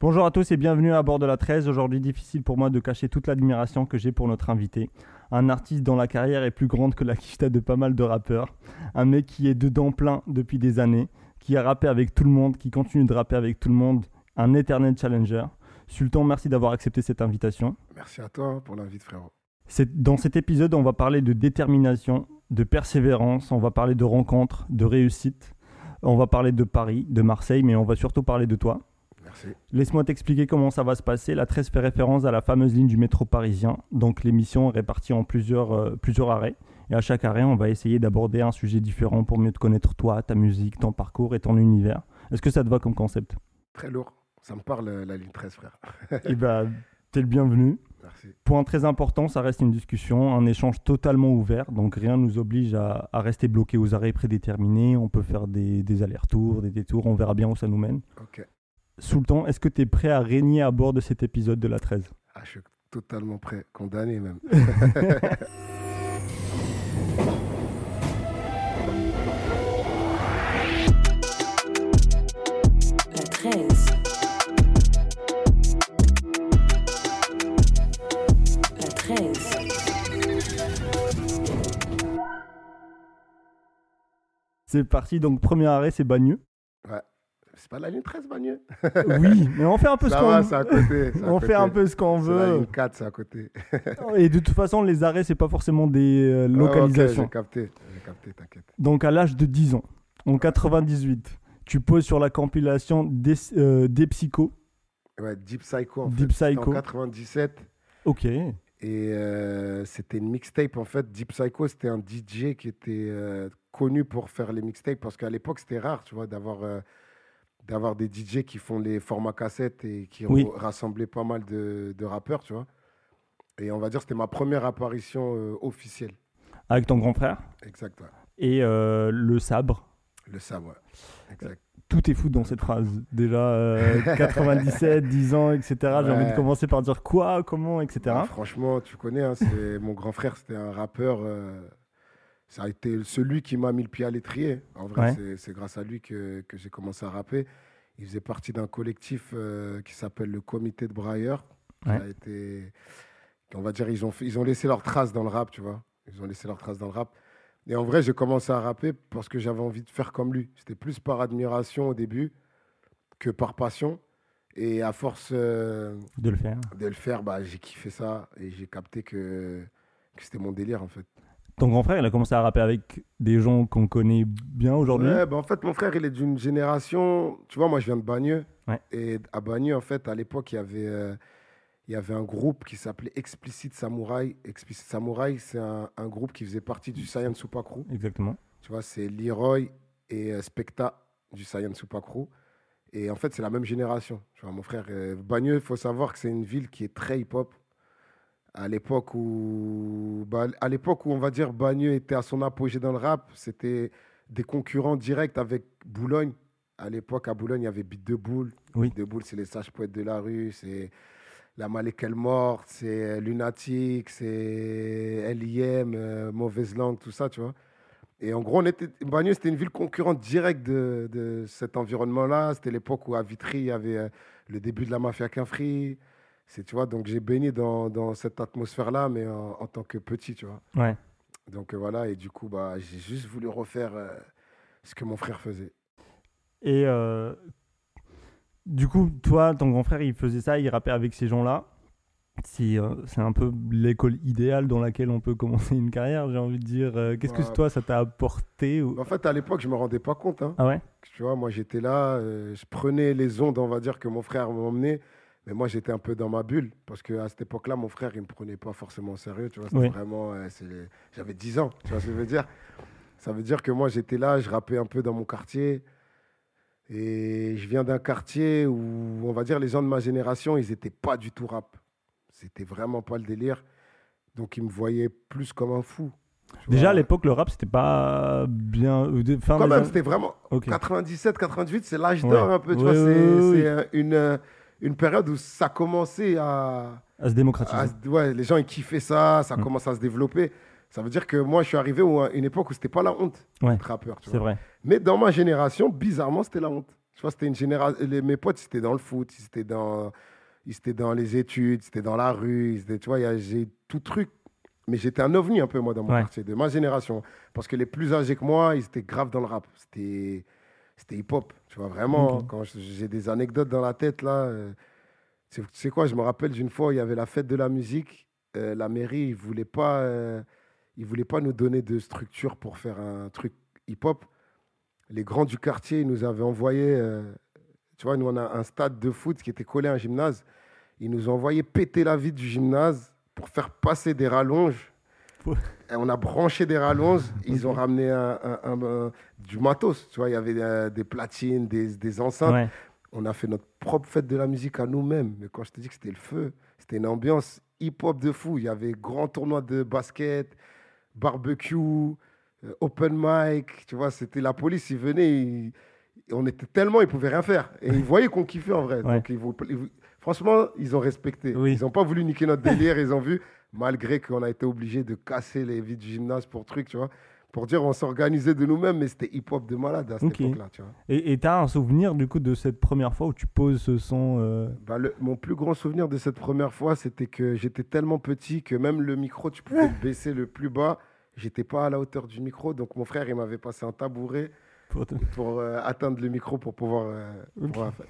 Bonjour à tous et bienvenue à bord de la 13. Aujourd'hui, difficile pour moi de cacher toute l'admiration que j'ai pour notre invité. Un artiste dont la carrière est plus grande que la kifta de pas mal de rappeurs. Un mec qui est dedans plein depuis des années, qui a rappé avec tout le monde, qui continue de rapper avec tout le monde. Un éternel challenger. Sultan, merci d'avoir accepté cette invitation. Merci à toi pour l'invite, frérot. Dans cet épisode, on va parler de détermination, de persévérance, on va parler de rencontres, de réussite. On va parler de Paris, de Marseille, mais on va surtout parler de toi. Merci. Laisse-moi t'expliquer comment ça va se passer. La 13 fait référence à la fameuse ligne du métro parisien. Donc l'émission est répartie en plusieurs, euh, plusieurs arrêts. Et à chaque arrêt, on va essayer d'aborder un sujet différent pour mieux te connaître toi, ta musique, ton parcours et ton univers. Est-ce que ça te va comme concept? Très lourd. Ça me parle la ligne 13, frère. Eh ben, t'es le bienvenu. Merci. Point très important, ça reste une discussion, un échange totalement ouvert. Donc rien ne nous oblige à, à rester bloqué aux arrêts prédéterminés. On peut faire des, des allers-retours, des détours. On verra bien où ça nous mène. Sultan, est-ce que tu es prêt à régner à bord de cet épisode de la 13 Ah, je suis totalement prêt. Condamné même. La 13. La 13. C'est parti, donc premier arrêt, c'est Bagneux. Ouais. C'est pas la ligne 13, Bagneux. Oui, mais on fait un peu ce qu'on va, c'est à côté. à On côté. fait un peu ce qu'on C'est la veut. ligne 4, c'est à côté. Et de toute façon, les arrêts, c'est pas forcément des euh, Ah, localisations. j'ai capté. J'ai capté, t'inquiète. Donc à l'âge de 10 ans, en 98, tu poses sur la compilation des, euh, des psychos. Ouais, Deep Psycho, en Deep fait. Psycho. En 97. Ok. Et euh, c'était une mixtape, en fait. Deep Psycho, c'était un DJ qui était euh, connu pour faire les mixtapes. Parce qu'à l'époque, c'était rare, tu vois, d'avoir d'avoir des DJ qui font les formats cassettes et qui Oui. ra- rassemblaient pas mal de, de rappeurs, tu vois. Et on va dire, c'était ma première apparition euh, officielle. Avec ton grand frère. Exact, ouais. Et euh, le sabre. Le sabre, ouais. Exact. Tout est fou dans cette phrase. Déjà, euh, 97, 10 ans, etc. J'ai envie de commencer par dire quoi, comment, etc. Bah, franchement, tu connais, hein, mon grand frère, c'était un rappeur. Ça a été celui qui m'a mis le pied à l'étrier. En vrai, Ouais. c'est- grâce à lui que, que j'ai commencé à rapper. Il faisait partie d'un collectif euh, qui s'appelle le Comité de Brailleur. Ouais. a été, on va dire, ils ont, ils ont laissé leurs traces dans le rap, tu vois. Ils ont laissé leurs traces dans le rap. Et en vrai, j'ai commencé à rapper parce que j'avais envie de faire comme lui. C'était plus par admiration au début que par passion. Et à force euh, De le faire. de le faire, bah, j'ai kiffé ça et j'ai capté que, que c'était mon délire en fait. Ton grand frère, il a commencé à rapper avec des gens qu'on connaît bien aujourd'hui. Ouais, bah, en fait, mon frère, il est d'une génération. Tu vois, moi, je viens de Bagneux. Ouais. Et à Bagneux, en fait, à l'époque, il y avait, euh, il y avait un groupe qui s'appelait Explicit Samurai. Explicit Samurai, c'est un, un groupe qui faisait partie du Saiyan Crew. Exactement. Tu vois, c'est Leroy et euh, Specta du Saiyan Crew. Et en fait, c'est la même génération. Tu vois, mon frère, euh, Bagneux, il faut savoir que c'est une ville qui est très hip-hop. À l'époque où, bah, à l'époque où on va dire Bagneux était à son apogée dans le rap, c'était des concurrents directs avec Boulogne. À l'époque, à Boulogne, il y avait Beat de Boule. Oui. Beat de Boule, c'est les sages poètes de la rue, c'est La Maléquelle Morte, c'est Lunatic, c'est LIM, euh, Mauvaise Langue, tout ça, tu vois. Et en gros, on était, Bagneux, c'était une ville concurrente directe de, de cet environnement-là. C'était l'époque où à Vitry, il y avait euh, le début de la mafia Quinfri. C'est, tu vois, donc j'ai baigné dans, dans cette atmosphère-là, mais en, en tant que petit, tu vois. Ouais. Donc euh, voilà, et du coup, bah, j'ai juste voulu refaire euh, ce que mon frère faisait. Et euh, du coup, toi, ton grand frère, il faisait ça, il rappait avec ces gens-là. C'est euh, c'est un peu l'école idéale dans laquelle on peut commencer une carrière, j'ai envie de dire. Qu'est-ce que Ouais. toi, ça t'a apporté En fait, à l'époque, je me rendais pas compte. hein. Ah ouais? Tu vois, moi, j'étais là, je prenais les ondes, on va dire, que mon frère m'emmenait. Mais moi, j'étais un peu dans ma bulle. Parce qu'à cette époque-là, mon frère, il me prenait pas forcément au sérieux. Tu vois, c'était Oui. vraiment. euh, J'avais 10 ans. Tu vois ce que je veux dire Ça veut dire que moi, j'étais là, je rappais un peu dans mon quartier. Et je viens d'un quartier où, on va dire, les gens de ma génération, ils étaient pas du tout rap. C'était vraiment pas le délire. Donc, ils me voyaient plus comme un fou. Déjà, vois. à l'époque, le rap, c'était pas bien. euh, de- Fin Quand même, c'était vraiment. Ok. 97, 88, c'est l'âge Ouais. d'or un peu. Tu Ouais, vois, ouais, c'est une, une période où ça commençait à. À se démocratiser. à- ouais, les gens, ils kiffaient ça, ça Mm. commence à se développer. Ça veut dire que moi, je suis arrivé à une époque où c'était pas la honte Ouais. d'être rappeur. C'est vrai. Mais dans ma génération, bizarrement, c'était la honte. Tu vois, c'était une génération. Mes potes, c'était dans le foot, ils étaient dans, ils étaient dans les études, c'était dans la rue. ils tu vois, j'ai tout truc. Mais j'étais un ovni un peu, moi, dans mon Ouais. quartier, de ma génération. Parce que les plus âgés que moi, ils étaient grave dans le rap. C'était c'était hip-hop. Tu vois, vraiment, quand j'ai des anecdotes dans la tête, là. euh, c'est- Tu sais quoi, je me rappelle d'une fois, il y avait la fête de la musique. euh, la mairie, ils ne voulaient, pas, euh, ils voulaient pas nous donner de structure pour faire un truc hip-hop. Les grands du quartier, ils nous avaient envoyé. euh, tu vois, nous, on a un stade de foot qui était collé à un gymnase. Ils nous ont envoyé péter la vitre du gymnase pour faire passer des rallonges. Et on a branché des rallonges. Ils ont ramené un- un- un- un- du matos. Tu vois, il y avait euh, des platines, des, des enceintes. Ouais. On a fait notre propre fête de la musique à nous-mêmes. Mais quand je te dis que c'était le feu, c'était une ambiance hip-hop de fou. Il y avait grand tournoi de basket, barbecue, euh, open mic. Tu vois, c'était la police. Ils venaient, ils- on était tellement, ils pouvaient rien faire. Et ils voyaient qu'on kiffait en vrai. Ouais. Donc, ils franchement, ils ont respecté. Oui. Ils n'ont pas voulu niquer notre délire. ils ont vu, malgré qu'on a été obligé de casser les vides du gymnase pour truc, tu vois. Pour dire, on s'organisait de nous-mêmes, mais c'était hip-hop de malade à cette Ok. époque-là, tu vois. Et tu as un souvenir du coup de cette première fois où tu poses ce son euh, Bah, le- mon plus grand souvenir de cette première fois, c'était que j'étais tellement petit que même le micro, tu pouvais le baisser le plus bas. J'étais pas à la hauteur du micro, donc mon frère, il m'avait passé un tabouret pour te- pour euh, atteindre le micro pour pouvoir. euh,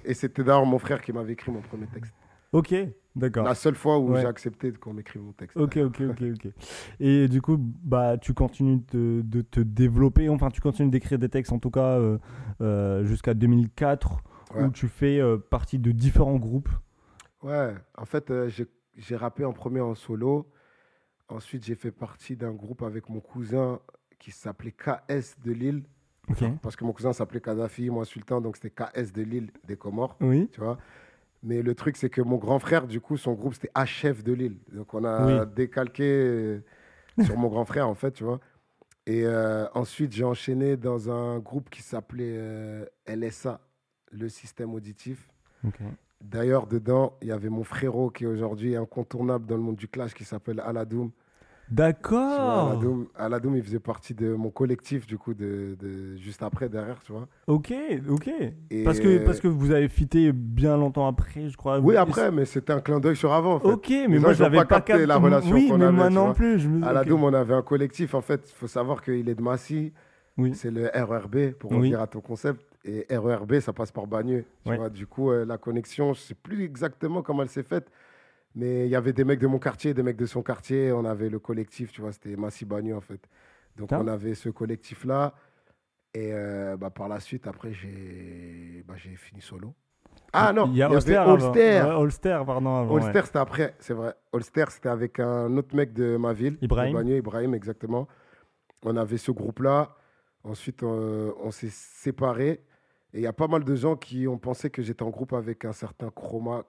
Et c'était d'ailleurs mon frère qui m'avait écrit mon premier texte. Ok, d'accord. La seule fois où Ouais. j'ai accepté qu'on m'écrive mon texte. Ok, ok, ok, ok. Et du coup, bah, tu continues de, de te développer, enfin, tu continues d'écrire des textes, en tout cas, euh, euh, jusqu'à 2004, Ouais. où tu fais euh, partie de différents groupes. Ouais, en fait, j'ai- rappé en premier en solo. Ensuite, j'ai fait partie d'un groupe avec mon cousin qui s'appelait KS de Lille. Ok. Parce que mon cousin s'appelait Kadhafi, moi Sultan, donc c'était KS de Lille des Comores, Oui. tu vois. Mais le truc, c'est que mon grand frère, du coup, son groupe, c'était HF de Lille. Donc on a Oui. décalqué euh, sur mon grand frère, en fait, tu vois. Et euh, ensuite, j'ai enchaîné dans un groupe qui s'appelait euh, LSA, le système auditif. D'ailleurs, dedans, il y avait mon frérot qui est aujourd'hui incontournable dans le monde du clash qui s'appelle Aladoum. D'accord. Aladoum, Aladoum, il faisait partie de mon collectif, du coup, de, de- juste après, derrière, tu vois. Ok, ok. Et- Parce, que, parce que vous avez fité bien longtemps après, je crois. Oui, après, mais c'était un clin d'œil sur avant, en fait. Ok, mais Les moi je l'avais pas capté la relation Oui, qu'on mais avait, moi non vois. plus. Je me... À ok. la Doum, on avait un collectif. En fait, il faut savoir qu'il est de Massy. Oui. C'est le RERB, pour Oui. revenir à ton concept. Et RERB, ça passe par Bagneux. tu Ouais. vois. Du coup, euh, la connexion, je ne sais plus exactement comment elle s'est faite. Mais il y avait des mecs de mon quartier, des mecs de son quartier. On avait le collectif, tu vois, c'était Massy Bagneux, en fait. Donc, on avait ce collectif-là. Et euh, bah, par la suite, après, j'ai bah, fini solo. Ah non, il y a Holster. Holster. Ouais, Holster, pardon. ouais. Holster, c'était après, c'est vrai. Holster, c'était avec un autre mec de ma ville. Ibrahim. Bagneux, Ibrahim, exactement. On avait ce groupe-là. Ensuite, euh, on s'est séparés. Et il y a pas mal de gens qui ont pensé que j'étais en groupe avec un certain Chroma.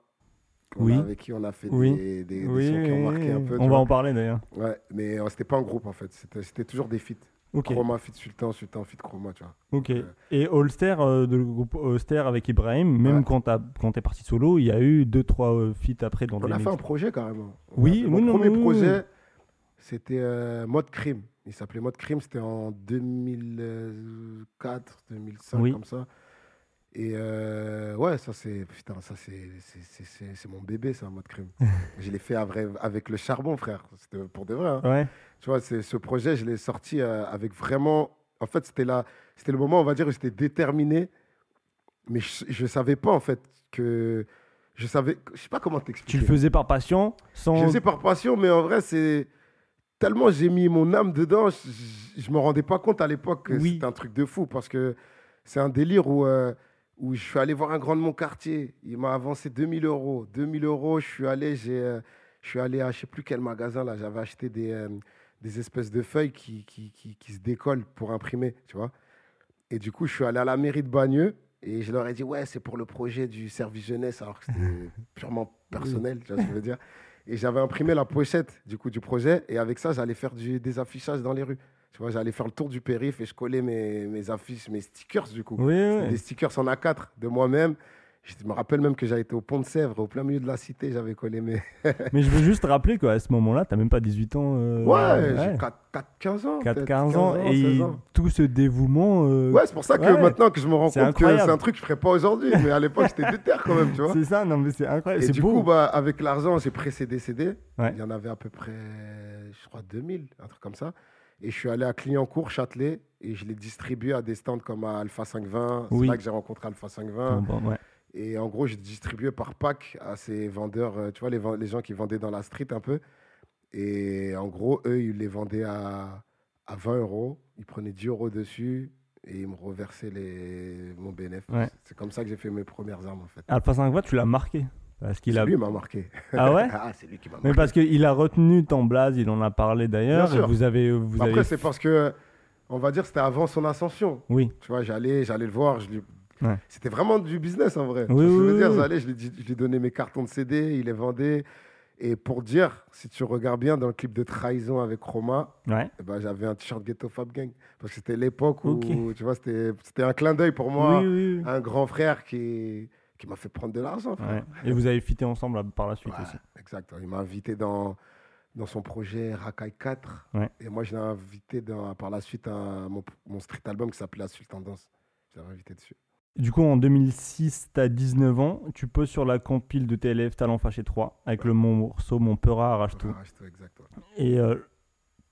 Oui. Avec qui on a fait Oui. des, des- des Oui, sons qui ont oui, marqué un oui. peu. On va vois. en parler d'ailleurs. Ouais, mais euh, c'était pas un groupe en fait. C'était toujours des feats. Ok. Chroma, feat Sultan, Sultan, feat Chroma, tu vois. Ok. Euh, Et Holster, euh, de le groupe Holster avec Ibrahim, même Ouais. quand quand t'es parti solo, il y a eu deux trois euh, feats après dans On des a fait un projet carrément. On Oui, oui, Mon non, premier oui, oui, projet, c'était euh, Mode Crime. Il s'appelait Mode Crime, c'était en 2004, 2005, Oui. comme ça. Et euh, ouais, ça c'est putain, ça c'est mon bébé, ça, Mode Crime. je l'ai fait avec, le charbon, frère. C'était pour de vrai. hein. Ouais. Tu vois, ce projet, je l'ai sorti euh, avec vraiment. En fait, c'était là, c'était le moment, on va dire, où j'étais déterminé, mais je ne savais pas en fait que je savais, je sais pas comment t'expliquer. Tu le faisais par passion, sans. Je le faisais par passion, mais en vrai, c'est tellement j'ai mis mon âme dedans, je, je me rendais pas compte à l'époque que Oui. c'était un truc de fou parce que c'est un délire où, euh, où je suis allé voir un grand de mon quartier. Il m'a avancé 2000 euros. 2000 euros, je suis allé, j'ai, euh, je suis allé à je sais plus quel magasin là. J'avais acheté des, euh, des espèces de feuilles qui, qui, qui, qui se décollent pour imprimer, tu vois. Et du coup, je suis allé à la mairie de Bagneux et je leur ai dit, ouais, c'est pour le projet du service jeunesse, alors que c'était purement personnel, tu vois ce que je veux dire. Et j'avais imprimé la pochette du coup du projet et avec ça, j'allais faire du, des affichages dans les rues. Tu vois, j'allais faire le tour du périph et je collais mes, mes affiches, mes stickers du coup. Oui. Des stickers en A4 de moi-même. Je me rappelle même que j'avais été au Pont de Sèvres, au plein milieu de la cité, j'avais collé mes. Mais je veux juste rappeler qu'à ce moment-là, t'as même pas 18 ans. euh, Ouais, j'ai 4-15 ans. 4, peut-être, 15 ans. 16 Et ans. tout ce dévouement. euh, Ouais, c'est pour ça que Ouais. maintenant que je me rends compte que incroyable. c'est un truc que je ferais pas aujourd'hui. Mais à l'époque, j'étais déter quand même, tu vois. c'est ça, non, mais c'est incroyable. Et du beau. coup, bah, avec l'argent, j'ai précédé CD. Ouais. Il y en avait à peu près, je crois, 2000, un truc comme ça. Et je suis allé à Clignancourt, Châtelet, et je l'ai distribué à des stands comme à Alpha 520. Oui. C'est là que j'ai rencontré Alpha 520. Bon, bon, ouais. Et en gros, j'ai distribué par pack à ces vendeurs, euh, tu vois, les, gens qui vendaient dans la street un peu. Et en gros, eux, ils les vendaient à, à 20 euros. Ils prenaient 10 euros dessus et ils me reversaient les, mon bénéfice. Ouais. C'est comme ça que j'ai fait mes premières armes, en fait. Alpha 5 voix, tu l'as marqué? Parce qu'il a. Lui, m'a marqué. Ah ouais Ah, c'est lui qui m'a Mais marqué. parce qu'il a retenu ton blaze, il en a parlé d'ailleurs. Et. Vous avez. Vous Après, avez... c'est parce que, on va dire, c'était avant son ascension. Oui, Tu vois, j'allais, j'allais le voir. Je lui... Ouais. C'était vraiment du business en vrai. Oui, je oui, veux dire, oui. j'allais, je lui, je lui donnais mes cartons de CD, il les vendait. Et pour dire, si tu regardes bien dans le clip de Trahison avec Roma, ouais. eh ben, j'avais un t-shirt Ghetto Fab Gang. Parce que c'était l'époque où, tu vois, c'était, c'était un clin d'œil pour moi. oui, oui, oui. Un grand frère qui, qui m'a fait prendre de l'argent. Ouais. Et vous avez fité ensemble là, par la suite Ouais, aussi. exact. Il m'a invité dans, dans son projet Rakai 4. Ouais. Et moi, je l'ai invité dans, par la suite à mon, mon street album qui s'appelait La Sultendance. Je l'avais invité dessus. Du coup, en 2006, tu as 19 ans. Tu poses sur la compile de TLF Talent Fâché 3 avec le morceau Mon Peura arrache tout. Ah, c'est exact. ouais. Et euh,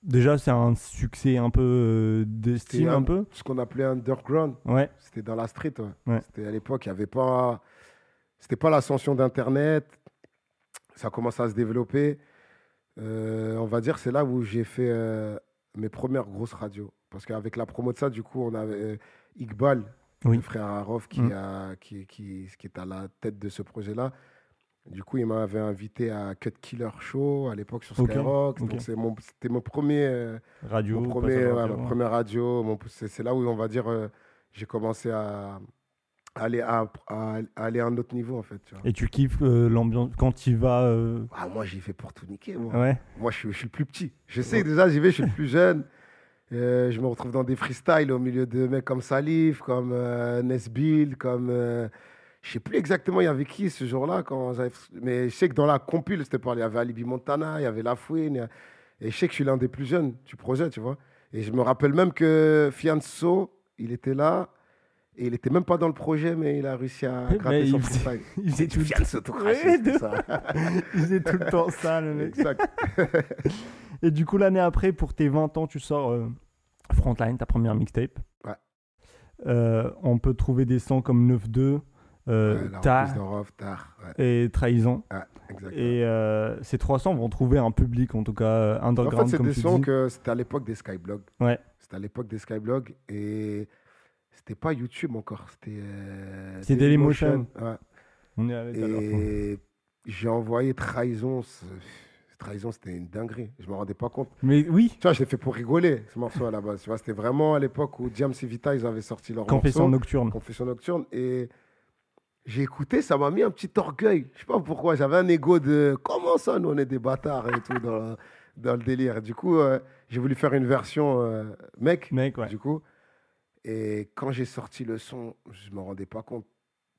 déjà, c'est un succès un peu euh, d'estime, un peu? Ce qu'on appelait underground. Ouais, C'était dans la street. ouais. Ouais. C'était à l'époque, il n'y avait pas. C'était pas l'ascension d'Internet. Ça commence à se développer. Euh, on va dire, c'est là où j'ai fait euh, mes premières grosses radios. Parce qu'avec la promo de ça, du coup, on avait euh, Iqbal, Oui. le frère Arof, qui, Mm. a, qui, qui, qui est à la tête de ce projet-là. Du coup, il m'avait invité à Cut Killer Show à l'époque sur Skyrock. Donc, mon- c'était mon premier. euh, radio. mon passage premier, ouais, radio, ma ouais. première radio, c'est là où on va dire j'ai commencé à aller à, à- à aller à un autre niveau en fait. tu vois. Et tu kiffes euh, l'ambiance quand tu vas. euh, Ah, moi j'y vais pour tout niquer. Moi, Ouais, moi je, suis, je suis le plus petit. Je sais que déjà j'y vais, je suis le plus jeune. Euh, je me retrouve dans des freestyles au milieu de mecs comme Salif, comme Nesbill, comme. je sais plus exactement il y avait qui ce jour-là, quand mais je sais que dans la compile, c'était pas, il y avait Alibi Montana, il y avait La Fouine, il y a- et je sais que je suis l'un des plus jeunes du projet, tu vois. Et je me rappelle même que Fianso, il était là, et il était même pas dans le projet, mais il a réussi à gratter son freestyle. il faisait tout le ça. il faisait tout le temps ça, le mec. exact. Et du coup, l'année après, pour tes 20 ans, tu sors euh, Frontline, ta première mixtape. Ouais. Euh, on peut trouver des sons comme 9-2, euh, Ouais, Tar, ouais, et Trahison. Et euh, ces trois sons vont trouver un public, en tout cas euh, En underground, fait, c'est des sons que c'était à l'époque des Skyblogs. Ouais. C'était à l'époque des Skyblogs et c'était pas YouTube encore. C'était. euh, C'était Dailymotion. Ouais. On est alors. Et j'ai envoyé Trahison. Trahison, c'était une dinguerie. Je me rendais pas compte. Mais oui, Tu vois, je l'ai fait pour rigoler, ce morceau à la base. Tu vois, c'était vraiment à l'époque où Diams et Vita, ils avaient sorti leur Confession morceau. nocturne. Confession nocturne. Et j'ai écouté, ça m'a mis un petit orgueil. Je sais pas pourquoi. J'avais un ego de comment ça, nous, on est des bâtards et tout dans, dans le délire? Et du coup, euh, j'ai voulu faire une version euh, mec, Mec, ouais. du coup. Et quand j'ai sorti le son, je me rendais pas compte.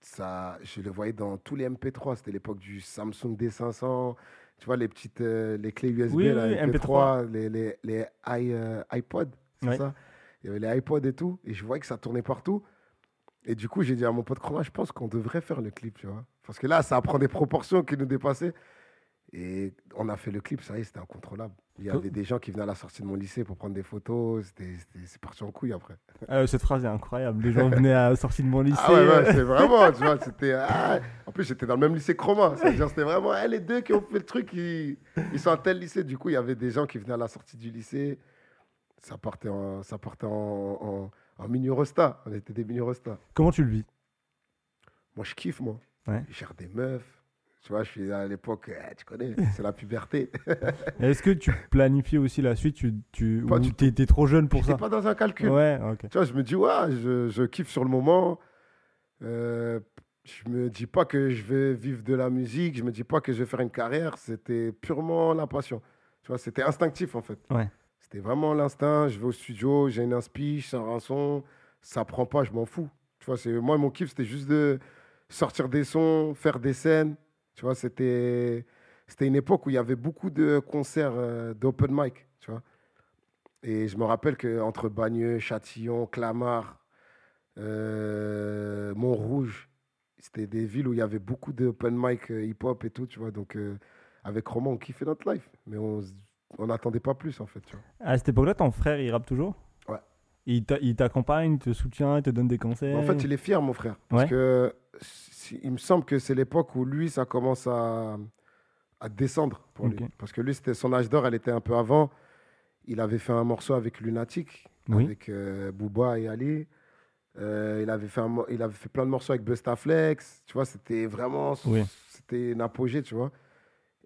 Ça, je le voyais dans tous les MP3. C'était l'époque du Samsung D500. Tu vois, les petites euh, les clés USB, Oui, là, oui, MP3, les, les, les i- euh, iPod, c'est ça? Il y avait les iPods et tout. Et je voyais que ça tournait partout. Et du coup, j'ai dit à mon pote Chroma, je pense qu'on devrait faire le clip, tu vois. Parce que là, ça prend des proportions qui nous dépassaient. Et on a fait le clip, ça y est, c'était incontrôlable. Il y avait des gens qui venaient à la sortie de mon lycée pour prendre des photos. C'est parti en couille après. Euh, cette phrase est incroyable. Les gens venaient à la sortie de mon lycée. Ah ouais, ouais, c'est vraiment, tu vois, c'était... ah, en plus, j'étais dans le même lycée que Chroma. C'est-à-dire, c'était vraiment, eh, les deux qui ont fait le truc, ils, ils sont à tel lycée. Du coup, il y avait des gens qui venaient à la sortie du lycée. Ça partait en, ça partait en, en, en mini-rosta. On était des mini-rosta. Comment tu le vis? Moi, je kiffe, moi. Ouais. Je gère des meufs. Tu vois, je suis à l'époque, eh, tu connais, c'est la puberté. Est-ce que tu planifies aussi la suite tu, tu, Pas trop jeune pour ça pas dans un calcul. Ouais. Tu vois, je me dis, ouais, je, je kiffe sur le moment. Euh, je me dis pas que je vais vivre de la musique. Je me dis pas que je vais faire une carrière. C'était purement la passion. Tu vois, c'était instinctif en fait. Ouais. C'était vraiment l'instinct. Je vais au studio, j'ai une inspi, je sors un son. Ça prend pas, je m'en fous. Tu vois, c'est moi mon kiff, c'était juste de sortir des sons, faire des scènes. Tu vois, c'était c'était une époque où il y avait beaucoup de concerts euh, d'open mic, tu vois. Et je me rappelle qu'entre Bagneux, Châtillon, Clamart, euh, Montrouge, c'était des villes où il y avait beaucoup d'open mic euh, hip-hop et tout, tu vois. Donc, avec Roman, on kiffait notre life. Mais on n'attendait pas plus, en fait, tu vois. À cette époque-là, ton frère, il rappe toujours? Il t'a- il t'accompagne, il te soutient, il te donne des conseils En fait, il est fier, mon frère. Parce Ouais. que il me semble que c'est l'époque où lui, ça commence à, à descendre pour lui. Parce que lui, c'était son âge d'or, elle était un peu avant. Il avait fait un morceau avec Lunatic, Oui. avec euh, Booba et Ali. Euh, il, avait fait un il avait fait plein de morceaux avec Bustaflex. Tu vois, c'était vraiment. Oui. C'était un apogée, tu vois.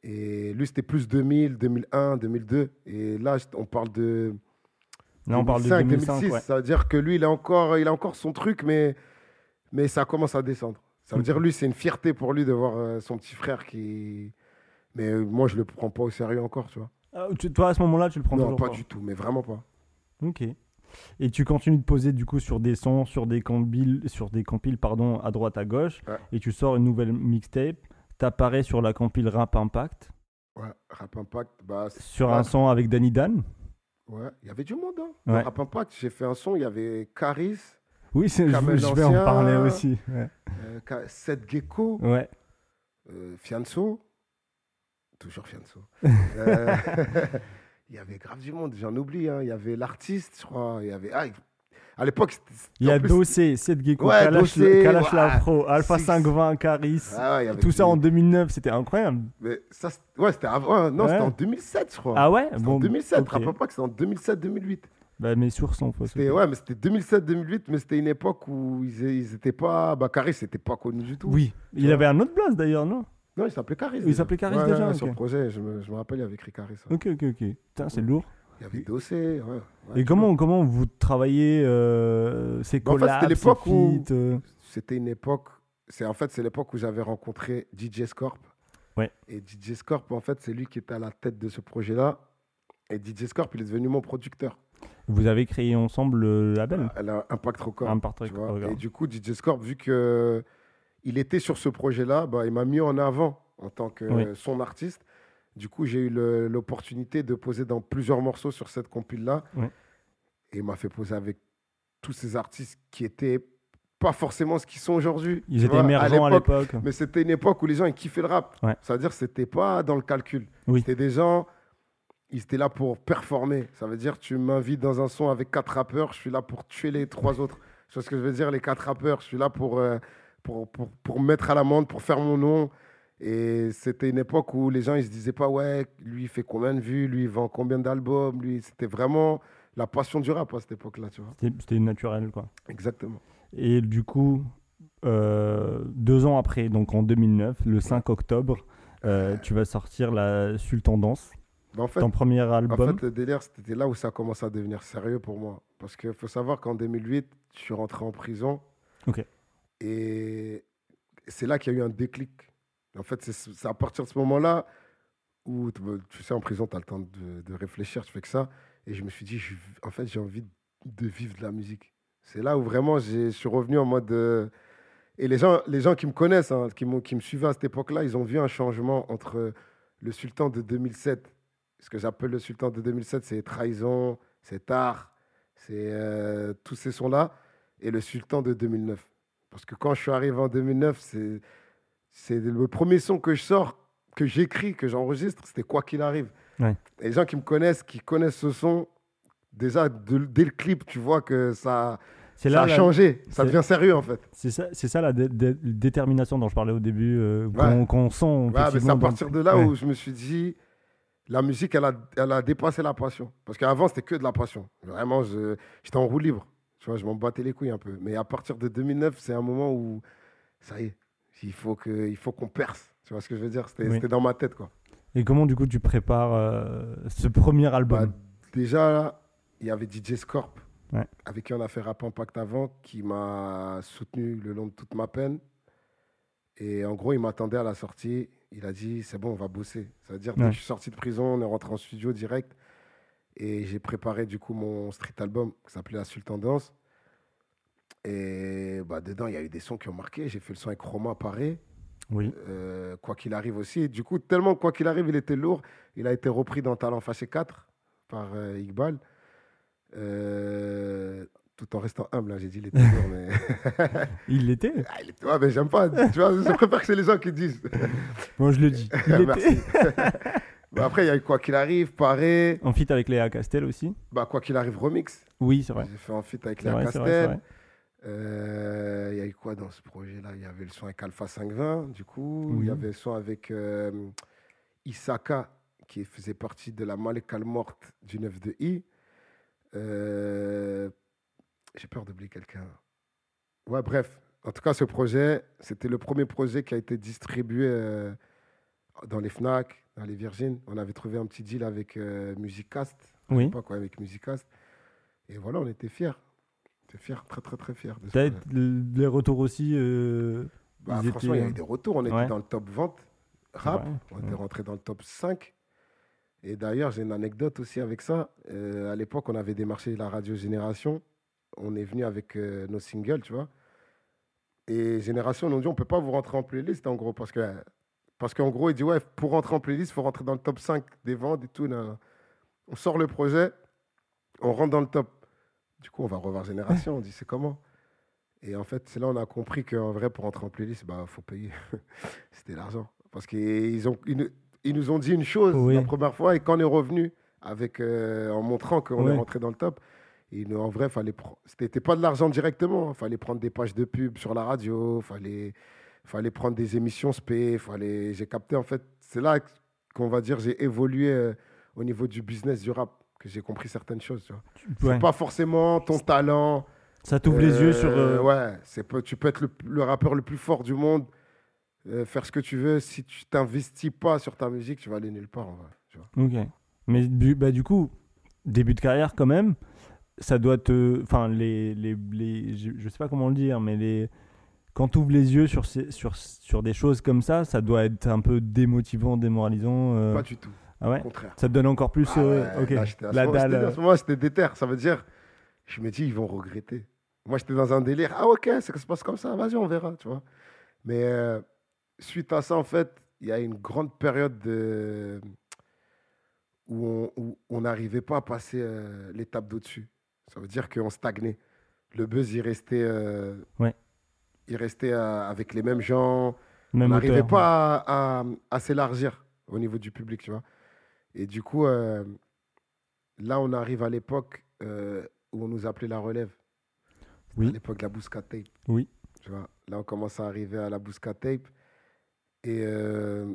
Et lui, c'était plus 2000, 2001, 2002. Et là, on parle de. Là, on parle de 2005, 2005, 2006. ouais. Ça veut dire que lui, il a encore, il a encore son truc, mais, mais ça commence à descendre. Ça veut Ok. dire, lui, c'est une fierté pour lui de voir euh, son petit frère qui. Mais euh, moi, je le prends pas au sérieux encore, tu vois. Ah, tu- toi, à ce moment-là, tu le prends non, pas du tout, mais vraiment pas. Ok. Et tu continues de poser du coup sur des sons, sur des compiles, sur des compiles pardon, à droite à gauche, Ouais. et tu sors une nouvelle mixtape. T'apparais sur la compile Rap Impact, Ouais, Rap Impact, bah, sur un son avec Danny Dan. Ouais, il y avait du monde. Hein. Ouais. Rap Impact, j'ai fait un son, il y avait Caris, Oui, c'est- je, vais en parler aussi. Ouais. euh, Seth Gecko, Ouais. euh, Fianso. Toujours Fianso. Euh, Il y avait grave du monde, j'en oublie. hein. Il y avait l'artiste, je crois. Il y avait. Ah, il- à l'époque, c'était- Il y a plus, Dossé, Seth Gecko, Ouais, Kalash, Dossé, Kalash ouais. Lafro, Alpha Six. 520, Caris. Ah ouais, Tout ça en 2009, c'était incroyable. Mais ça, ouais, c'était avant. Non, Ouais. c'était en 2007, je crois. Ah ouais? Bon, en 2007. ok. Rappelle pas que c'était en 2007-2008. Bah, mes sources sont fausses. C'était ouais, mais c'était 2007-2008, mais c'était une époque où ils, ils étaient pas. Bah, Caris, c'était pas connu du tout. Oui, il vois. avait un autre blast d'ailleurs, non? Non, il s'appelait Caris. Il déjà. s'appelait Caris déjà, ouais, ok. Sur le projet, je me, je me rappelle, il avait écrit Caris. Ok, ok, ok. Putain, c'est lourd. Il y avait Dossé. Ouais, ouais. Et comment, comment vous travaillez euh, ces Bah, en fait, collabs, c'était l'époque ces où- euh, C'était une époque. C'est en fait c'est l'époque où j'avais rencontré DJ Scorp. Ouais. Et DJ Scorp, en fait, c'est lui qui était à la tête de ce projet-là. Et DJ Scorp, il est devenu mon producteur. Vous avez créé ensemble le label? Elle a Impact Record. Vois. regarde. Et du coup, DJ Scorp, vu que il était sur ce projet-là, bah, il m'a mis en avant en tant que Oui. son artiste. Du coup, j'ai eu l'opportunité de poser dans plusieurs morceaux sur cette compile-là. Et il m'a fait poser avec tous ces artistes qui étaient pas forcément ce qu'ils sont aujourd'hui. Ils étaient vois, émergents à l'époque. Mais c'était une époque où les gens ils kiffaient le rap. Ouais. C'est-à-dire que c'était pas dans le calcul. Oui. C'était des gens, ils étaient là pour performer. Ça veut dire tu m'invites dans un son avec quatre rappeurs, je suis là pour tuer les trois autres. Tu vois ce que je veux dire? Les quatre rappeurs, je suis là pour, euh, pour, pour, pour mettre à l'amende, pour faire mon nom. Et c'était une époque où les gens ils se disaient pas ouais, lui il fait combien de vues, lui il vend combien d'albums, lui c'était vraiment la passion du rap à cette époque-là, tu vois. C'était naturel, quoi. Exactement. Et du coup, euh, deux ans après, donc en 2009, le 5 octobre, euh, tu vas sortir la Sultendance, Bah, en fait, ton premier En album. fait, le délire, c'était là où ça commence à devenir sérieux pour moi. Parce qu'il faut savoir qu'en 2008, je suis rentré en prison. Ok. Et c'est là qu'il y a eu un déclic. En fait, c'est- à partir de ce moment-là où, tu tu sais, en prison, tu as le temps de, réfléchir, tu fais que ça. Et je me suis dit, en fait, j'ai envie de vivre de la musique. C'est là où vraiment je suis revenu en mode. euh, et les gens, les gens qui me connaissent, hein, qui, qui me suivaient à cette époque-là, ils ont vu un changement entre le sultan de 2007. Ce que j'appelle le sultan de 2007, c'est Trahison, c'est Tar, c'est euh, tous ces sons-là. Et le sultan de 2009. Parce que quand je suis arrivé en 2009, c'est c'est le premier son que je sors, que j'écris, que j'enregistre, c'était quoi qu'il arrive. Ouais. Et les gens qui me connaissent, qui connaissent ce son, déjà de- dès le clip, tu vois que ça, ça là, a changé. Ça devient sérieux en fait. c'est ça, c'est ça la dé- dé- détermination dont je parlais au début, euh, qu'on sent. Ouais, mais c'est à partir de là Ouais. où je me suis dit, la musique, elle a, elle a dépassé la passion. Parce qu'avant, c'était que de la passion. Vraiment, j'étais en roue libre. Tu vois, je m'en battais les couilles un peu. Mais à partir de 2009, c'est un moment où, ça y est, il faut que- il faut qu'on perce. Tu vois ce que je veux dire? C'était Oui. dans ma tête, quoi. Et comment du coup tu prépares euh, ce premier album? Bah, déjà, il y avait DJ Scorp, Ouais. avec qui on a fait Rap Impact avant, qui m'a soutenu le long de toute ma peine. Et en gros, il m'attendait à la sortie. Il a dit c'est bon, on va bosser. Ça veut dire, dès Ouais. que je suis sorti de prison, on est rentré en studio direct. Et j'ai préparé du coup mon street album qui s'appelait La Sultendance. Et bah, dedans, il y a eu des sons qui ont marqué. J'ai fait le son avec Romain Paré, Oui. euh, quoi qu'il arrive aussi. Du coup, tellement quoi qu'il arrive, il était lourd. Il a été repris dans Talent Fâché 4 par euh, Iqbal. Euh, tout en restant humble, hein, j'ai dit il était lourd, mais. Il l'était. Ah, il ouais, mais j'aime pas. Tu vois, je préfère que c'est les gens qui disent. Moi, je le dis. Il Merci. Bah, après, il y a eu Quoi qu'il arrive, Paré. En feat avec Léa Castel aussi. Bah, quoi qu'il arrive, remix. Oui, c'est vrai. J'ai fait en feat avec Léa vrai, c'est vrai, c'est Castel. Euh, Il y a eu quoi dans ce projet-là? Il y avait le son avec Alpha 520, du coup. Il Oui. y avait le son avec euh, Isaka, qui faisait partie de la Malekal morte du 9 de I. Euh, J'ai peur d'oublier quelqu'un. Ouais, bref. En tout cas, ce projet, c'était le premier projet qui a été distribué euh, dans les FNAC, dans les Virgin. On avait trouvé un petit deal avec Musicast Oui. pas quoi avec Musicast. Et voilà, on était fiers. On était fiers, très très très fiers. De T'as les retours aussi. euh, Bah, franchement, il y a eu des retours. On était Ouais. dans le top vente rap. Ouais, On était rentré dans le top 5. Et d'ailleurs, j'ai une anecdote aussi avec ça. Euh, à l'époque, on avait démarché la radio Génération. On est venu avec euh, nos singles, tu vois. Et Génération, nous ont dit, on ne peut pas vous rentrer en playlist, en gros, parce que parce qu'en gros, il dit, ouais, pour rentrer en playlist, il faut rentrer dans le top 5 des ventes et tout. On sort le projet, on rentre dans le top. Du coup, on va revoir Génération. On dit, c'est comment? Et en fait, c'est là on a compris qu'en vrai, pour rentrer en playlist, il bah, faut payer. C'était l'argent. Parce qu'ils ont, ils, nous- ils nous ont dit une chose Oui. la première fois, et quand on est revenu, avec, euh, en montrant qu'on est rentré dans le top, et nous, en vrai, fallait c'était pas de l'argent directement. Il fallait prendre des pages de pub sur la radio, il fallait, fallait prendre des émissions spé, fallait... j'ai capté, en fait, c'est là qu'on va dire, j'ai évolué euh, au niveau du business du rap, que j'ai compris certaines choses. Tu vois. ouais. C'est pas forcément ton talent. Ça t'ouvre les yeux sur. Euh, euh, Ouais, c'est peu- tu peux être le, le rappeur le plus fort du monde, euh, faire ce que tu veux. Si tu t'investis pas sur ta musique, tu vas aller nulle part. en vrai, tu vois. Ok. Mais du, bah, du coup, début de carrière quand même, ça doit te. Enfin, les, les, les- je, sais pas comment le dire, mais les. Quand tu ouvres les yeux sur, ces- sur, sur des choses comme ça, ça doit être un peu démotivant, démoralisant. Pas du tout, Ah ouais contraire. Ça te donne encore plus. Ah euh, ouais, ok. là, La moment- dalle. À euh, ce moment, c'était déter. Ça veut dire, je me dis, ils vont regretter. Moi, j'étais dans un délire. Ah, ok, ça se passe comme ça. Vas-y, on verra, tu vois. Mais euh, suite à ça, en fait, il y a une grande période de... où on n'arrivait pas à passer euh, l'étape d'au-dessus. Ça veut dire qu'on stagnait. Le buzz, il restait, euh, Ouais. il restait euh, avec les mêmes gens même on n'arrivait pas à, à- à s'élargir au niveau du public, tu vois. Et du coup, euh, là, on arrive à l'époque euh, où on nous appelait la relève. Oui. À l'époque de la Bousca Tape. Oui. Tu vois. Là, on commence à arriver à la Bousca Tape. Et euh,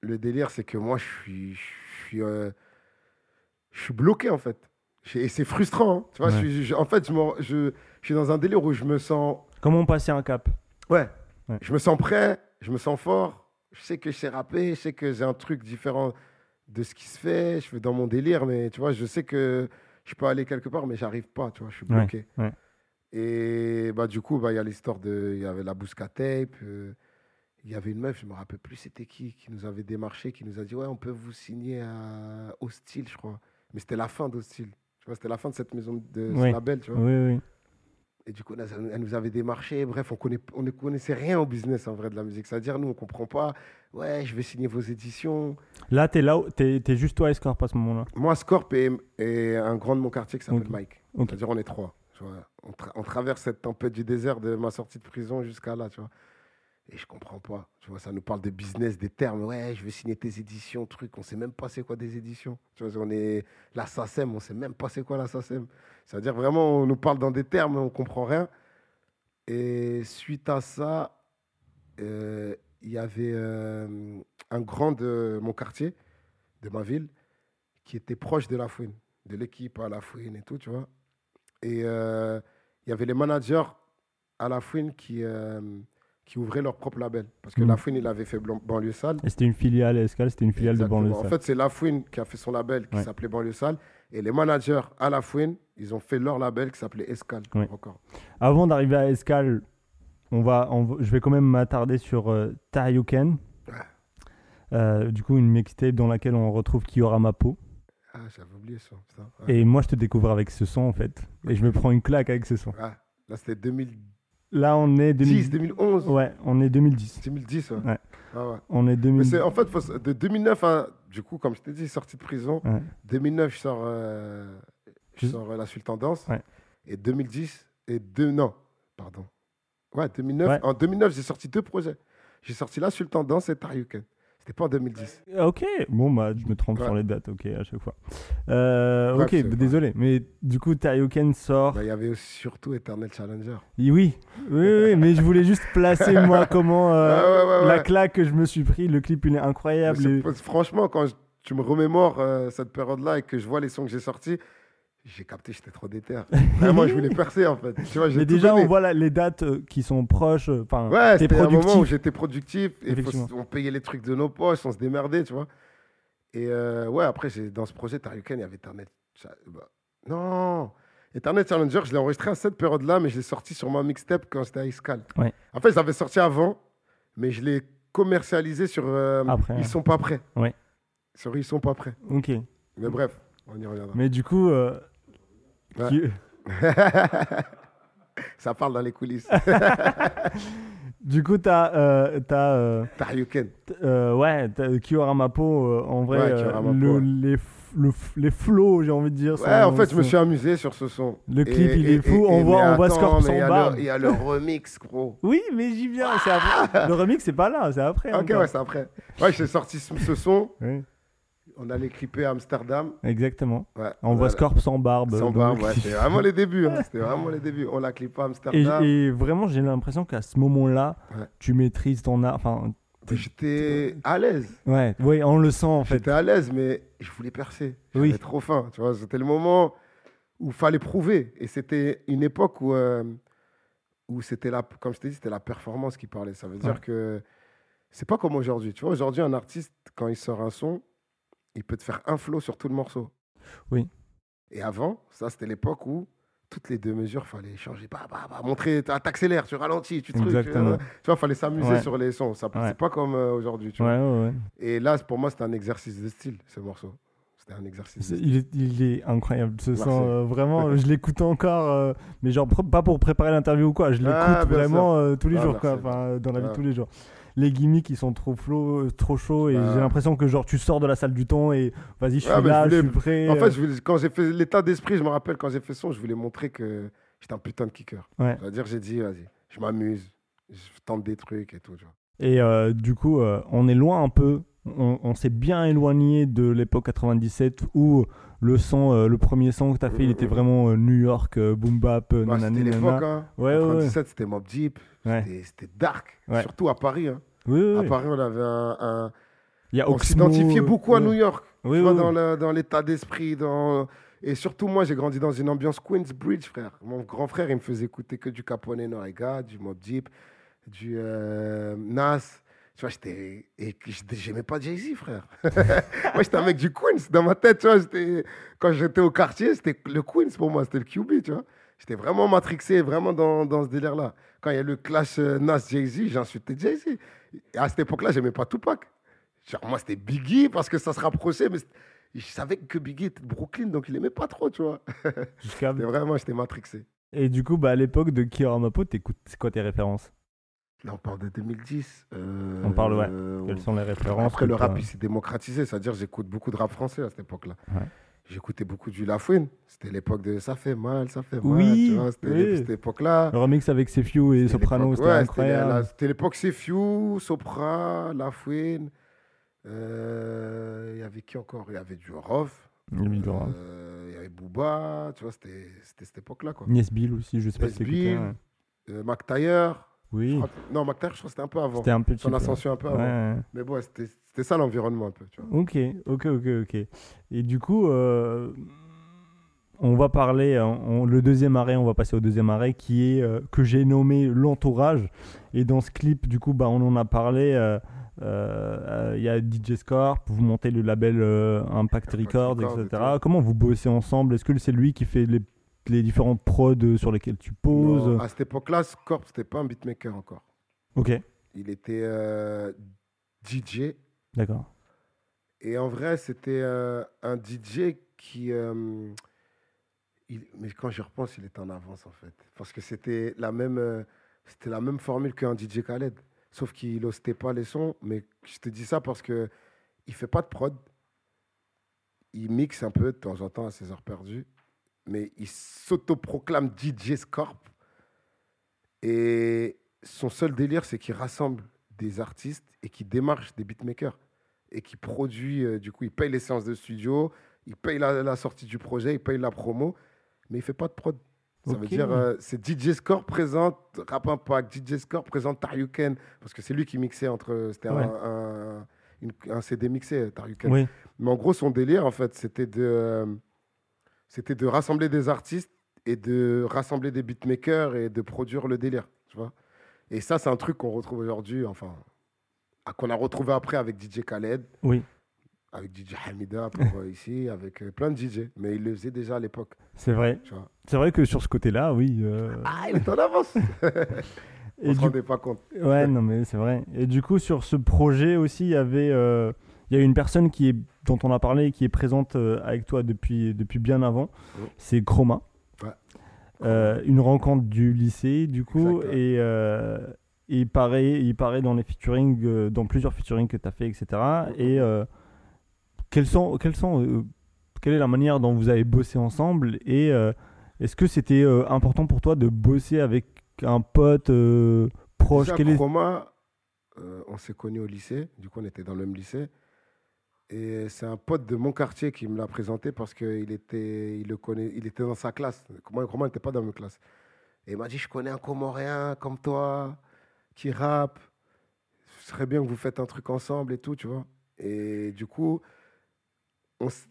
le délire, c'est que moi, je suis, je suis, je suis bloqué, en fait. Et c'est frustrant. hein. Tu vois, Ouais. je- en fait, je, me- je- je suis dans un délire où je me sens Comment passer un cap? Ouais. Ouais. Je me sens prêt, je me sens fort. Je sais que je sais rapper, je sais que j'ai un truc différent de ce qui se fait. Je fais dans mon délire, mais tu vois, je sais que je peux aller quelque part, mais j'arrive pas, tu vois, je suis bloqué. ouais. Et bah, du coup, bah, il y a l'histoire de. Il y avait la Bousca Tape. euh, il y avait une meuf, je me rappelle plus c'était qui, qui nous avait démarché, qui nous a dit Ouais, on peut vous signer à Hostile, je crois. Mais c'était la fin d'Hostile. Tu vois, c'était la fin de cette maison de ce Ouais. label, tu vois. Oui, oui. Et du coup, là, elle nous avait démarché. Bref, on, connaît, on ne connaissait rien au business en vrai de la musique. C'est-à-dire, nous, on comprend pas. Ouais, je vais signer vos éditions. Là, où- t'es es juste toi et Scorp à ce moment-là. Moi, Scorp et, et un grand de mon quartier qui s'appelle Ok. Mike. C'est-à-dire, on est trois. tu vois. On, tra- on traverse cette tempête du désert de ma sortie de prison jusqu'à là, tu vois. Et je comprends pas. Tu vois, ça nous parle de business, des termes. Ouais, je vais signer tes éditions, truc. On sait même pas c'est quoi des éditions. Tu vois, on est la SACEM, on sait même pas c'est quoi la SACEM. C'est-à-dire vraiment, on nous parle dans des termes, on comprend rien. Et suite à ça, euh, il y avait euh, un grand de mon quartier, de ma ville, qui était proche de la fouine, de l'équipe à la fouine et tout, tu vois. Et euh, il y avait les managers à la fouine qui, qui ouvraient leur propre label. Parce que Mhm. la fouine, il avait fait banlieue sale. Et c'était une filiale, Escal, c'était une filiale Exactement. de banlieue. En fait, c'est La Fouine qui a fait son label qui Ouais. s'appelait Banlieue Sale. Et les managers à La Fouine, ils ont fait leur label qui s'appelait Escal. Ouais. Encore. Avant d'arriver à Escal, on va, on je vais quand même m'attarder sur euh, Taryuken. Euh, du coup, une mixtape dans laquelle on retrouve Kiora Mapo. Ah, j'avais oublié ça. Ouais. Et moi, je te découvre avec ce son, en fait. Et je me prends une claque avec ce son. Là, c'était 2010, Là, on est 2010. 2011. Ouais, on est 2010. 2010, ouais. Ouais. Ah ouais. On est Mais 2010. c'est, en fait, faut de 2009 à. Du coup, comme je t'ai dit, sorti de prison. Ouais. 2009, je sors, euh, je sors euh, La. Et 2010. Et deux. Non, pardon. Ouais, 2009. Ouais. En 2009, j'ai sorti deux projets. J'ai sorti La Suite Tendance et Taryuken. Pas en 2010. Ah, Ok, bon bah je me trompe Ouais. sur les dates, ok à chaque fois. Euh, ok, bah, désolé, mais du coup Taioken sort. Bah, Il y avait surtout Eternal Challenger. Oui, oui, oui, oui, mais je voulais juste placer moi comment euh, Ouais, la claque que je me suis pris. Le clip il est incroyable. Et- Franchement, quand je- tu me remémores euh, cette période-là et que je vois les sons que j'ai sortis, j'ai capté, j'étais trop déter. Vraiment, je voulais percer en fait. Tu vois, j'ai Mais déjà donné. on voit les dates euh, qui sont proches. euh, Enfin, Ouais, c'était un moment où j'étais productif et faut- Effectivement. on payait les trucs de nos poches, on se démerdait, tu vois. Et euh, ouais, après, dans ce projet Taryuken, il y avait. Cha- bah, non Eternal Challenger, je l'ai enregistré à cette période-là, mais je l'ai sorti sur ma mixtape quand j'étais à Iscal. Ouais. En fait, je l'avais sorti avant, mais je l'ai commercialisé sur euh, Après, Ils ouais. sont pas prêts. Ouais. Sur Ils sont pas prêts. Ok. Mais bref, on y reviendra. Mais du coup, euh, Ouais. qui- Ça parle dans les coulisses. du coup t'as euh, t'as euh. Euh, ouais, t'as- Kiyoramapo, euh, en vrai, Ouais, euh, le- les, le les flows, j'ai envie de dire. Ouais, sont- en fait, je me suis amusé sur ce son. Le clip, il est fou. On voit- on voit attends, Scorp mais sans il y a le- barbe. Il y a le remix, gros. Oui, mais j'y viens. c'est après. le remix, c'est pas là, c'est après. Ok, encore. ouais, c'est après. Ouais, j'ai sorti ce, ce son. Oui, On allait clipper à Amsterdam. exactement. Ouais, On voit voilà. Scorp sans barbe. Sans barbe, ouais. C'était vraiment les débuts. hein. C'était vraiment les débuts. On l'a clippé à Amsterdam. et vraiment, j'ai l'impression qu'à ce moment-là, Ouais. tu maîtrises ton art. Enfin, J'étais à l'aise. ouais, ouais, on le sent en fait. J'étais à l'aise, mais je voulais percer. Oui. J'avais trop faim. Tu vois, c'était le moment où il fallait prouver. Et c'était une époque où, euh, où c'était la, comme je t'ai dit, c'était la performance qui parlait. Ça veut dire que c'est pas comme aujourd'hui. Tu vois, aujourd'hui, un artiste, quand il sort un son, il peut te faire un flow sur tout le morceau. Oui. Et avant, ça, c'était l'époque où toutes les deux mesures, fallait changer. Bah, bah, bah, montrer, t'accélères, tu ralentis, tu trucs. Exactement. Tu vois, fallait s'amuser Ouais. sur les sons. Ça, Ouais. C'est pas comme euh, aujourd'hui. tu vois. Ouais, ouais, ouais. Et là, pour moi, c'était un exercice de style, ce morceau. C'était un exercice de. Il est, il est incroyable ce Merci. son, euh, vraiment, je l'écoute encore, euh, mais genre pas pour préparer l'interview ou quoi, je l'écoute Ah, bien vraiment tous les Ah, jours, quoi, dans la vie de Ah. tous les jours. Les gimmicks ils sont trop euh, trop chauds et Ah. j'ai l'impression que genre tu sors de la salle du temps et vas-y je suis mais là, je suis prêt. En euh, fait, je voulais- quand j'ai fait l'état d'esprit, je me rappelle quand j'ai fait son, je voulais montrer que j'étais un putain de kicker. Ouais. C'est-à-dire, j'ai dit, vas-y, je m'amuse, je tente des trucs et tout. Et euh, du coup, euh, on est loin un peu. On, on s'est bien éloigné de l'époque 97 où le son, euh, le premier son que tu as fait, il était vraiment euh, New York, euh, boom bap, euh, Bah, c'était l'époque, hein. Ouais, ouais, ouais. 97, c'était Mob Deep, Ouais. c'était- dark, surtout à Paris. hein. Oui, oui, À. Paris, on avait un. un- Il y a on s'identifiait beaucoup à. New York. Oui, tu vois, dans l'état d'esprit. Dans... Et surtout, moi, j'ai grandi dans une ambiance Queensbridge, frère. Mon grand frère, il me faisait écouter que du Capone Norega, du Mob Deep, du euh, Nas. Tu vois, j'étais. Et j'aimais pas Jay-Z, frère. moi, j'étais un mec du Queens. Dans ma tête, tu vois, quand j'étais au quartier, c'était le Queens pour moi, c'était le QB, tu vois. J'étais vraiment matrixé, vraiment dans, dans ce délire-là. Quand il y a le clash euh, Nas-Jay-Z, j'insultais Jay-Z. Et à cette époque-là, j'aimais pas Tupac. Genre, moi, c'était Biggie parce que ça se rapprochait, mais je savais que Biggie était de Brooklyn, donc il aimait pas trop, tu vois. Jusqu'à- C'était vraiment, j'étais matrixé. Et du coup, bah, à l'époque de Kiyoramapo, t'écoutes, c'est quoi tes références? Là, on parle de 2010. euh, On parle, ouais. euh, Quelles sont les références Après, que le rap, il s'est démocratisé. C'est-à-dire, j'écoute beaucoup de rap français à cette époque-là. Ouais. J'écoutais beaucoup du Lafouine. C'était l'époque de Ça fait mal, ça fait mal. Oui, tu vois, C'était oui. cette époque-là. Le remix avec Sefiu et C'était Soprano, c'était ouais, incroyable. C'était l'époque Sefiu, Sopra, Lafouine. Euh, Il y avait qui encore? Il y avait du Rof. Il. Euh, y avait Booba. Tu vois, c'était c'était cette époque-là. quoi. Nies Bill aussi, je sais pas si Nesbill. t'écoutais, ouais. Euh, Mac Taylor. Oui, crois Non, Mac Taylor, je crois que c'était un peu avant. c'était un petit Son peu. ascension un peu avant. Ouais. Mais bon, c'était c'était ça l'environnement un peu. Tu vois. Ok, ok, ok, ok. Et du coup, euh, on va parler, euh, on- le deuxième arrêt, on va passer au deuxième arrêt qui est euh, que j'ai nommé l'entourage. Et dans ce clip, du coup, bah, on en a parlé. euh, Il y a DJ Scorp, vous montez le label Impact Records, et etc. Comment vous bossez ensemble? Est-ce que c'est lui qui fait les, les différentes prods sur lesquelles tu poses Non, à cette époque-là, Scorp, c'était pas un beatmaker encore. Ok, Il était euh, DJ. d'accord. Et en vrai, c'était euh, un DJ qui. euh, il- mais quand j'y repense, il était en avance en fait. Parce que c'était la même, c'était la même formule qu'un DJ Khaled. Sauf qu'il n'ostait pas les sons. Mais je te dis ça parce que il fait pas de prod. Il mixe un peu de temps en temps à ses heures perdues. Mais il s'autoproclame DJ Scorp. Et son seul délire, c'est qu'il rassemble des artistes et qu'il démarche des beatmakers. Et qu'il produit, euh, du coup, il paye les séances de studio, il paye la, la sortie du projet, il paye la promo, mais il fait pas de prod. Ça veut dire, euh, c'est DJ Score présente Rap Impact, DJ Score présente Taryuken, parce que c'est lui qui mixait entre. C'était un- Ouais. un, une- un CD mixé, Taryuken. Oui. Mais en gros, son délire, en fait, c'était de, euh, c'était de rassembler des artistes et de rassembler des beatmakers et de produire le délire, tu vois. Et ça, c'est un truc qu'on retrouve aujourd'hui, enfin, qu'on a retrouvé après avec DJ Khaled, Oui. avec DJ Hamida pour, ici, avec euh, plein de DJ. Mais il le faisait déjà à l'époque, C'est vrai. C'est vrai que sur ce côté-là, oui. euh, Ah, il est en avance On se du- rendait pas compte. Ouais, non, mais c'est vrai. Et du coup, sur ce projet aussi, il y avait. euh, Il y a une personne qui est, dont on a parlé et qui est présente euh, avec toi depuis, depuis bien avant. C'est Chroma. Ouais. Euh, une rencontre du lycée, du coup. Et euh, il, paraît, il paraît dans les featuring, euh, dans plusieurs featuring que tu as fait, etc. Et euh, quels sont. Quels sont quelle est la manière dont vous avez bossé ensemble Et est-ce que c'était important pour toi de bosser avec un pote proche? Déjà, Quel est- Chroma, on s'est connus au lycée. Du coup, on était dans le même lycée. Et c'est un pote de mon quartier qui me l'a présenté parce qu'il était, il le connaît, il était dans sa classe. Moi, Chroma n'était pas dans ma classe. Et il m'a dit, je connais un Comorien comme toi, qui rappe. Ce serait bien que vous faites un truc ensemble et tout, tu vois. Et du coup,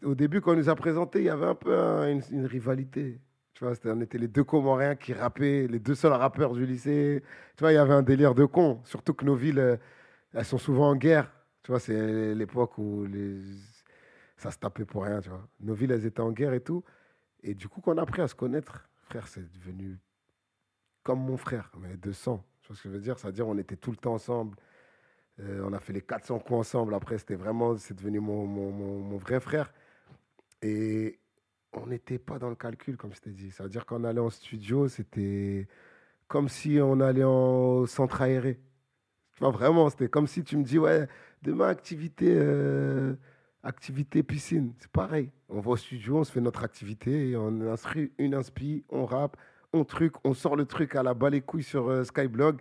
au début, quand on nous a présenté, il y avait un peu un- une, rivalité. Tu vois, c'était- on était les deux Comoriens qui rappaient, les deux seuls rappeurs du lycée. Tu vois, il y avait un délire de con. Surtout que nos villes, euh, elles sont souvent en guerre. Tu vois, c'est l'époque où les... ça se tapait pour rien, tu vois. Nos villes, elles étaient en guerre et tout. Et du coup, quand on a appris à se connaître, frère, c'est devenu comme mon frère, mais de sang. Tu vois ce que je veux dire? C'est-à-dire, on était tout le temps ensemble. Euh, on a fait les 400 coups ensemble. Après, c'était vraiment, c'est devenu mon, mon, mon- mon vrai frère. Et on n'était pas dans le calcul, comme je t'ai dit. Ça veut dire qu'on allait en studio, c'était comme si on allait en centre aéré. Tu vois, vraiment, c'était comme si tu me dis, ouais, demain, activité, euh, activité piscine. C'est pareil. On va au studio, on se fait notre activité, et on inscrit une inspi, on rappe, on truc, on sort le truc à la balle les couilles sur euh, Skyblog.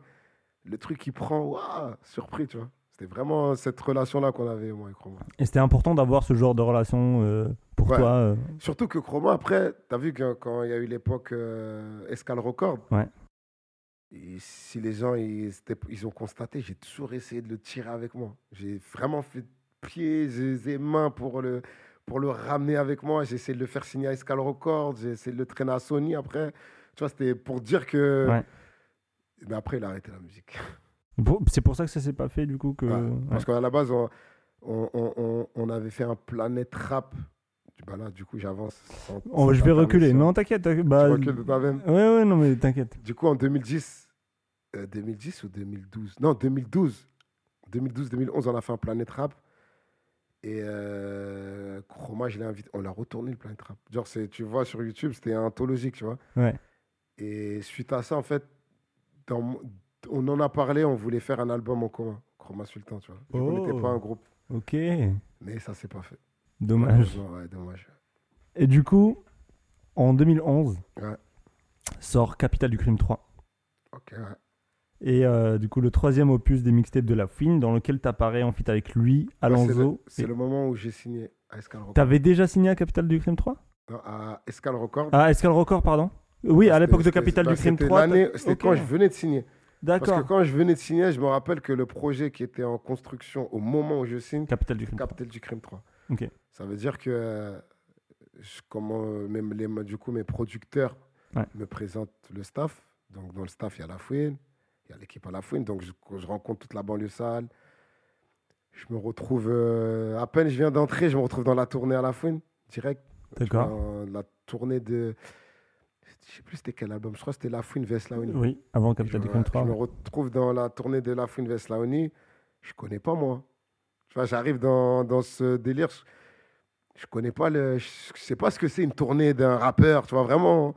Le truc, il prend, waouh, surpris, tu vois. C'était vraiment cette relation-là qu'on avait, moi et Chroma. Et c'était important d'avoir ce genre de relation euh, pour Ouais. toi. euh. Surtout que Chroma, après, tu as vu que quand il y a eu l'époque euh, Escal Record, Ouais. Et si les gens ils, ont constaté, j'ai toujours essayé de le tirer avec moi. J'ai vraiment fait pieds et mains pour le, pour le ramener avec moi. J'ai essayé de le faire signer à Escal Records, j'ai essayé de le traîner à Sony après. Tu vois, c'était pour dire que. Ouais. Mais après, il a arrêté la musique. C'est pour ça que ça s'est pas fait du coup que. Ouais, ouais. Parce qu'à la base, on, on, on- on- on avait fait un planète rap. Bah là, du coup, j'avance. sans- Oh, je vais reculer. Non, t'inquiète. t'inquiète. Tu Bah, recules de toi-même. ouais, ouais, non, mais t'inquiète. Du coup, en 2010, euh, 2010 ou 2012 Non, 2012. 2012-2011, on a fait un Planète Rap. Et euh, Chroma, je l'ai invité. On l'a retourné, le Planète Rap. Genre, c'est- tu vois, sur YouTube, c'était anthologique, tu vois. Ouais. Et suite à ça, en fait, dans mon- on en a parlé, on voulait faire un album en commun. Chroma Sultan, tu vois. Du coup, On n'était Oh. pas un groupe. Ok. Mais ça s'est pas fait. Dommage. Malheureusement, ouais, dommage. Et du coup, en 2011, Ouais. sort Capital du Crime 3. Ok, ouais. Et euh, du coup, le troisième opus des mixtapes de La Fouine, dans lequel t'apparais en fit avec lui, c'est Alonso. le- C'est Et- le, moment où j'ai signé à Escal Record. T'avais déjà signé à Capital du Crime 3 Non, à Escal Record. Ah, Escal Record, pardon Oui, à l'époque de Capital bah, du Crime c'était 3. l'année- t'as- C'était quand je venais de signer. Parce que D'accord. quand je venais de signer, je me rappelle que le projet qui était en construction au moment où je signe, Capital du Crime 3. Capital du Crime 3. Ça veut dire que euh, je- comment, euh, même les, du coup, mes producteurs Ouais. me présentent le staff. Donc, dans le staff, il y a la fouine, il y a l'équipe à la fouine. Donc, je, rencontre toute la banlieue sale. Je me retrouve, euh, à peine je viens d'entrer, je me retrouve dans la tournée à la fouine, direct. D'accord. La tournée de. Je sais plus c'était quel album, je crois que c'était La Fouine vs Laoni. Oui, avant Capital me- Crime je 3. me retrouve dans la tournée de La Fouine vs Laoni. Je connais pas moi. Tu vois, j'arrive dans, dans ce délire. je connais pas le. Je sais pas ce que c'est une tournée d'un rappeur, tu vois, vraiment.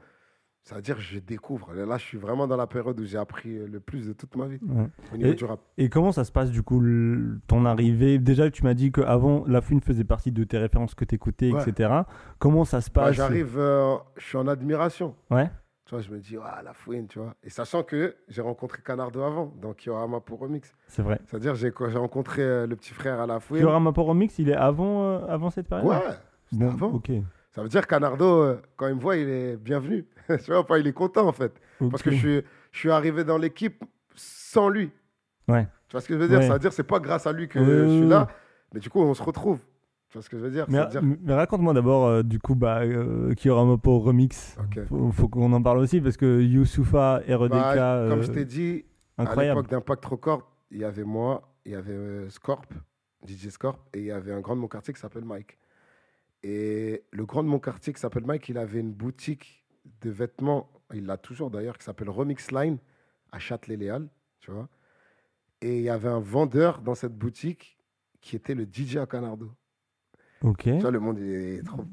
Ça veut dire que je découvre. Là, je suis vraiment dans la période où j'ai appris le plus de toute ma vie Ouais. au niveau Et- du rap. Et comment ça se passe du coup le- ton arrivée? Déjà, tu m'as dit qu'avant, La Fouine faisait partie de tes références que tu écoutais, Ouais. etc. Comment ça se Bah, passe? J'arrive, euh, je suis en admiration. Ouais. Tu vois, je me dis, ah, la fouine, tu vois. Et sachant que j'ai rencontré Canardo avant, donc Yorama pour Remix. C'est vrai. C'est-à-dire, j'ai j'ai rencontré euh, le petit frère à la fouine. Diorama pour Remix, il est avant, euh, avant cette période Ouais, Bon, avant. ok. Ça veut dire Canardo, euh, quand il me voit, il est bienvenu. tu vois, enfin, il est content, en fait. Parce que je suis, je suis arrivé dans l'équipe sans lui. Ouais. Tu vois ce que je veux dire? Ouais. Ça veut dire c'est pas grâce à lui que je suis là, mais du coup on se retrouve. Tu vois ce que je veux dire? Mais, dire- raconte-moi d'abord, euh, du coup, bah, euh, Kiyorama pour Remix. Ok. Faut, faut qu'on en parle aussi parce que Youssoufa, REDK, Bah, comme euh, je t'ai dit, à l'époque d'Impact Record, il y avait moi, il y avait euh, Scorp, DJ Scorp, et il y avait un grand de mon quartier qui s'appelle Mike. Et le grand de mon quartier qui s'appelle Mike, il avait une boutique de vêtements, il l'a toujours d'ailleurs, qui s'appelle Remix Line à Châtelet-Léal, tu vois. Et il y avait un vendeur dans cette boutique qui était le DJ à Canardo. Ok. Tu vois, le monde est trop.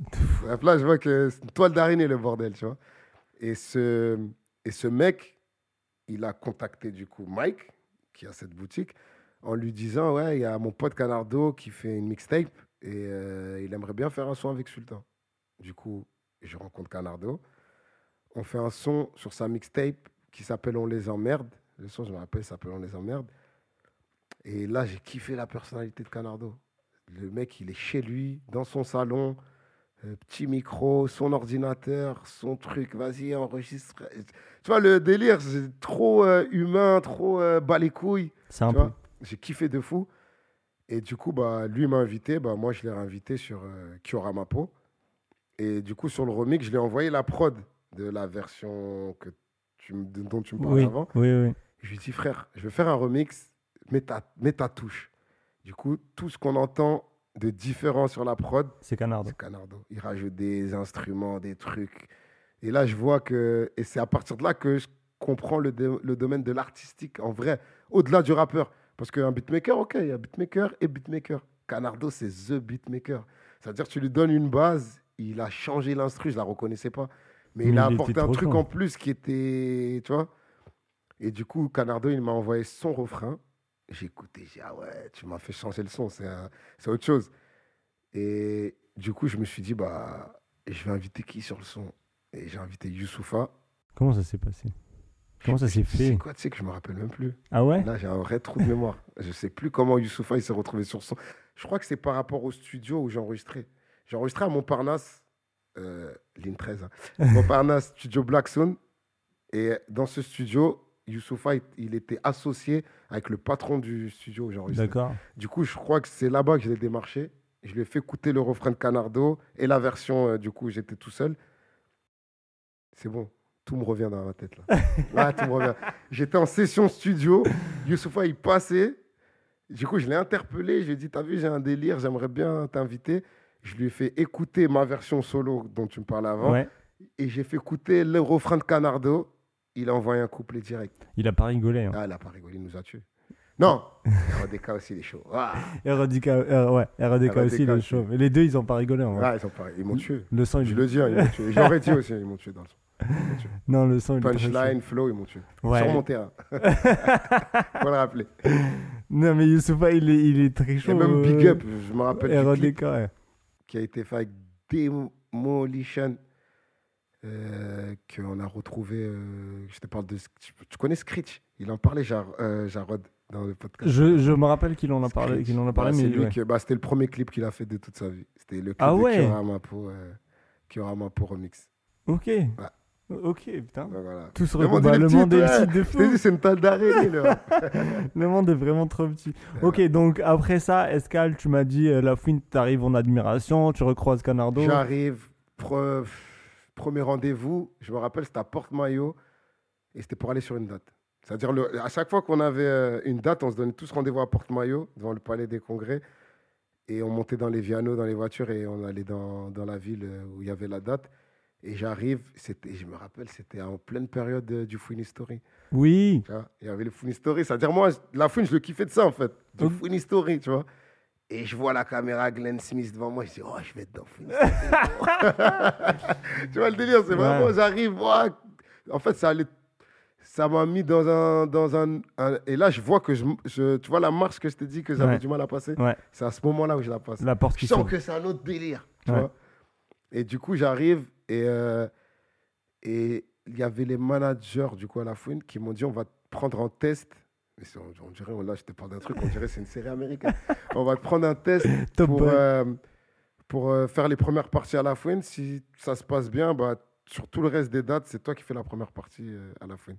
Là, je vois que c'est une toile d'araignée, le bordel, tu vois. Et ce, et ce mec, il a contacté du coup Mike, qui a cette boutique, en lui disant Ouais, il y a mon pote Canardo qui fait une mixtape et euh, il aimerait bien faire un son avec Sultan. Du coup, je rencontre Canardo. On fait un son sur sa mixtape qui s'appelle On les emmerde. Le son, je me rappelle, s'appelle On les emmerde. Et là, j'ai kiffé la personnalité de Canardo. Le mec, il est chez lui, dans son salon, euh, petit micro, son ordinateur, son truc, vas-y, enregistre. Tu vois, le délire, c'est trop euh, humain, trop euh, bas les couilles. C'est un peu. j'ai kiffé de fou. Et du coup, bah, lui m'a invité, bah, moi je l'ai invité sur euh, Kioramapo. Et du coup, sur le remix, je lui ai envoyé la prod de la version que tu, dont tu me parlais Oui, avant. oui, oui. Je lui ai dit, frère, je vais faire un remix, mets ta, mets ta touche. Du coup, tout ce qu'on entend de différent sur la prod, C'est Canardo. c'est Canardo. Il rajoute des instruments, des trucs. Et là, je vois que. Et c'est à partir de là que je comprends le, le domaine de l'artistique, en vrai, au-delà du rappeur. Parce qu'un beatmaker, ok, il y a beatmaker et beatmaker. Canardo, c'est the beatmaker. C'est-à-dire, tu lui donnes une base, il a changé l'instru, je la reconnaissais pas. Mais, Mais il a apporté un truc en plus qui était. Tu vois Et du coup, Canardo, il m'a envoyé son refrain. J'ai écouté, j'ai dit, ah ouais, tu m'as fait changer le son, c'est un- c'est autre chose. Et du coup, je me suis dit, bah, je vais inviter qui sur le son? Et j'ai invité Youssoufa. Comment ça s'est passé? Comment ça s'est C'est fait? quoi, tu sais que je me rappelle même plus. Ah ouais? Là, j'ai un vrai trou de mémoire. Je sais plus comment Youssoufa il s'est retrouvé sur son. Je crois que c'est par rapport au studio où j'ai enregistré. J'ai enregistré à Montparnasse, euh, ligne 13, hein. Montparnasse, studio Black Zone. Et dans ce studio, Youssoufa, il, était associé avec le patron du studio. D'accord. Du coup, je crois que c'est là-bas que je l'ai démarché. Je lui ai fait écouter le refrain de Canardo et la version, euh, du coup, j'étais tout seul. C'est bon, tout me revient dans la tête là. Ah, tout me revient. J'étais en session studio, Youssoufa, il passait. Du coup, je l'ai interpellé, je lui ai dit, t'as vu, j'ai un délire, j'aimerais bien t'inviter. Je lui ai fait écouter ma version solo dont tu me parlais avant. Ouais. Et j'ai fait écouter le refrain de Canardo. Il a envoyé un couplet direct. Il a pas rigolé. Hein. Ah, il a pas rigolé, il nous a tués. Non RDK aussi, il est chaud. Ah. RDK, euh, ouais, RDK RDK aussi, il est chaud. Mais les deux, ils ont pas rigolé. En vrai. Ah, ils, sont pas- ils m'ont tué. Le sang, il Je le dis, hein, ils m'ont tué. J'aurais dit aussi, ils m'ont tué dans le son. Tué. Non, le sang, chaud. Punchline, flow, ils m'ont tué. Ouais. Sur mon terrain. Faut le rappeler. Non, mais Youssoufa, il est, il est très chaud. Et même euh, Big Up, je me rappelle du clip RDK, ouais. qui a été fait avec Demolition, qu'on a retrouvé. euh, je te parle de. Tu, connais Screech? Il en parlait, Jar- euh, Jarod, dans le podcast. Je, je me rappelle qu'il en a parlé, qu'il en a parlé, Bah, mais ouais. bah, c'était le premier clip qu'il a fait de toute sa vie. C'était le clip Ah de ouais? Kioramapo, euh, Kioramapo Remix. Ok. Ok, putain. Donc, voilà. Tout se Le monde, recoupe. il est Le monde est ouais. petit de fou. c'est une talle d'araignée, là. Le monde est vraiment trop petit. Ok, donc après ça, Escal, tu m'as dit, euh, la fouine, t'arrives en admiration, tu recroises Canardo. J'arrive, pre- premier rendez-vous, je me rappelle, c'était à Porte-Maillot, et c'était pour aller sur une date. C'est-à-dire, le- à chaque fois qu'on avait euh, une date, on se donnait tous rendez-vous à Porte-Maillot, devant le palais des congrès, et on montait dans les Vianos, dans les voitures, et on allait dans, dans la ville euh, où il y avait la date. Et j'arrive, c'était, je me rappelle, c'était en pleine période euh, du Fouine Story. Oui. Il y avait le Fouine Story. C'est-à-dire, moi, la Fouine, je le kiffais de ça, en fait. Du Ok. Fouine Story, tu vois. Et je vois la caméra Glenn Smith devant moi. Je dis, oh, je vais être dans Fouine. tu vois le délire, c'est vraiment, Ouais. j'arrive. ouah. En fait, ça allait. Ça m'a mis dans un, dans un, un- Et là, je vois que je, je- Tu vois la marche que je t'ai dit que j'avais Ouais. du mal à passer? Ouais, C'est à ce moment-là où je la passe. la porte Je qui sens s'ouvre. que c'est un autre délire. Tu vois? Et du coup, j'arrive et euh, et il y avait les managers du coup à la fouine qui m'ont dit on va te prendre en test. Mais on, on dirait, là, je te parle d'un truc, on dirait c'est une série américaine. on va te prendre un test pour, euh, pour euh, faire les premières parties à la fouine. Si ça se passe bien, bah, sur tout le reste des dates, c'est toi qui fais la première partie euh, à la fouine.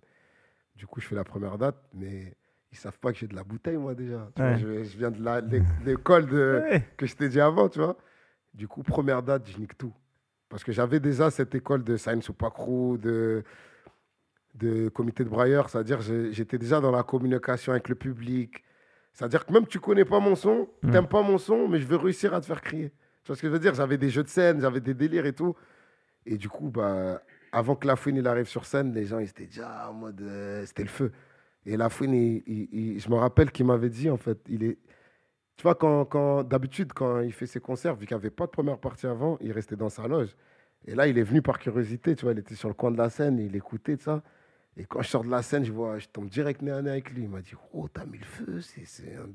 Du coup, je fais la première date, mais ils savent pas que j'ai de la bouteille, moi, déjà. Tu vois, Ouais. je, je viens de l'école Ouais. que je t'ai dit avant, tu vois. Du coup, première date, je nique tout. Parce que j'avais déjà cette école de Science ou Pacrou, de, de comité de brailleurs. C'est-à-dire, j'étais déjà dans la communication avec le public. C'est-à-dire que même tu connais pas mon son, Mm. t'aimes pas mon son, mais je veux réussir à te faire crier. Tu vois ce que je veux dire? J'avais des jeux de scène, j'avais des délires et tout. Et du coup, bah, avant que la fouine il arrive sur scène, les gens ils étaient déjà en mode. euh, C'était le feu. Et la fouine, il- il- il- je me rappelle qu'il m'avait dit, en fait, il est. Tu vois, quand, quand, d'habitude, quand il fait ses concerts, vu qu'il n'y avait pas de première partie avant, il restait dans sa loge. Et là, il est venu par curiosité, tu vois, il était sur le coin de la scène, il écoutait de ça. Et quand je sors de la scène, je vois, je tombe direct nez à nez avec lui. Il m'a dit, oh, t'as mis le feu, c'est, c'est, un-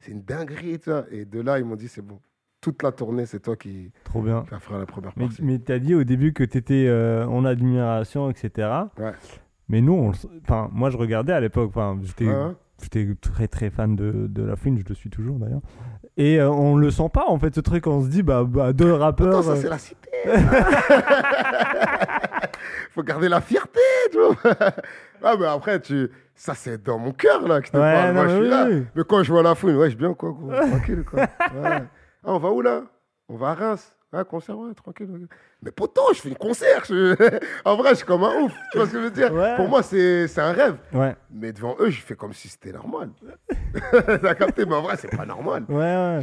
c'est une dinguerie, vois. Et de là, ils m'ont dit, c'est bon. Toute la tournée, c'est toi qui, Trop bien. qui la première Mais, partie. mais tu as dit au début que tu étais en admiration, etc. Ouais. Mais nous, enfin, moi je regardais à l'époque, Ouais, j'étais très très fan de, de la fouine, je le suis toujours d'ailleurs. Et euh, on le sent pas en fait ce truc, on se dit bah, bah deux rappeurs. Attends, ça, euh, c'est la cité. faut garder la fierté, tu vois. ah, mais après, tu... ça, c'est dans mon cœur, là, que je te Ouais, parle. Moi, je mais suis là. oui. Mais quand je vois la fouine, ouais, je suis bien, quoi, gros. Tranquille, quoi. Ouais. Ah, on va où, là? On va à Reims. Ouais, concert, ouais, tranquille. Mais poto, je fais un concert. je- en vrai, je suis comme un ouf. Tu vois ce que je veux dire? Ouais. Pour moi, c'est un rêve. Ouais, Mais devant eux, je fais comme si c'était normal. T'as capté? Mais en vrai, c'est pas normal. ouais,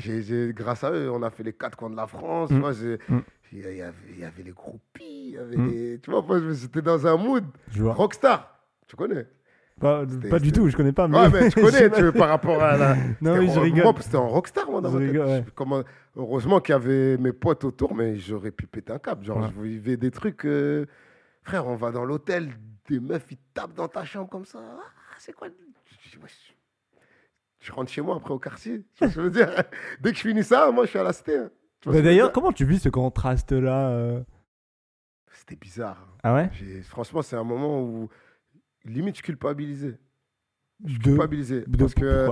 grâce à eux, on a fait les quatre coins de la France. Mm. vois, j'ai- Mm. Il y, avait, il y avait les groupies, il y avait Mm. les- tu vois, moi, j'étais dans un mood rockstar. Tu connais? Pas, du tout, je connais pas. Mais Ouais, mais tu connais tu vois, par rapport à la. Non, mais je rigole. Moi, c'était en rockstar, moi, dans Je ma tête. rigole, ouais. Je- comment- Heureusement qu'il y avait mes potes autour, mais j'aurais pu péter un câble. Genre, Ouais. je vivais des trucs. euh, Frère, on va dans l'hôtel, des meufs, ils tapent dans ta chambre comme ça. Ah, c'est quoi je, je rentre chez moi après au quartier. Tu vois ce que je veux dire? Dès que je finis ça, moi, je suis à la cité. hein. Bah, veux D'ailleurs, comment tu vis ce contraste là euh? C'était bizarre. hein. Ah ouais? Franchement, c'est un moment où limite je culpabilisais. Je De, culpabilisais. de- parce que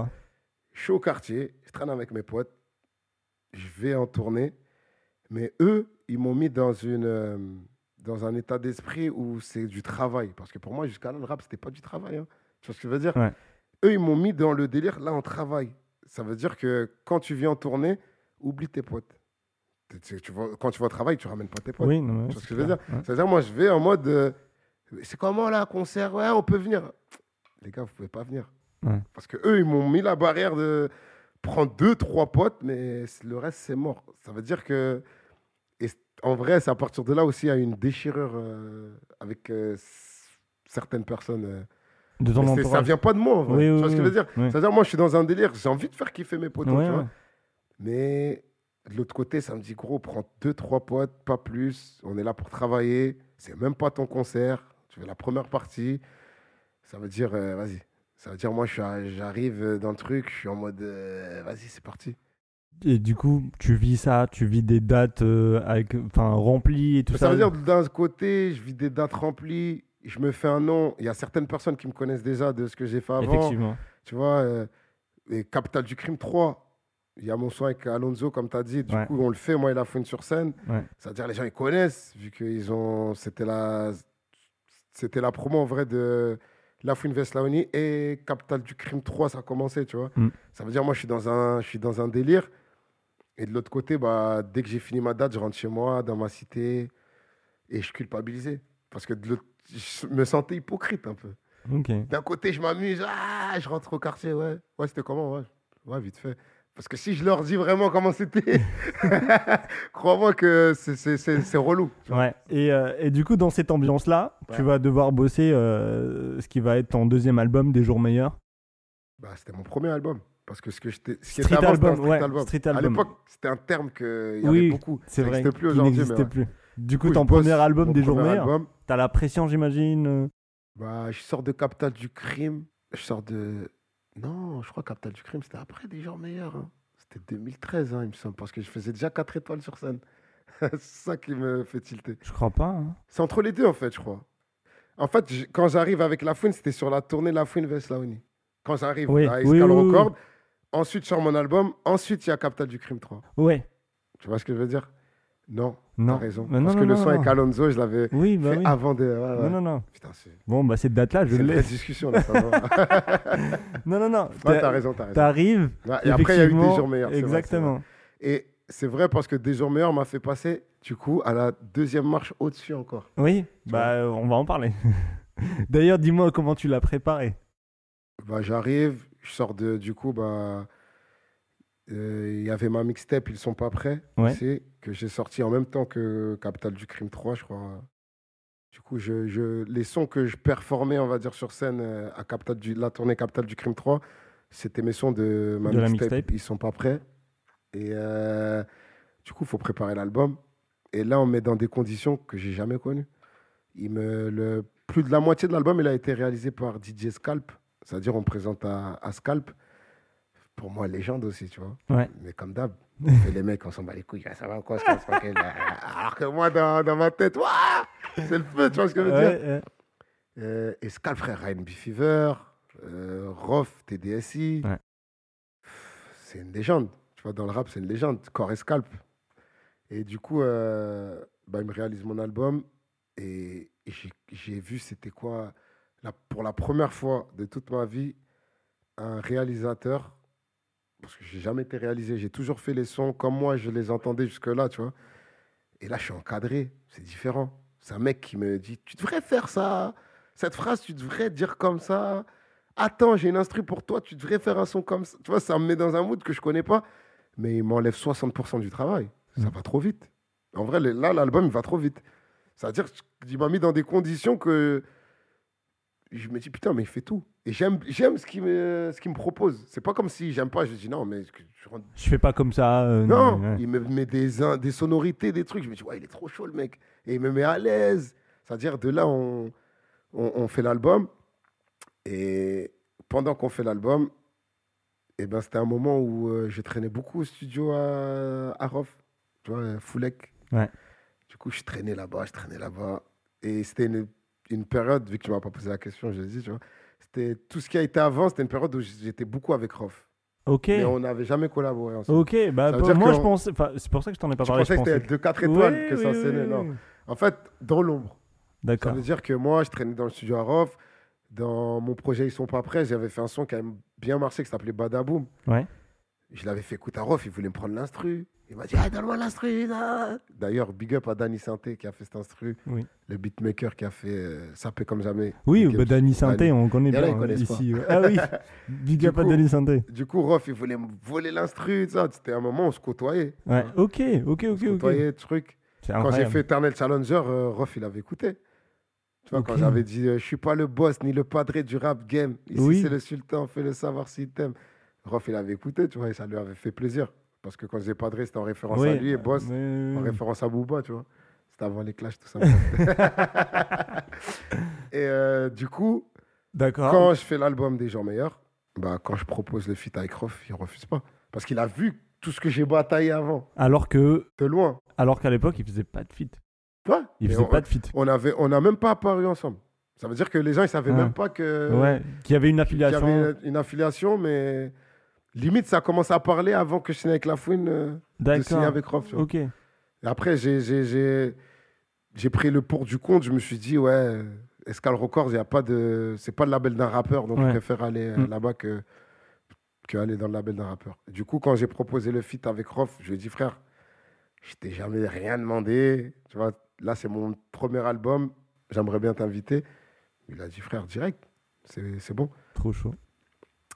je suis au quartier, je traîne avec mes potes, je vais en tournée, mais eux, ils m'ont mis dans, une, euh, dans un état d'esprit où c'est du travail. Parce que pour moi, jusqu'à là, le rap, c'était pas du travail. hein. Tu vois ce que je veux dire? Ouais. Eux, ils m'ont mis dans le délire, là, on travaille. Ça veut dire que quand tu viens en tournée, oublie tes potes. Tu- tu- tu vas- quand tu vas au travail, tu ramènes pas tes potes. Oui, non, mais Tu vois ce que je veux dire? Ouais. C'est-à-dire, moi, je vais en mode. euh, c'est comment là, concert Ouais, on peut venir. Les gars, vous pouvez pas venir. Ouais. Parce que eux, ils m'ont mis la barrière de prendre deux, trois potes, mais le reste, c'est mort. Ça veut dire que. Et en vrai, c'est à partir de là aussi, il y a une déchirure euh, avec euh, certaines personnes. euh. De ton ça vient pas de moi, en vrai. Oui, tu oui, vois ce que je veux dire? C'est-à-dire, moi, je suis dans un délire, j'ai envie de faire kiffer mes potes. Ouais, tu vois ouais. mais de l'autre côté, ça me dit, gros, prends deux, trois potes, pas plus. On est là pour travailler. C'est même pas ton concert. Tu fais la première partie. Ça veut dire, euh, vas-y. Ça veut dire, moi, je suis à- j'arrive dans le truc, je suis en mode, euh, vas-y, c'est parti. Et du coup, tu vis ça, tu vis des dates euh, avec, enfin, remplies et tout ça, ça? veut dire, d'un côté, je vis des dates remplies, je me fais un nom. Il y a certaines personnes qui me connaissent déjà de ce que j'ai fait avant. Effectivement. Tu vois, et Capital du Crime 3, il y a mon son avec Alonso, comme tu as dit. Du Ouais. coup, on le fait, moi et la fouine sur scène. Ouais. C'est-à-dire, les gens, ils connaissent, vu que ont... c'était la... c'était la promo en vrai de La Fouine Veslaoni et Capital du Crime 3, ça a commencé, tu vois. Mm. Ça veut dire, moi, je suis dans un, je suis dans un délire. Et de l'autre côté, bah, dès que j'ai fini ma date, je rentre chez moi, dans ma cité, et je culpabilisais. Parce que de je me sentais hypocrite un peu. D'un côté, je m'amuse, ah, je rentre au quartier, ouais. Ouais, c'était comment, ouais? Ouais, vite fait. Parce que si je leur dis vraiment comment c'était, crois-moi que c'est- relou. Ouais. Et, euh, et du coup, dans cette ambiance-là, tu vas devoir bosser euh, ce qui va être ton deuxième album, Des jours meilleurs. Bah, c'était mon premier album. Parce que ce, que j'étais- ce qui était avant, c'était un album, street ouais, album. street À album. l'époque, c'était un terme qu'il y avait beaucoup. C'est vrai. plus mais n'existait ouais. plus. Du coup, coup, ton premier album des jours meilleurs. T'as la pression, j'imagine. euh. Bah, je sors de Capital du Crime. Je sors de. Non, je crois que Capital du Crime, c'était après des jours meilleurs. hein. C'était 2013, hein, il me semble, parce que je faisais déjà 4 étoiles sur scène. c'est ça qui me fait tilter. Je crois pas. hein. C'est entre les deux, en fait, je crois. En fait, quand j'arrive avec La Fouine, c'était sur la tournée La Fouine vs Laoni. Quand j'arrive Oui, à oui, Escal oui, oui, Record, ensuite, je sors mon album. Ensuite, il y a Capital du Crime 3. Ouais. Tu vois ce que je veux dire? Non, Non. t'as raison. Mais parce non, que non, le non, son non. avec Alonso, je l'avais Oui, bah fait oui. avant de. ouais, ouais. Non, non, non. Putain, c'est Bon, bah cette date-là, je c'est l'ai. discussion, là, ça va. Non, non, non. T'as- raison, t'as raison. T'arrives. Et après, il y a eu des jours meilleurs. c'est vrai, c'est. Exactement. Et c'est vrai parce que des jours meilleurs m'a fait passer, du coup, à la deuxième marche au-dessus encore. Oui, Tu bah on va en parler. D'ailleurs, dis-moi comment tu l'as préparé. Bah, J'arrive, je sors de, du coup, bah, euh, il y avait ma mixtape, ils sont pas prêts, Ouais. c'est que j'ai sorti en même temps que Capital du Crime 3, je crois. Du coup, je, je- les sons que je performais, on va dire, sur scène euh, à Capital du, la tournée Capital du Crime 3, c'était mes sons de ma De mixtape. mixtape. Ils sont pas prêts. Et euh, du coup, il faut préparer l'album. Et là, on met dans des conditions que j'ai jamais connues. Il me, le, plus de la moitié de l'album, il a été réalisé par DJ Scalp. C'est-à-dire, on présente à, à Scalp. Pour moi, légende aussi, tu vois. Ouais. Mais comme d'hab, les mecs, on s'en bat les couilles. Ah, Ça va, quoi, ça va, tranquille. Alors que moi, dans, dans ma tête, c'est le feu, tu vois ce que je veux dire Ouais, euh, et Scalp, frère, Ryan B. Fever, euh, Rof, TDSI. C'est une légende. Tu vois, dans le rap, c'est une légende. Core et Scalp. Et du coup, euh, bah, il me réalise mon album. Et, j'ai vu, c'était quoi la, Pour la première fois de toute ma vie, un réalisateur. Parce que j'ai jamais été réalisé. J'ai toujours fait les sons comme moi, je les entendais jusque-là, tu vois. Et là, je suis encadré. C'est différent. C'est un mec qui me dit Tu devrais faire ça. Cette phrase, tu devrais dire comme ça. Attends, j'ai une instru pour toi. Tu devrais faire un son comme ça. Tu vois, ça me met dans un mood que je connais pas. Mais il m'enlève 60% du travail. Ça Mhm. va trop vite. En vrai, là, l'album, il va trop vite. C'est-à-dire qu'il m'a mis dans des conditions que je me dis putain, mais il fait tout. Et j'aime, j'aime ce qu'il me, ce qu'il me propose. C'est pas comme si j'aime pas, je dis non, mais je Je fais pas comme ça. euh, non, ouais. il me met des, des sonorités, des trucs. Je me dis, ouais, il est trop chaud, le mec. Et il me met à l'aise. C'est-à-dire, de là, on, on, on fait l'album. Et pendant qu'on fait l'album, eh ben, c'était un moment où euh, je traînais beaucoup au studio à, à Rof, tu vois, à Foulek. Ouais. Du coup, je traînais là-bas, je traînais là-bas. Et c'était une, une période, vu que tu m'as pas posé la question, je l'ai dit, tu vois. C'était tout ce qui a été avant, c'était une période où j'étais beaucoup avec Rof. Ok. Mais on n'avait jamais collaboré ensemble. Ok, bah Ça pour- moi je pensais. enfin, C'est pour ça que je t'en ai pas Tu parlé. pensais je que c'était pensais. de 4 étoiles Oui, que ça oui, non. En fait, dans l'ombre. Ça D'accord. veut dire que moi, je traînais dans le studio à Rof. Dans mon projet Ils sont pas prêts, j'avais fait un son qui avait bien marché qui s'appelait Badaboom. Ouais. Je l'avais fait écouter à Rof, il voulait me prendre l'instru. Il m'a dit, ah, donne-moi l'instru. là. D'ailleurs, big up à Danny Santé qui a fait cet instru. Oui. Le beatmaker qui a fait euh, Sapé comme jamais. Oui, Big bah, Danny Santé, on connaît bien ils hein, ici. Ah oui, big up à coup- Danny Santé. Du coup, Rof, il voulait me voler l'instru. C'était un moment où on se côtoyait. Ouais, ok, ok, On ok, se ok. côtoyait, truc. Quand j'ai fait Eternal Challenger, euh, Rof, il avait écouté. Tu vois, quand Ok. j'avais dit, euh, je suis pas le boss ni le padré du rap game. Ici, Oui. c'est le sultan, fais le savoir s'il t'aime. Rof, il avait écouté, tu vois, et ça lui avait fait plaisir. Parce que quand j'ai padré, c'était en référence Oui, à lui et boss, en référence à Booba, tu vois. C'était avant les clashs, tout ça. et euh, du coup, quand je fais l'album des gens meilleurs, bah, quand je propose le feat avec Rof, il refuse pas. Parce qu'il a vu tout ce que j'ai bataillé avant, Alors que, de loin. alors qu'à l'époque, il faisait pas de feat. Ouais. Il faisait on- pas de feat. on avait on n'a même pas apparu ensemble. Ça veut dire que les gens ils savaient Ouais. même pas que ouais. Qu'il y avait une qu'il y affiliation. avait une affiliation, mais limite ça commence à parler avant que je signe avec la Fouine, euh, de signer avec Rof. tu vois. Ok. Et après j'ai j'ai j'ai j'ai pris le pour du compte. Je me suis dit ouais, Escal Records, il y a pas de c'est pas le label d'un rappeur, donc Ouais. je préfère aller euh, Mm. là-bas que que aller dans le label d'un rappeur. Du coup quand j'ai proposé le feat avec Rof, je lui ai dit frère, je t'ai jamais rien demandé, tu vois. Là c'est mon premier album, j'aimerais bien t'inviter. Il a dit frère direct, c'est c'est bon. Trop chaud.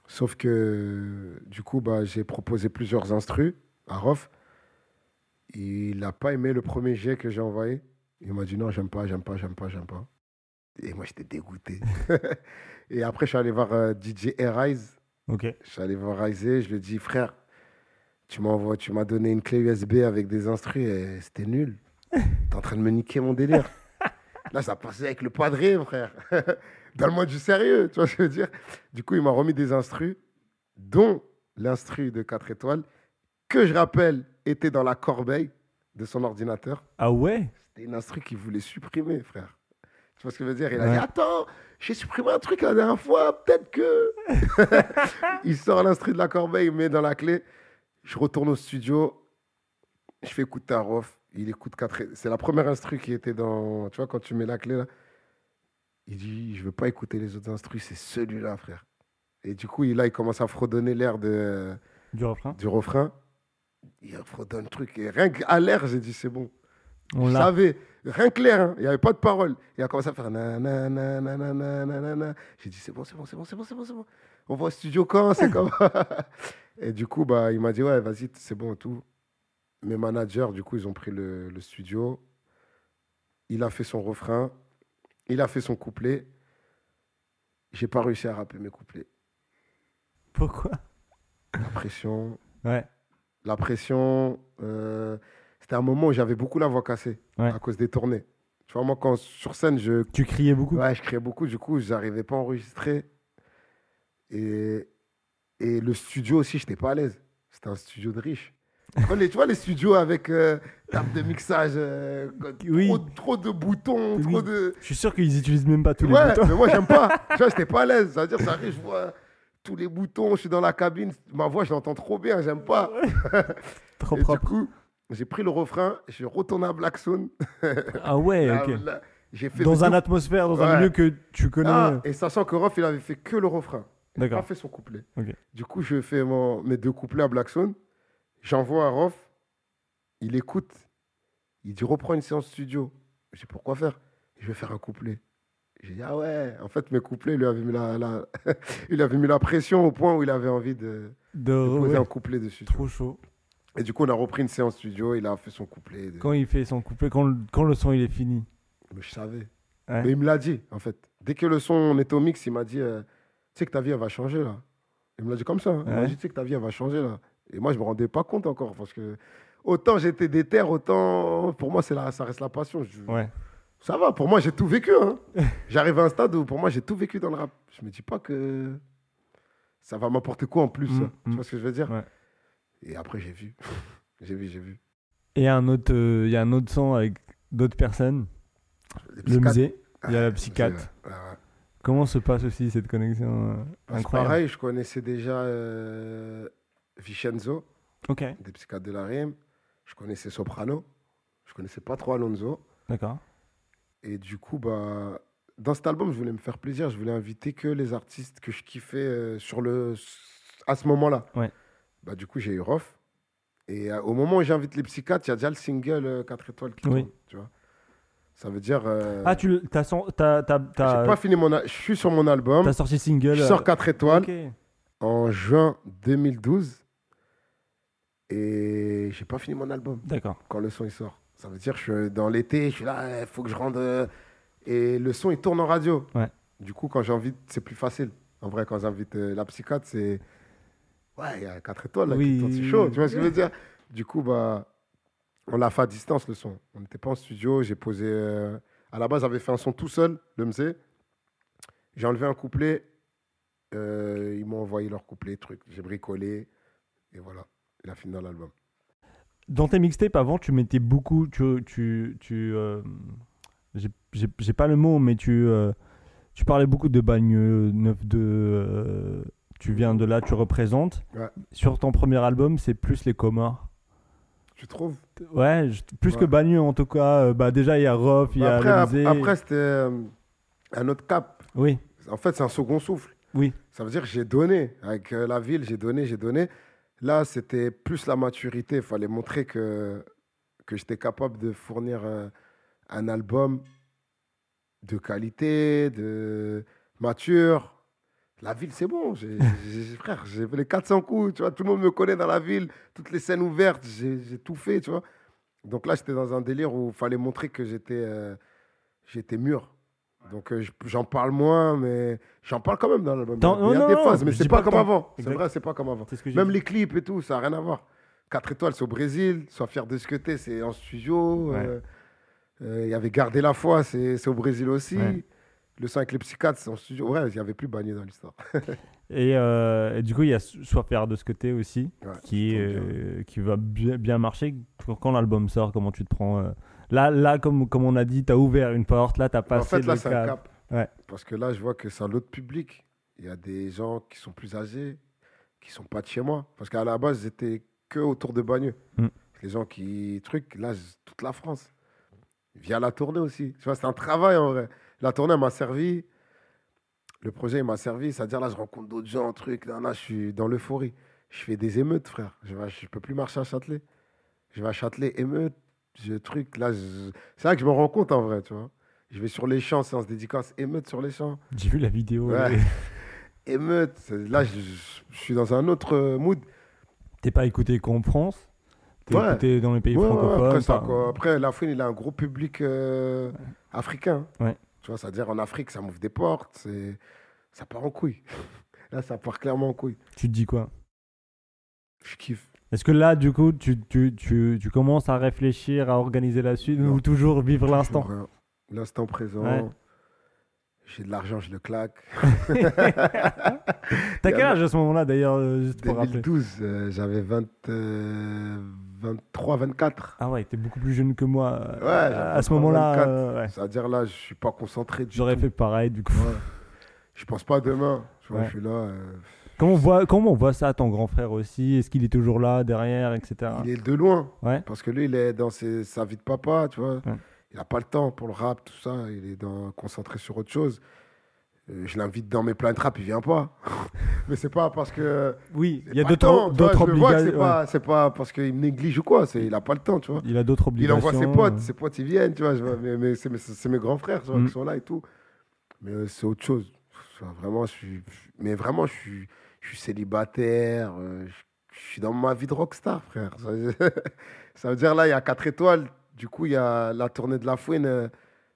Sauf que du coup, bah, j'ai proposé plusieurs instrus à Rof. Il n'a pas aimé le premier jet que j'ai envoyé. Il m'a dit non, j'aime pas, j'aime pas, j'aime pas, j'aime pas. Et moi, j'étais dégoûté. et après, je suis allé voir euh, DJ Arise Ok. Je suis allé voir Isaiah, je lui ai dit, frère, tu m'envoies, tu m'as donné une clé USB avec des instrus et c'était nul. T'es en train de me niquer mon délire. Là, ça passait avec le padré, frère. Donne-moi du sérieux, tu vois ce que je veux dire? Du coup, il m'a remis des instrus, dont l'instru de 4 étoiles, que je rappelle était dans la corbeille de son ordinateur. Ah ouais? C'était une instru qu'il voulait supprimer, frère. Tu vois ce que je veux dire? Il a Ouais. dit Attends, j'ai supprimé un truc la dernière fois, peut-être que. il sort l'instru de la corbeille, il met dans la clé. Je retourne au studio, je fais écouter à Rof. Il écoute 4 C'est la première instru qui était dans. Tu vois, quand tu mets la clé là, il dit Je veux pas écouter les autres instrus, c'est celui-là, frère. Et du coup, il, là, il commence à fredonner l'air de, Du refrain du refrain. Il fredonne le truc. Et rien qu'à l'air, j'ai dit C'est bon. On Je savais, rien que l'air, hein, il n'y avait pas de parole. Il a commencé à faire nanana, nanana, nanana. J'ai dit c'est bon, c'est bon, c'est bon, c'est bon, c'est bon, bon. On va au studio quand C'est comme. et du coup, bah, il m'a dit ouais, vas-y, c'est bon et tout. Mes managers, du coup, ils ont pris le, le studio. Il a fait son refrain. Il a fait son couplet. J'ai pas réussi à rapper mes couplets. Pourquoi? La pression. Ouais. La pression. euh, C'était un moment où j'avais beaucoup la voix cassée Ouais. à cause des tournées. Tu vois, moi, quand sur scène, je Tu criais beaucoup? Ouais, je criais beaucoup, du coup, j'arrivais pas à enregistrer. Et, et le studio aussi, j'étais pas à l'aise. C'était un studio de riches. Les- tu vois, les studios avec euh, table de mixage, euh, Oui. trop, trop de boutons, Oui. trop de. Je suis sûr qu'ils utilisent même pas tous les boutons. mais moi, j'aime pas. tu vois, j'étais pas à l'aise. C'est-à-dire, ça arrive, je vois tous les boutons, je suis dans la cabine, ma voix, je l'entends trop bien, j'aime pas. Trop Et du propre. coup, j'ai pris le refrain, je suis retourné à Black Zone. Ah ouais, ok. fait Dans un atmosphère, dans un Ouais. lieu que tu connais. Ah, et sachant que Rof, il avait fait que le refrain. Il n'a pas fait son couplet. Du coup, je fais mon, mes deux couplets à Black Zone. J'envoie à Rof. Il écoute. Il dit reprends une séance studio. Je dis pourquoi faire? Je vais faire un couplet. J'ai dit ah ouais. En fait, mes couplets, il lui avait mis la, la- il avait mis la pression au point où il avait envie de, De... de poser ouais, un couplet dessus. Trop chaud. Et du coup, on a repris une séance studio. Il a fait son couplet. de- Quand il fait son couplet, quand le, quand le son il est fini. Mais je savais. Ouais. Mais il me l'a dit, en fait. Dès que le son on était au mix, il m'a dit euh, Tu sais que ta vie, elle va changer, là. Il me l'a dit comme ça. hein. Il m'a dit Tu sais que ta vie, elle va changer, là. Et moi, je me rendais pas compte encore. Parce que autant j'étais déter, autant pour moi, c'est la, ça reste la passion. Je- Ouais. Ça va, pour moi, j'ai tout vécu. Hein. J'arrive à un stade où, pour moi, j'ai tout vécu dans le rap. Je me dis pas que ça va m'apporter quoi en plus. Mm, ça. Tu mm. vois ce que je veux dire? Ouais. Et après, j'ai vu. j'ai vu, j'ai vu. Et un autre, euh, il y a un autre son avec d'autres personnes? Le musée? Il y a la Ah, psychiatre. Comment se passe aussi cette connexion euh, incroyable? Pareil, je connaissais déjà euh, Vincenzo. Ok, des psychiatres de la rime. Je connaissais Soprano. Je connaissais pas trop Alonso. d'accord. Et du coup, bah, dans cet album, je voulais me faire plaisir. Je voulais inviter que les artistes que je kiffais euh, sur le, à ce moment-là. Ouais. Bah, du coup, j'ai eu Rof. Et euh, au moment où j'invite les psychiatres, il y a déjà le single euh, 4 étoiles qui Oui. Tu vois Ça veut dire. euh, Ah, tu t'as son- t'as- t'as- j'ai pas fini mon. a- Je suis sur mon album. t'as sorti single. Je sors 4 étoiles ok. en juin 2012. Et j'ai pas fini mon album. D'accord. quand le son il sort. Ça veut dire que je suis dans l'été, je suis là, il faut que je rende. euh, Et le son il tourne en radio. Ouais. Du coup, quand j'invite, c'est plus facile. En vrai, quand j'invite euh, la psychiatre, c'est. Ouais, il y a 4 étoiles là, Oui. c'est chaud. Tu vois ce que je veux dire? Du coup, bah, on l'a fait à distance le son. On n'était pas en studio. J'ai posé. euh, À la base, j'avais fait un son tout seul, le mzé. J'ai enlevé un couplet. euh, ils m'ont envoyé leur couplet, truc. J'ai bricolé. Et voilà. Il a fini dans l'album. Dans tes mixtapes avant, tu mettais beaucoup. Tu, tu, tu euh, j'ai- pas le mot, mais tu, euh, tu parlais beaucoup de Bagneux, 9-2. euh, tu viens de là, tu représentes. Ouais. Sur ton premier album, c'est plus les Comores. Tu trouves? Ouais, je- plus Ouais. que Bagneux en tout cas. Bah, déjà, il y a Rof, il y a après, après, c'était un autre cap. Oui, En fait, c'est un second souffle. oui. Ça veut dire que j'ai donné. Avec la ville, j'ai donné, j'ai donné. Là, c'était plus la maturité. Il fallait montrer que, j'étais capable de fournir un album de qualité, de mature. La ville, c'est bon. J'ai, frère, fait les 400 coups. Tu vois, tout le monde me connaît dans la ville. Toutes les scènes ouvertes, j'ai, tout fait. Tu vois. Donc là, j'étais dans un délire où il fallait montrer que j'étais, euh, j'étais mûr. Donc euh, j'en parle moins, mais j'en parle quand même dans l'album. Il y a non, des phases, mais c'est pas, pas comme avant. C'est vrai, c'est pas comme avant. Ce que Même les clips et tout, ça n'a rien à voir. 4 étoiles, c'est au Brésil. Sois fier de ce que t'es, c'est en studio. Ouais. euh, euh, Il y avait Garder la foi, c'est au Brésil aussi. Ouais. Le sang avec les psychiatres, c'est en studio. Ouais, il n'y avait plus Bagné dans l'histoire. Et, et du coup, il y a Sois fier de ce que t'es aussi, Ouais, qui, qui va bien, bien marcher. Quand- l'album sort, comment tu te prends Là, là comme, comme on a dit, t'as ouvert une porte, là, t'as En passé fait, là, le c'est un cap. cap. Ouais. Parce que là, je vois que c'est un autre public. Il y a des gens qui sont plus âgés, qui sont pas de chez moi. Parce qu'à la base, j'étais que autour de Bagneux. Mm. Les gens qui truc, là, toute la France. Via la tournée aussi. Tu vois, c'est un travail en vrai. La tournée m'a servi. Le projet m'a servi. C'est-à-dire là, je rencontre d'autres gens, truc. Là, là, je suis dans l'euphorie. Je fais des émeutes, frère. Je ne peux plus marcher à Châtelet. Je vais à Châtelet, émeute. Je truc. Là, je- c'est là que je me rends compte en vrai, tu vois. Je vais sur les champs, séance dédicace, émeute sur les champs. J'ai vu la vidéo. Ouais. et- Émeute. Là, je, je suis dans un autre euh, mood. T'es pas écouté qu'en France? T'es Ouais. écouté dans les pays Ouais, francophones après, ça, quoi. Après, la fouine, il a un gros public euh, africain. Ouais. Tu vois, c'est-à-dire en Afrique, ça m'ouvre des portes. c'est- Ça part en couille. Là, ça part clairement en couille. Tu te dis quoi? Je kiffe. Est-ce que là, du coup, tu, tu, tu, tu commences à réfléchir, à organiser la suite Non. ou toujours vivre l'instant? L'instant présent. Ouais. J'ai de l'argent, je le claque. T'as quel âge à ce moment-là d'ailleurs, euh, juste pour rappeler? 2012, euh, j'avais 20, euh, 23, 24. Ah ouais, t'es beaucoup plus jeune que moi. euh, à ce moment-là, 24. euh. C'est-à-dire là, je suis pas concentré du j'aurais fait pareil du coup. Ouais. Je pense pas demain. Vois, Ouais. je suis là. Comment, on voit, comment on voit ça, ton grand frère aussi? Est-ce qu'il est toujours là, derrière, etc. Il est de loin. Ouais. Parce que lui, il est dans ses- sa vie de papa, tu vois. Ouais. Il n'a pas le temps pour le rap, tout ça. Il est dans, concentré sur autre chose. Euh, je l'invite dans mes plans de rap, il vient pas. Mais c'est pas parce que. Oui, il y a d'autres obligations. C'est pas, c'est pas parce qu'il me néglige ou quoi. Il a pas le temps, tu vois. Il a d'autres Il obligations. envoie ses potes, ses potes ils viennent, tu vois. mais mais c'est, mes- grands frères tu vois, Mm. qui sont là et tout. Mais euh, c'est autre chose. Vraiment, je suis. Mais vraiment, je suis, je suis célibataire. euh, je, suis dans ma vie de rockstar, frère. Ça, ça veut dire là, il y a 4 étoiles. Du coup, il y a la tournée de la fouine. euh,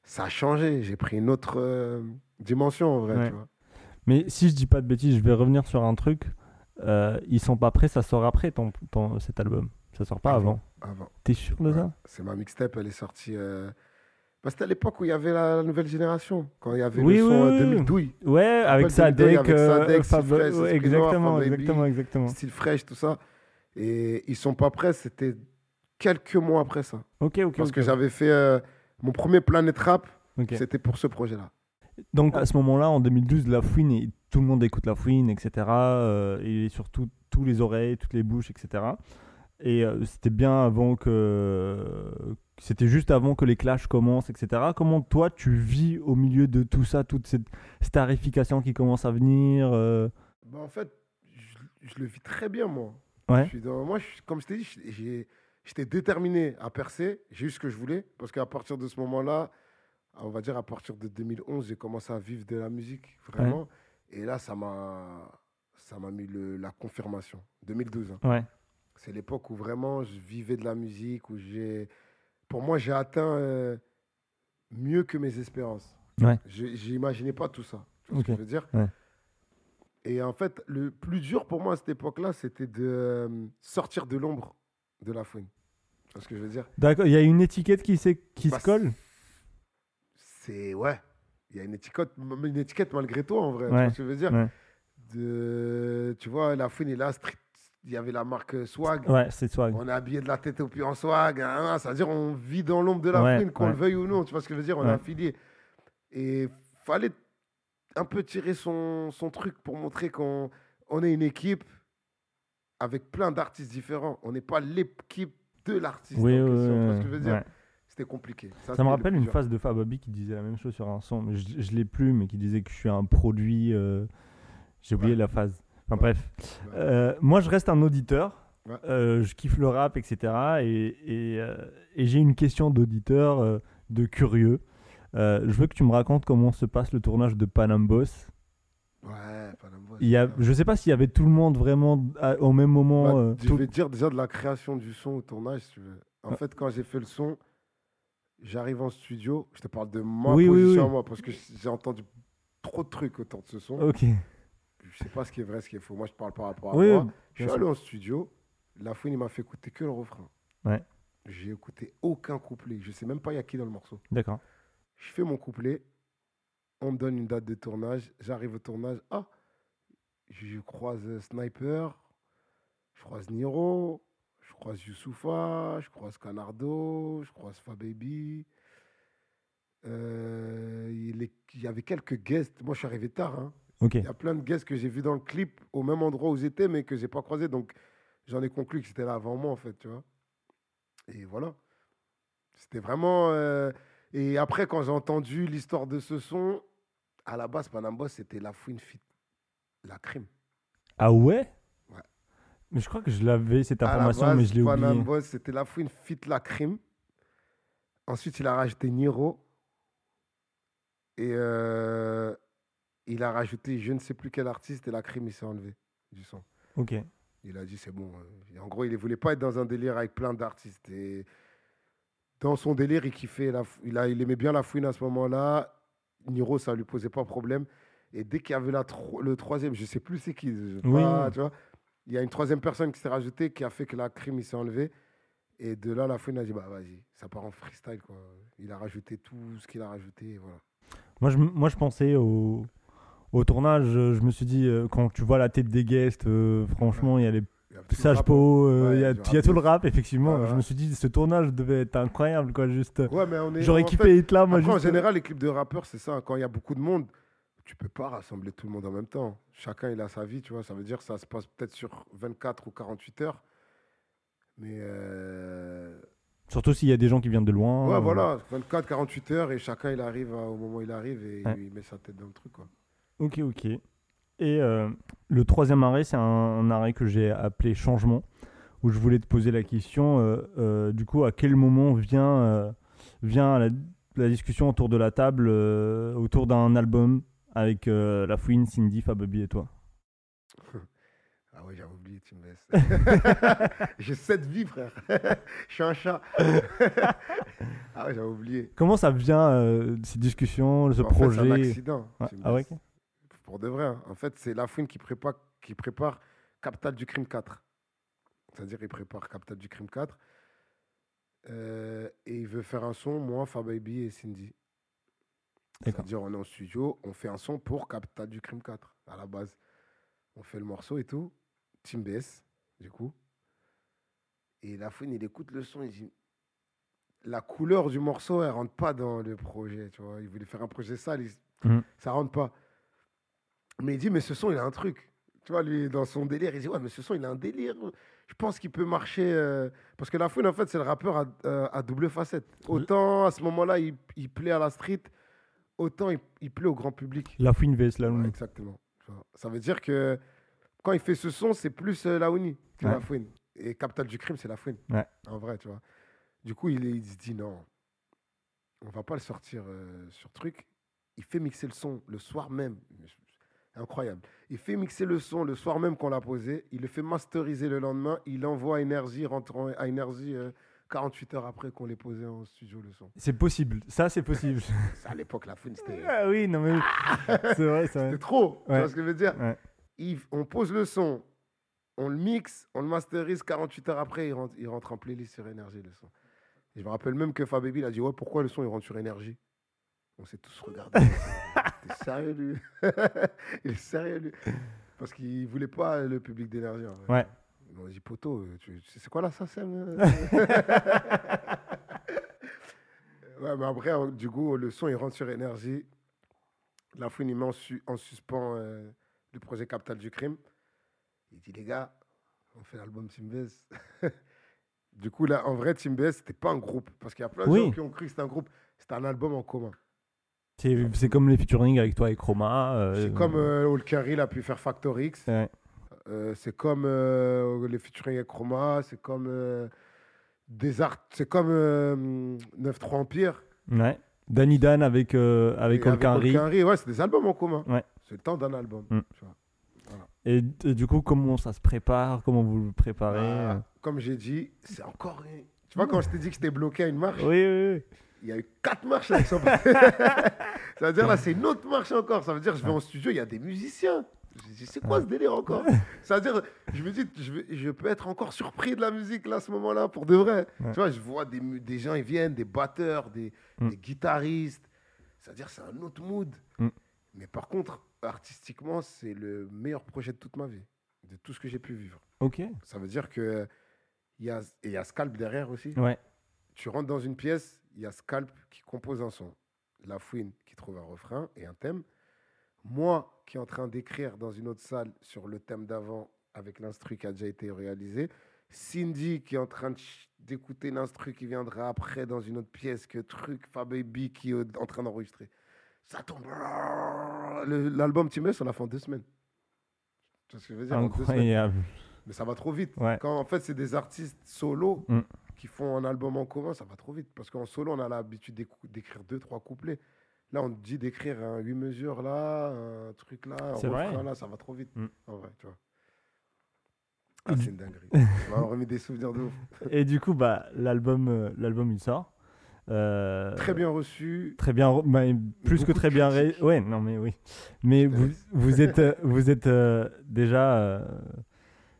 ça a changé. J'ai pris une autre euh, dimension, en vrai. Ouais. Tu vois. Mais si je dis pas de bêtises, je vais revenir sur un truc. Euh, ils sont pas prêts, ça sort après ton, ton- cet album. Ça sort pas avant. Avant. T'es sûr de ça? C'est ma mixtape, elle est sortie. euh, bah, c'était à l'époque où il y avait la, la nouvelle génération. Quand il y avait Oui, le son oui, euh, oui. 2000 douille. Ouais, avec Sadek, 2002, avec euh, Fab- Fresh, ouais, exactement, exactement, exactement. style fraîche, tout ça. Et ils sont pas prêts, c'était quelques mois après ça. Ok, ok, Parce que j'avais fait euh, mon premier Planet Rap, c'était pour ce projet-là. Donc à ce moment-là, en 2012, La Fouine, tout le monde écoute La Fouine, etc. euh, il est sur tous les oreilles, toutes les bouches, etc. Et euh, c'était bien avant que... C'était juste avant que les clashs commencent, etc. Comment toi, tu vis au milieu de tout ça, toute cette starification qui commence à venir euh, Bah, en fait, je, je le vis très bien, moi. Ouais. Je suis dans- moi, je comme je t'ai dit, j'étais déterminé à percer. J'ai eu ce que je voulais. Parce qu'à partir de ce moment-là, on va dire à partir de 2011, j'ai commencé à vivre de la musique, vraiment. Et là, ça m'a ça m'a mis le- la confirmation. 2012. hein. Ouais. C'est l'époque où vraiment je vivais de la musique, où j'ai. Pour moi, j'ai atteint euh, mieux que mes espérances. Ouais. Je n'imaginais pas tout ça. Tu vois ce que je veux dire? Ouais. Et en fait, le plus dur pour moi à cette époque-là, c'était de euh, sortir de l'ombre de la fouine. Tu vois ce que je veux dire? D'accord, il y a une étiquette qui, qui Bah, se colle? C'est. Ouais. Il y a une étiquette, une étiquette malgré toi, en vrai. Tu vois ce que je veux dire? De, Tu vois, la fouine est là, street. Il y avait la marque Swag. Ouais, c'est swag. On est habillé de la tête aux pieds en swag. hein, hein, C'est-à-dire, on vit dans l'ombre de la Ouais, qu'on ouais. le veuille ou non. Tu vois ce que je veux dire On Ouais. est affilié. Et fallait un peu tirer son, son truc pour montrer qu'on on est une équipe avec plein d'artistes différents. On n'est pas l'équipe de l'artiste. Oui, oui, question, tu vois oui, ce que je veux dire ouais. C'était compliqué. Ça me le rappelle une phase de Fababi qui disait la même chose sur un son, je, je l'ai plus, mais qui disait que je suis un produit. euh, J'ai oublié la phase. Enfin bref. Euh, moi, je reste un auditeur. Euh, je kiffe le rap, etc. Et, et, euh, et j'ai une question d'auditeur, de curieux. Je veux que tu me racontes comment se passe le tournage de Panam Boss. Ouais, Panam Boy, Il y a, je sais pas s'il y avait tout le monde vraiment à- au même moment. Bah, je tout- vais te dire déjà de la création du son au tournage, si tu veux. En Ouais. fait, quand j'ai fait le son, J'arrive en studio, je te parle de ma Oui, oui, position oui. à moi, parce que j'ai entendu trop de trucs autour de ce son. Ok. Je sais pas ce qui est vrai, ce qui est faux. Moi, je parle par rapport à Oui, moi. Je suis allé en studio, la fouine, il m'a fait écouter que le refrain. Ouais. J'ai écouté aucun couplet. Je sais même pas il y a qui dans le morceau. D'accord. Je fais mon couplet, on me donne une date de tournage, j'arrive au tournage, ah, je croise Sniper, je croise Niro, je croise Youssoufa, je croise Canardo, je croise Fababy. Euh, il, est- il y avait quelques guests, moi je suis arrivé tard, hein. Il y a plein de guests que j'ai vus dans le clip au même endroit où j'étais mais que j'ai pas croisé, donc j'en ai conclu que c'était là avant moi en fait, tu vois. Et voilà. C'était vraiment... euh, Et après, quand j'ai entendu l'histoire de ce son, à la base, Panam Boss, c'était la fouine fit. La crime. Ah ouais? Ouais. Mais je crois que je l'avais cette information, base, mais je l'ai Panam oublié. Boss, c'était la fouine fit la crime. Ensuite, il a rajouté Niro. Et euh, il a rajouté je ne sais plus quel artiste et la crime, il s'est enlevé du son. Ok. Il a dit c'est bon. euh. Et En gros, il ne voulait pas être dans un délire avec plein d'artistes. Et dans son délire, il kiffait. La, il, a, il aimait bien la fouine à ce moment-là. Niro, ça lui posait pas problème. Et dès qu'il y avait la tro- le troisième, je sais plus c'est qui. je sais Oui. pas, tu vois, il y a une troisième personne qui s'est rajoutée qui a fait que la crime il s'est enlevé. Et de là, la fouine a dit bah vas-y, ça part en freestyle quoi. Il a rajouté tout ce qu'il a rajouté. Et voilà. Moi, je, moi, je pensais au, au tournage. euh, Je me suis dit, euh, quand tu vois la tête des guests, euh, franchement, il y a les Sage euh, Ouais, il y a, y tout le rap, effectivement. Ouais. Je me suis dit, ce tournage devait être incroyable, quoi. Juste, Ouais, mais on est. j'aurais kiffé être là, moi. Après, en général, les clips de rappeurs, c'est ça. Quand il y a beaucoup de monde, tu peux pas rassembler tout le monde en même temps. Chacun, il a sa vie, tu vois. Ça veut dire que ça se passe peut-être sur 24 ou 48 heures. Mais euh, Surtout s'il y a des gens qui viennent de loin. ouais, voilà, 24, 48 heures et chacun, il arrive au moment où il arrive et il met sa tête dans le truc, quoi. Ok, ok. Et euh, le troisième arrêt, c'est un, un arrêt que j'ai appelé changement, où je voulais te poser la question, euh, euh, du coup, à quel moment vient, vient la, la discussion autour de la table, autour d'un album avec La Fouine, Cindy, Fababi et toi? Ah ouais, j'avais oublié, tu me laisses. J'ai 7 vies, frère. Je suis un chat. ah ouais, j'avais oublié. Comment ça vient, euh, ces discussions, ce En fait, c'est un projet? accident. Ouais. Ah ouais. Pour de vrai. hein. En fait, c'est Lafouine qui prépare, qui prépare Capital du Crime 4. C'est-à-dire, il prépare Capital du Crime 4. Euh, et il veut faire un son, moi, Fababy et Cindy. C'est-à-dire, on est en studio, on fait un son pour Capital du Crime 4, à la base. On fait le morceau et tout. Team BS, du coup. Et Lafouine, il écoute le son, il dit la couleur du morceau, elle rentre pas dans le projet, tu vois. Il voulait faire un projet sale, il- Mhm. ça rentre pas. Mais il dit, mais ce son, il a un truc. Tu vois, lui, dans son délire, il dit, ouais, mais ce son, il a un délire. Je pense qu'il peut marcher. euh, Parce que La Fouine, en fait, c'est le rappeur à, euh, à double facette. Autant, à ce moment-là, il, il plaît à la street, autant il, il plaît au grand public. La Fouine vs La Ouais, exactement. Ça veut dire que quand il fait ce son, c'est plus euh, Laouni que Ouais. La Fouine. Et Capital du Crime, c'est La Fouine. Ouais. En vrai, tu vois. Du coup, il, il se dit non, on va pas le sortir euh, sur truc. Il fait mixer le son le soir même. Incroyable. Il fait mixer le son le soir même qu'on l'a posé. Il le fait masteriser le lendemain. Il envoie à Énergie, rentre en- à euh, 48 heures après qu'on l'ait posé en studio le son. C'est possible, ça c'est possible. Ça, à l'époque, la Fouine, c'était ah oui, non mais oui. c'est vrai, c'est vrai. c'était trop. Tu vois ce que je veux dire? Ouais. il- on pose le son, on le mixe, on le masterise, 48 heures après, il rentre, il rentre en playlist sur Énergie, le son. Et je me rappelle même que Fababy, il a dit, ouais, pourquoi le son, il rentre sur Énergie? On s'est tous regardés. T'es sérieux, lui? Il est sérieux, lui Parce qu'il voulait pas le public d'Énergie. Ouais. Ils m'ont dit, poteau, euh, tu- tu sais c'est quoi ça, Sam Ouais, mais après, euh, du coup, le son, il rentre sur Énergie. La fouine, il met en, su- en suspens euh, le projet Capital du Crime. Il dit, les gars, on fait l'album Team Base. du coup, là, en vrai, Team Base, c'était pas un groupe. Parce qu'il y a plein de Oui. gens qui ont cru que c'était un groupe. C'était un album en commun. C'est comme les featuring avec toi et Chroma. euh, C'est comme euh, Carry, a pu faire Factor X. ouais. Euh, c'est comme euh, les featuring avec Chroma. C'est comme des art. C'est comme euh, 9-3 Empire. Ouais. Danny Dan avec, avec. Olkari, Ouais, c'est des albums en commun. Ouais. C'est le temps d'un album. Mm. tu vois. Et, et du coup, comment ça se prépare? Comment vous le préparez? Ah, comme j'ai dit, c'est encore. Tu vois, quand je t'ai dit que j'étais bloqué à une marche, Oui, oui, oui. Il y a eu quatre marches avec son Ça veut dire là, c'est une autre marche encore. Ça veut dire, je vais en studio, il y a des musiciens. Je dis, c'est quoi ce délire encore Ça veut dire, je me dis, je, vais- je peux être encore surpris de la musique là, à ce moment-là, pour de vrai. Ouais. Tu vois, je vois des, gens, ils viennent, des batteurs, des, Mm. des guitaristes. Ça veut dire, c'est un autre mood. Mm. Mais par contre, artistiquement, c'est le meilleur projet de toute ma vie, de tout ce que j'ai pu vivre. Ok. Ça veut dire que il y a, et il y a Scalp derrière aussi. Ouais. Tu rentres dans une pièce, il y a Scalp qui compose un son, La Fouine qui trouve un refrain et un thème. Moi qui est en train d'écrire dans une autre salle sur le thème d'avant avec l'instru qui a déjà été réalisé. Cindy qui est en train d'écouter l'instru qui viendra après dans une autre pièce que truc, Fababy qui est en train d'enregistrer. Ça tombe. L'album Times, on l'a fait en deux semaines. Tu vois ce que je veux dire. Incroyable. Mais ça va trop vite. Ouais. Quand en fait c'est des artistes solo Mm. Qui font un album en commun, ça va trop vite. Parce qu'en solo, on a l'habitude d'écrire deux, trois couplets. Là, on te dit d'écrire un 8 mesures là, un truc là, un C'est refrain vrai. là, ça va trop vite. Mm. En vrai, tu vois. Ah, c'est une dinguerie. m'a remis des souvenirs de ouf. Et du coup, bah, l'album, euh, l'album, il sort. Euh, Très bien reçu. Très bien, re- bah, plus que très bien. Ouais, non, mais oui. Mais vous, vous êtes, euh, vous êtes euh, déjà, euh,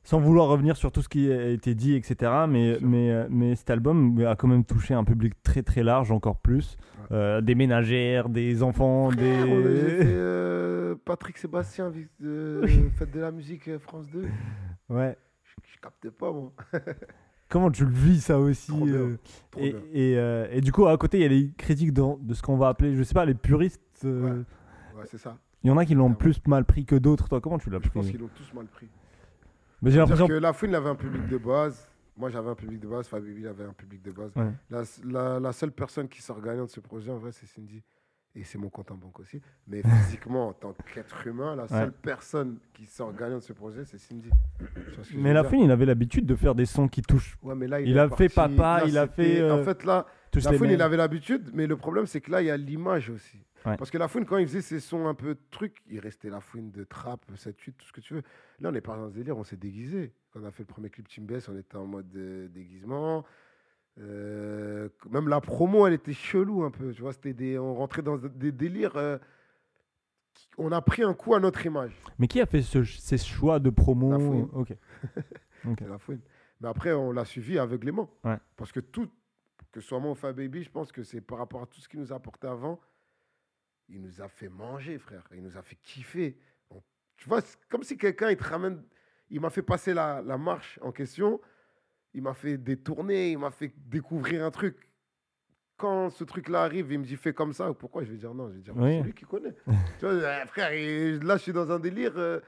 sans vouloir revenir sur tout ce qui a été dit, etc. Mais, mais, euh, mais cet album a quand même touché un public très très large, encore plus. Ouais. Euh, des ménagères, des enfants, Frère, on a- j'ai fait, des. euh, Patrick Sébastien, de Fête de la musique euh, France 2. Ouais. Je, je capte pas, moi. Comment tu le vis ça aussi Trop bien. euh, Trop et, bien. et, euh, et du coup, à côté, il y a les critiques de, de ce qu'on va appeler, je sais pas, les puristes. euh, Ouais, c'est ça. Il y en a qui l'ont plus mal pris que d'autres. Toi, comment tu l'as Je pris? pense qu'ils l'ont tous mal pris. Mais j'ai l'impression. que La Fouine avait un public de base. Moi, j'avais un public de base. Fabibi avait un public de base. Ouais. La, la- la seule personne qui sort gagnant de ce projet, en vrai, c'est Cindy. Et c'est mon compte en banque aussi. Mais physiquement, en tant qu'être humain, la seule personne qui sort gagnant de ce projet, c'est Cindy. Ce Mais la fin, il avait l'habitude de faire des sons qui touchent. Ouais, mais là, il a fait parti- papa, là, il a fait, euh, En fait, là, la Fouine, il avait l'habitude, mais le problème, c'est que là, il y a l'image aussi. Ouais. Parce que la Fouine, quand il faisait ses sons un peu trucs, il restait la Fouine de trap, 7-8, tout ce que tu veux. Là, on est pas dans ce délire, on s'est déguisé. Quand on a fait le premier clip Team Best, on était en mode euh, déguisement. Euh, même la promo, elle était chelou un peu. Tu vois, c'était des, on rentrait dans des délires. euh, qui- on a pris un coup à notre image. Mais qui a fait ce- ces choix de promo La Fouine? Ok. C'est la Fouine. Mais après, on l'a suivi aveuglément. Ouais. Parce que tout, que ce soit moi ou Fab Baby, je pense que c'est par rapport à tout ce qu'il nous a apporté avant, il nous a fait manger, frère. Il nous a fait kiffer. On- tu vois, c'est comme si quelqu'un, il te ramène, il m'a fait passer la, la marche en question, il m'a fait détourner, il m'a fait découvrir un truc. Quand ce truc-là arrive, il me dit fais comme ça, pourquoi? Je vais dire non Je vais dire Oui. c'est lui qui connaît. tu vois, euh, frère, et là, je suis dans un délire. euh,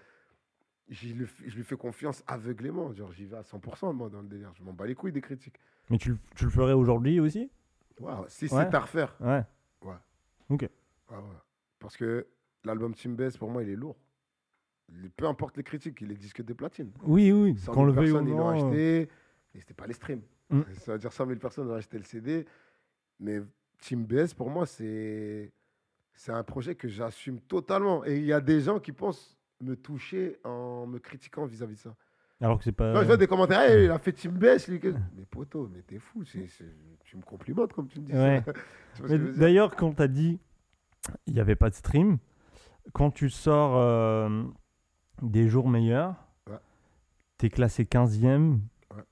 le je lui fais confiance aveuglément. Genre, j'y vais à 100% moi dans le délire. Je m'en bats les couilles des critiques. Mais tu, le- tu le ferais aujourd'hui aussi? Si Ouais. c'est à refaire. Ouais. Ouais, ouais. Parce que l'album Team Best, pour moi, il est lourd. Il- Peu importe les critiques, il est disque de platine. Oui, oui. 100 Quand 000 le veuille ou personnes, ils l'ont non. acheté. Et c'était pas les streams. Mm. Ça veut dire 100 000 personnes ont acheté le CD. Mais Team BS, pour moi, c'est c'est un projet que j'assume totalement. Et il y a des gens qui pensent me toucher en me critiquant vis-à-vis de ça. Alors que c'est pas. Je vois des commentaires, Hey, il a fait Team BS. Lui, que- mais poto, mais t'es fou. c'est- c'est- Tu me complimentes comme tu me dis Ouais. ça. Tu vois ce Mais que je veux dire? D'ailleurs, quand t'as dit il n'y avait pas de stream, quand tu sors euh, des jours meilleurs, Ouais. t'es classé 15e. Ouais.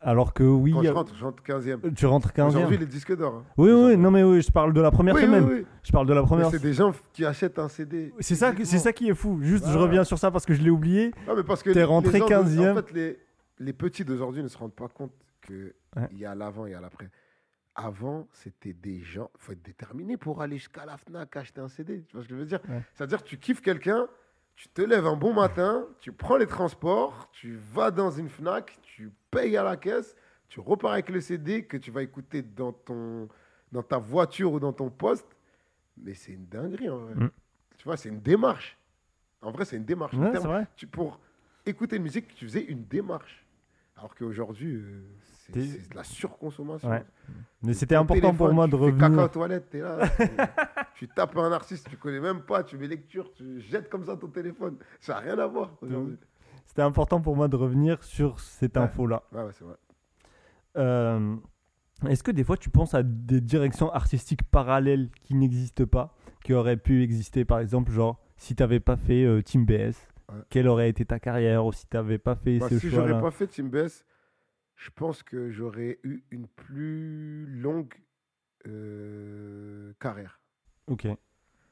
Alors que oui, Quand je rentre, je rentre 15e. tu rentres 15e. Aujourd'hui, les disques d'or. hein. Oui, oui, non mais oui, je parle de la première Oui, semaine. oui. Je parle de la première. c'est des gens qui achètent un CD. C'est ça, c'est ça qui est fou. Juste, je reviens sur ça parce que je l'ai oublié. Non, mais parce que T'es rentré les gens de- 15e. En fait, les, les petits d'aujourd'hui ne se rendent pas compte qu'il y a l'avant et il y a l'après. Avant, c'était des gens. Il faut être déterminé pour aller jusqu'à la Fnac acheter un CD. Tu vois ce que je veux dire? Ouais. C'est-à-dire, tu kiffes quelqu'un, tu te lèves un bon matin, tu prends les transports, tu vas dans une Fnac, tu payes à la caisse, tu repars avec le CD que tu vas écouter dans, ton, dans ta voiture ou dans ton poste. Mais c'est une dinguerie en vrai. Mm. Tu vois, c'est une démarche. En vrai, c'est une démarche. Ouais, terme- vrai. tu, pour écouter une musique, tu faisais une démarche. Alors qu'aujourd'hui, euh, c'est de la surconsommation. Ouais. Mais Tu c'était important pour moi de tu fais caca aux revenir. toilettes, t'es là. tu- tu tapes un artiste, tu connais même pas, tu mets lecture, tu jettes comme ça ton téléphone. Ça n'a rien à voir aujourd'hui. C'était important pour moi de revenir sur cette Ouais. info-là. Ouais, ouais, c'est vrai. Euh, Est-ce que des fois tu penses à des directions artistiques parallèles qui n'existent pas, qui auraient pu exister? Par exemple, genre si t'avais pas fait euh, Team BS, quelle aurait été ta carrière? Ou si t'avais pas fait Bah, ce si choix j'aurais pas fait Team BS, je pense que j'aurais eu une plus longue euh, carrière. Ok,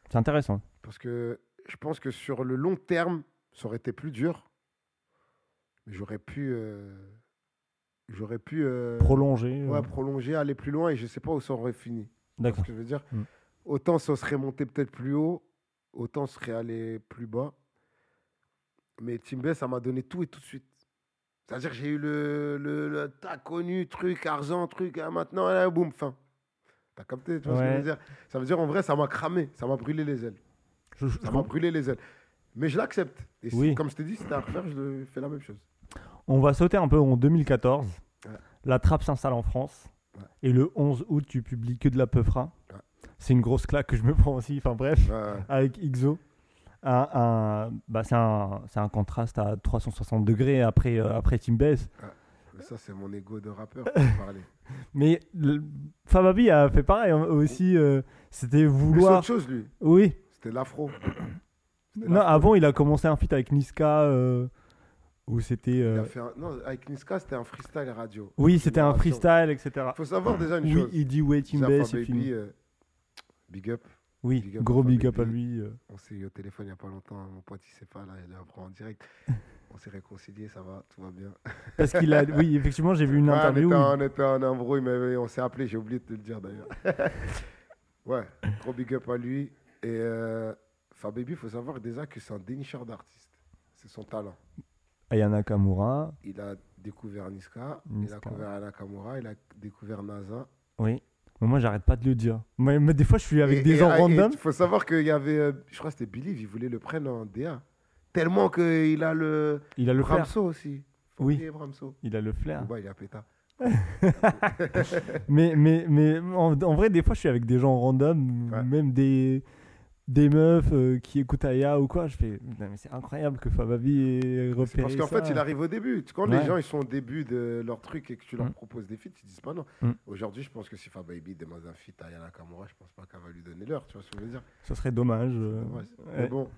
c'est intéressant. Parce que je pense que sur le long terme, ça aurait été plus dur. Mais j'aurais pu. euh, j'aurais pu. euh, Prolonger. ouais, euh, prolonger, aller plus loin et je sais pas où ça aurait fini. D'accord. ce que je veux dire? Mm. Autant ça serait monté peut-être plus haut, autant ça serait allé plus bas. Mais Team BS, ça m'a donné tout et tout de suite. C'est-à-dire que j'ai eu le, le, le t'as connu, truc, argent, truc, hein, maintenant, là, boum, fin. T'as capté, tu vois ce que je veux dire? Ça veut dire, en vrai, ça m'a cramé, ça m'a brûlé les ailes. Je- Ça m'a brûlé les ailes. Mais je l'accepte. Et Oui. comme je t'ai dit, si c'était à refaire, je fais la même chose. On va sauter un peu en 2014. Ouais. La trappe s'installe en France. Ouais. Et le 11 août, tu publies que de la peufra. C'est une grosse claque que je me prends aussi. Enfin bref, avec XO. Un, un- bah, c'est un, contraste à 360 degrés après, euh, après Team Bass. Mais ça, c'est mon ego de rappeur pour parler. Mais le- Fababi a fait pareil hein, aussi. euh, C'était vouloir. autre chose, lui. Oui. C'était l'afro. C'était Non, avant, il a commencé un feat avec Niska. euh, où c'était. Euh, un- Non, avec Niska, c'était un freestyle radio. Oui, c'était un freestyle, etc. Il faut savoir déjà une Oui, chose. il dit ouais, Team Bass, c'est fini. big up. Oui, big gros big up à lui. euh. On s'est eu au téléphone il n'y a pas longtemps. Mon pote, il sait pas, là, il est en direct. On s'est réconcilié, ça va, tout va bien. Parce qu'il a. Oui, effectivement, j'ai vu une Ouais, interview. on, était, en- on était en embrouille, mais on s'est appelé, j'ai oublié de te le dire d'ailleurs. ouais, gros big up à lui. Et euh, Fababy, il faut savoir déjà que c'est un dénicheur d'artistes. C'est son talent. Ayana Kamura. Il a découvert Niska, il a découvert Anna Kamura, il a découvert NASA. Oui. Mais moi, j'arrête pas de le dire. Mais, mais des fois, je suis avec Et- des et- gens et random. Il faut savoir qu'il y avait, euh, je crois que c'était Billy, il voulait le prendre en DA. Tellement qu'il a le Il a le flair. Bramso aussi. Faut Oui. Il a le flair. Bah, il a péta. Mais, mais, mais en, en vrai, des fois, je suis avec des gens random, Ouais. même des, des meufs euh, qui écoutent Aya ou quoi. Je fais, mais c'est incroyable que Fababi ait repéré parce qu'en fait, il arrive au début. Quand Ouais. les gens ils sont au début de leur truc et que tu leur Mm. proposes des feats, ils disent pas non. Mm. Aujourd'hui, je pense que si Fababy demande un feat à Yana Kamura, je pense pas qu'elle va lui donner l'heure. Tu vois ce que je veux dire Ça serait dommage. euh, Ouais, ouais. Mais bon,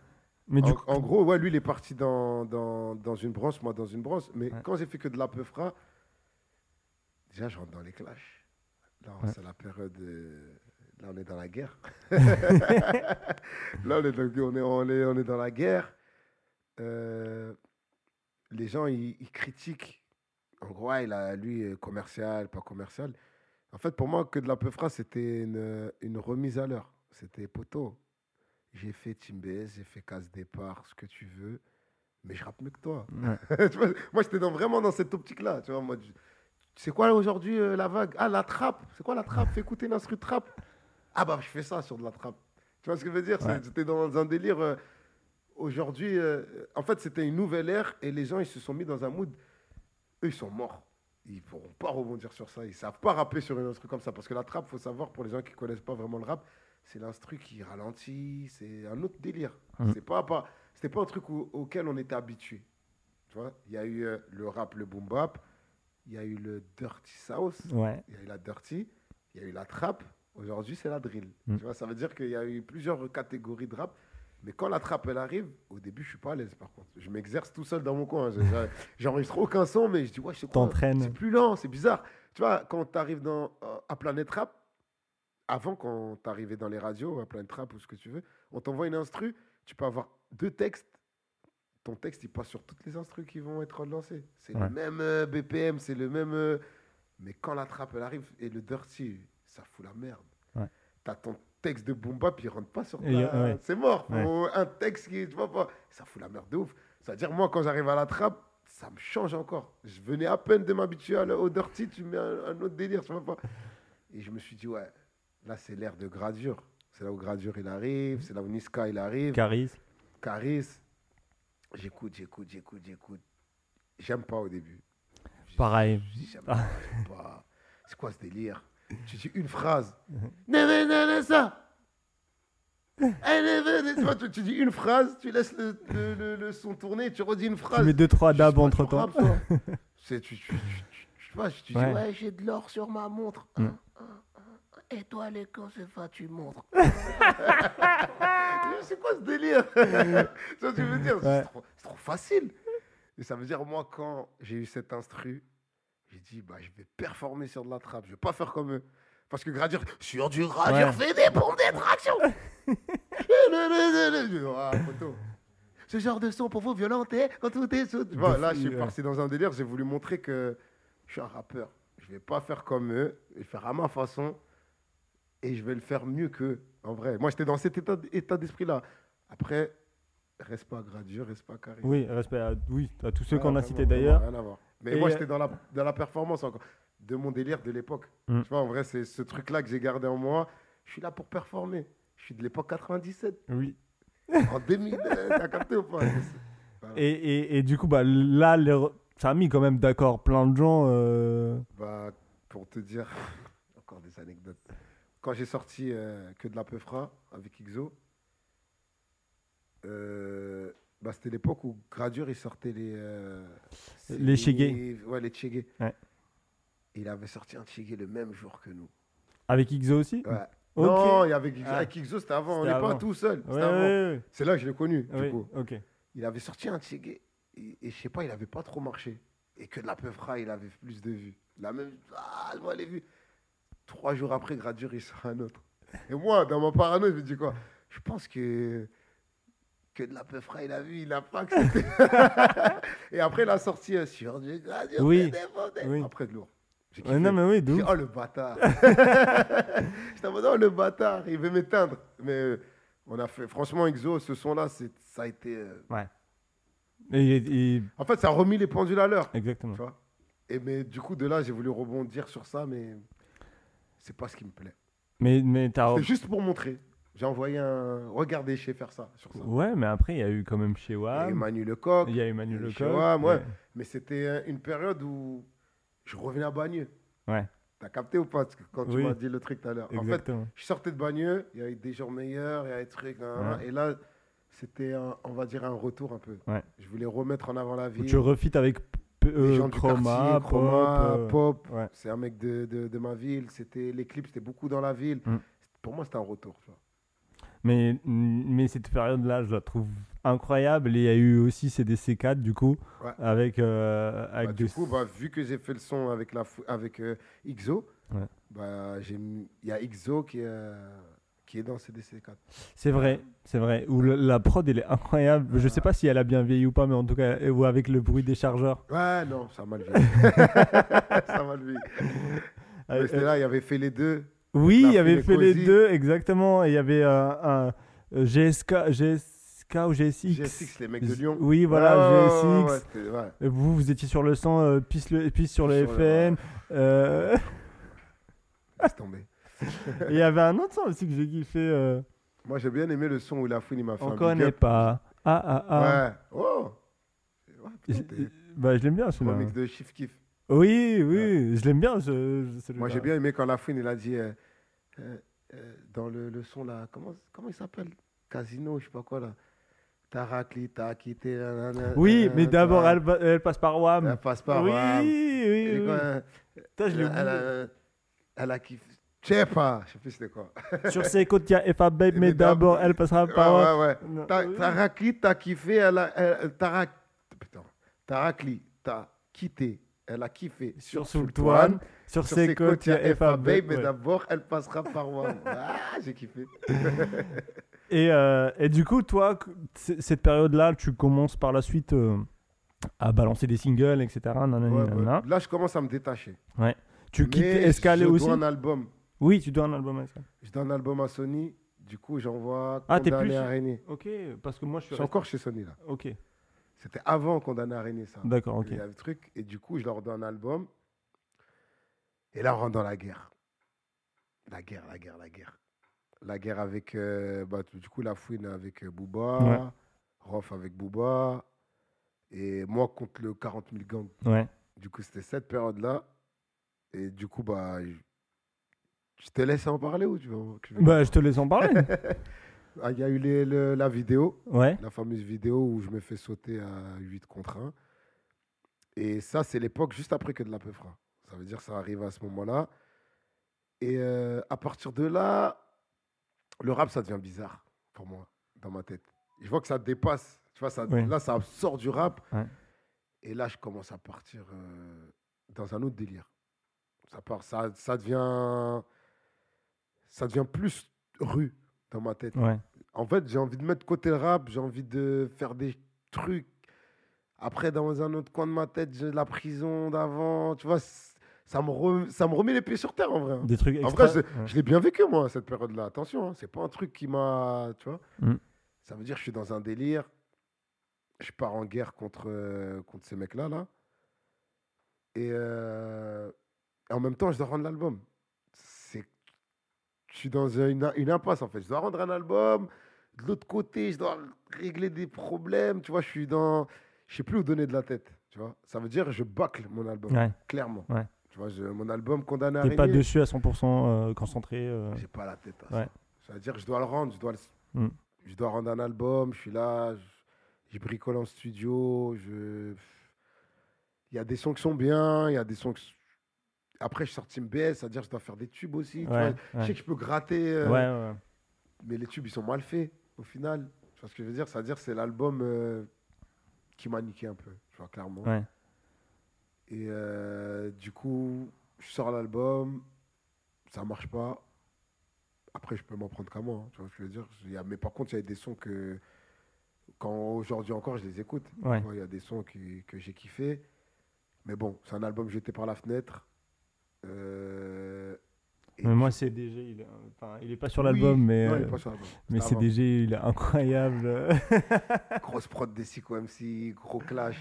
Mais du en, coup, en gros, ouais, lui, il est parti dans, dans, dans une branche, moi dans une branche. Mais quand j'ai fait que de la peufra, déjà, je rentre dans les clashs. Là, c'est la période. euh, Là, on est dans la guerre. là, on est, dans, on, est, on, est, on est dans la guerre. Euh, les gens, ils, ils critiquent. En gros, ouais, il a, lui, euh, commercial, pas commercial. En fait, pour moi, que de la peufra, c'était une, une remise à l'heure. C'était poteau. J'ai fait Team BS, j'ai fait Casse Départ, ce que tu veux, mais je rappe mieux que toi. ouais. Moi, j'étais dans- vraiment dans cette optique-là. Tu vois, moi, c'est quoi aujourd'hui euh, la vague? Ah, la trappe. C'est quoi la trappe? Fais écouter une instru de trappe. Ah, bah, je fais ça sur de la trappe. Tu vois ce que je veux dire? Ouais. J'étais dans un délire. euh, aujourd'hui, euh, en fait, c'était une nouvelle ère et les gens, ils se sont mis dans un mood. Eux, ils sont morts. Ils pourront pas rebondir sur ça. Ils savent pas rapper sur une instru comme ça. Parce que la trappe, faut savoir, pour les gens qui connaissent pas vraiment le rap, c'est l'instru qui ralentit. C'est un autre délire. Mhm. C'est pas, pas, c'était pas un truc au- auquel on était habitué. Tu vois, il y a eu euh, le rap, le boom bap, il y a eu le dirty south, Ouais. il y a eu la dirty, il y a eu la trap. Aujourd'hui, c'est la drill. Mm. Tu vois, ça veut dire qu'il y a eu plusieurs catégories de rap. Mais quand la trappe, elle arrive, au début, je suis pas à l'aise, par contre. Je m'exerce tout seul dans mon coin. Je- je- J'enregistre aucun son, mais je dis, ouais, je sais quoi. T'entraînes. C'est plus lent, c'est bizarre. Tu vois, quand tu arrives dans, euh, à Planète Rap, avant, quand tu arrivais dans les radios, à Planète Rap ou ce que tu veux, on t'envoie une instru, tu peux avoir deux textes. Ton texte, il passe sur toutes les instrus qui vont être lancées. C'est Ouais. le même euh, BPM, c'est le même. euh, mais quand la trappe, elle arrive et le dirty, ça fout la merde. Ouais. T'as ton texte de boom bap, il rentre pas sur ta- ouais. C'est mort. Ouais. Un texte qui, tu vois pas, ça fout la merde de ouf. C'est-à-dire, moi, quand j'arrive à la trappe, ça me change encore. Je venais à peine de m'habituer au dirty, tu mets un, un autre délire, tu vois pas. Et je me suis dit, ouais, là, c'est l'ère de Gradure. C'est là où Gradure, il arrive, c'est là où Niska, il arrive. Caris. Caris. J'écoute, j'écoute, j'écoute, j'écoute. J'aime pas au début. Pareil. pas, j'aime pas. C'est quoi ce délire? Tu dis une phrase. Ne venez ça. Eh, Tu vois, tu, tu dis une phrase, tu laisses le, le- le- le son tourner, tu redis une phrase. Tu mets deux, trois dabs entre tu temps. C'est- tu, tu, tu, tu- sais pas, je te dis, Ouais. j'ai de l'or sur ma montre. Mm. Et toi, les quand c'est pas, tu montres. c'est quoi ce délire Tu vois que je veux dire? Ouais. C'est trop, c'est trop facile. Et ça veut dire, moi, quand j'ai eu cet instru, j'ai dit, bah, je vais performer sur de la trappe. Je vais pas faire comme eux. Parce que Gradure, sur du Gradure, Ouais. fait des pompes des tractions. Je dis, Ah, poteau. Ce genre de son pour vous violenter quand tout est sous. Là, je suis parti dans un délire. J'ai voulu montrer que je suis un rappeur. Je vais pas faire comme eux. Je vais faire à ma façon. Et je vais le faire mieux qu'eux. En vrai. Moi, j'étais dans cet état, état d'esprit-là. Après, reste pas gradure, reste pas carré. Oui, respect à, oui, à tous ceux Ouais, qu'on a cités d'ailleurs. rien à voir. Mais Et, moi, euh, j'étais dans la, dans la performance encore. De mon délire de l'époque. Mm. Tu vois, en vrai, c'est ce truc-là que j'ai gardé en moi. Je suis là pour performer. Je suis de l'époque 97. Oui. En 2000, euh, t'as capté ou pas? Voilà. Et, et, et du coup, bah, là, les ça a mis quand même d'accord plein de gens. euh, Bah, pour te dire, encore des anecdotes. Quand j'ai sorti euh, Que de la Peufra avec Ixo, euh, bah, c'était l'époque où Gradure, il sortait les... euh, Les Chegué. Ouais, les Chegué. Ouais. Il avait sorti un Chegué le même jour que nous. Avec Ixo aussi Ouais. Non, il y avait Ah. avec Ixo, c'était avant. On n'est pas tout seul. Ouais, ouais, C'est là que je l'ai connu, du coup. Il avait sorti un Chegué et, et je sais pas, il avait pas trop marché. Et que de la Peufra, il avait plus de vues. La même. Ah, moi, les vues. Trois jours après, Gradure, il sort un autre. Et moi, dans mon parano, je me dis quoi? Je pense que. Que de la Peufra, il a vu, il a pas accepté. et après, il a sorti euh, sur du Gradure. Oui. c'est des bordels. Oui. Après, de lourd. Ouais, kiffé. non, mais oui, ouf. oh le bâtard. J'étais en mode, oh le bâtard, il veut m'éteindre. Mais euh, on a fait, franchement, Exo, ce son-là, ça a été. euh, Et- et- En fait, ça a remis les pendules à l'heure. exactement. Tu vois Et mais du coup, de là, j'ai voulu rebondir sur ça, mais c'est pas ce qui me plaît. Mais, mais t'as. C'est juste pour montrer. J'ai envoyé un. Regardez chez faire ça, sur ça. Ouais, mais après, il y a eu quand même chez Il y a WAM. eu Manu Lecoq. Il y a eu Manu Lecoq. chez WAM, ouais. ouais. Mais c'était euh, une période où je revenais à Bagneux. Ouais. T'as capté ou pas Quand tu Oui. m'as dit le truc tout à l'heure? En fait, je sortais de Bagneux, il y avait des jours meilleurs, il y avait des trucs. Ouais. Et là, c'était, on va dire, un retour un peu. Ouais. Je voulais remettre en avant la Où vie. tu refites avec euh, gens Chroma, quartier, Chroma, Pop. euh, Pop. ouais. C'est un mec de, de, de ma ville. C'était, les clips, c'était beaucoup dans la ville. Mm. Pour moi, c'était un retour. tu vois. Mais, mais cette période-là, je la trouve incroyable. Et il y a eu aussi CDC4, du coup, Ouais. avec, euh, avec Bah, des- du coup, bah, vu que j'ai fait le son avec, la, avec euh, XO, Ouais. bah, il y a XO qui est, euh, qui est dans CDC4. C'est vrai, c'est vrai. Où le- la prod, elle est incroyable. Je sais pas si elle a bien vieilli ou pas, mais en tout cas, ou avec le bruit des chargeurs. Ouais, non, ça a mal vieilli. ça a mal vieilli. Euh, c'était là, il y avait fait les deux. Oui, il avait fait les deux, exactement. Et il y avait euh, un euh, GSK, GSK ou GSX. GSX, les mecs de Lyon. Oui, voilà, ouais, GSX. Vous, vous étiez sur le sang, euh, pisse, sur le euh, Laisse tomber. il y avait un autre son aussi que j'ai kiffé. Moi, j'ai bien aimé le son où la fouine, m'a fait on connaît pas. Ah, ah, ah. Ouais. Oh bah, je l'aime bien celui-là. remix de Chief Kiff. Oui, oui, je l'aime bien. Je, je- celui-là. Moi, j'ai bien aimé quand la fouine, il a dit euh, euh, euh, dans le, le son là, comment, comment il s'appelle? Casino, je sais pas quoi là. T'as raclé, t'as quitté. nanana, Oui, mais d'abord, elle, elle passe par WAM. Elle passe par oui, WAM. oui, oui. quoi, Putain, je l'ai elle, oublié. a, elle a kiffé. Je sais pas, je sais plus c'était quoi. Sur ses côtes, il y a FA Babe, mais d'abord, elle passera Ouais, par WAM. ouais, ouais. Non, T'as oui. t'as raclé, t'as kiffé, elle a. elle- T'as raclé, t'as quitté, elle a kiffé. Sur Sultan. Sultan, sur, Sur ses côtes, il y a FA Babe. mais ouais. d'abord, elle passera par WAM. Ah, j'ai kiffé. Et, euh, et du coup, toi, cette période-là, tu commences par la suite euh, à balancer des singles, etc. Ouais, ouais. Là, je commence à me détacher. Tu quittes Mais Escalé je aussi dois un album. Oui, tu dois un album à ça. Je donne un album à Sony. Du coup, j'envoie Ah, t'es Condamné plus- Araignée. Ok, parce que moi, je Je suis. suis encore chez Sony là. Ok, C'était avant Condamné Araignée, ça. d'accord, ok. Il y a le truc. Et du coup, je leur donne un album. Et là, on rentre dans la guerre. La guerre, la guerre, la guerre. La guerre avec, euh, bah, du coup, la fouine avec euh, Booba. Ouais. Rof avec Booba. Et moi contre le 40 000 gangs. Ouais. Du coup, c'était cette période-là. Et du coup, bah, je, je te laisse en parler ou tu veux je vais- Bah, je te laisse en parler. Ah, Il y a eu les- le- la vidéo, ouais. la fameuse vidéo où je me fais sauter à 8 contre 1. Et ça, c'est l'époque juste après que de la Peufra. Ça veut dire que ça arrive à ce moment-là. Et euh, à partir de là, le rap, ça devient bizarre pour moi, dans ma tête. Je vois que ça dépasse. Tu vois, ça, Oui. là, ça sort du rap. Ouais. Et là, je commence à partir euh, dans un autre délire. Ça, part, ça, ça, devient, ça devient plus rue dans ma tête. Ouais. En fait, j'ai envie de mettre côté le rap, j'ai envie de faire des trucs. Après, dans un autre coin de ma tête, j'ai la prison d'avant. Tu vois, ça me, re- ça me remet les pieds sur terre en vrai. Des trucs En extra. vrai, je, je l'ai bien vécu, moi, cette période-là. Attention, hein, c'est pas un truc qui m'a. Tu vois Mm. Ça veut dire que je suis dans un délire. Je pars en guerre contre, euh, contre ces mecs-là. Là. Et, euh, et en même temps, je dois rendre l'album. Je suis dans une, une impasse, en fait. Je dois rendre un album. De l'autre côté, je dois régler des problèmes. Tu vois, je suis dans. Je sais plus où donner de la tête. Tu vois Ça veut dire que je bâcle mon album, Ouais. clairement. Ouais. Tu vois, je- mon album condamné à T'es pas dessus à 100% euh, concentré. euh, j'ai pas la tête à Ouais. ça. Ça veut dire que je dois le rendre, je dois, le- Mm. je dois rendre un album, je suis là, je, je bricole en studio, je... Il y a des sons qui sont bien, il y a des sons qui... Après, je sors Team BS, c'est-à-dire que je dois faire des tubes aussi. tu vois. Ouais, Je sais que je peux gratter, euh, mais les tubes, ils sont mal faits, au final. Tu vois ce que je veux dire? C'est-à-dire que c'est l'album euh, qui m'a niqué un peu, tu vois, clairement. Ouais. Et euh, du coup, je sors l'album, ça marche pas. Après, je peux m'en prendre qu'à moi, hein, tu vois ce que je veux dire? Il y a- mais par contre, il y a des sons que, quand aujourd'hui encore, je les écoute. Tu Ouais. vois, Il y a des sons qui- que j'ai kiffé. Mais bon, c'est un album jeté par la fenêtre. Euh, Mais moi, je- CDG, il est, enfin, il est pas sur Oui, l'album, mais, non, il est euh, pas sur l'album. mais avant. CDG, il est incroyable. Grosse prod des Sico MC, gros clash.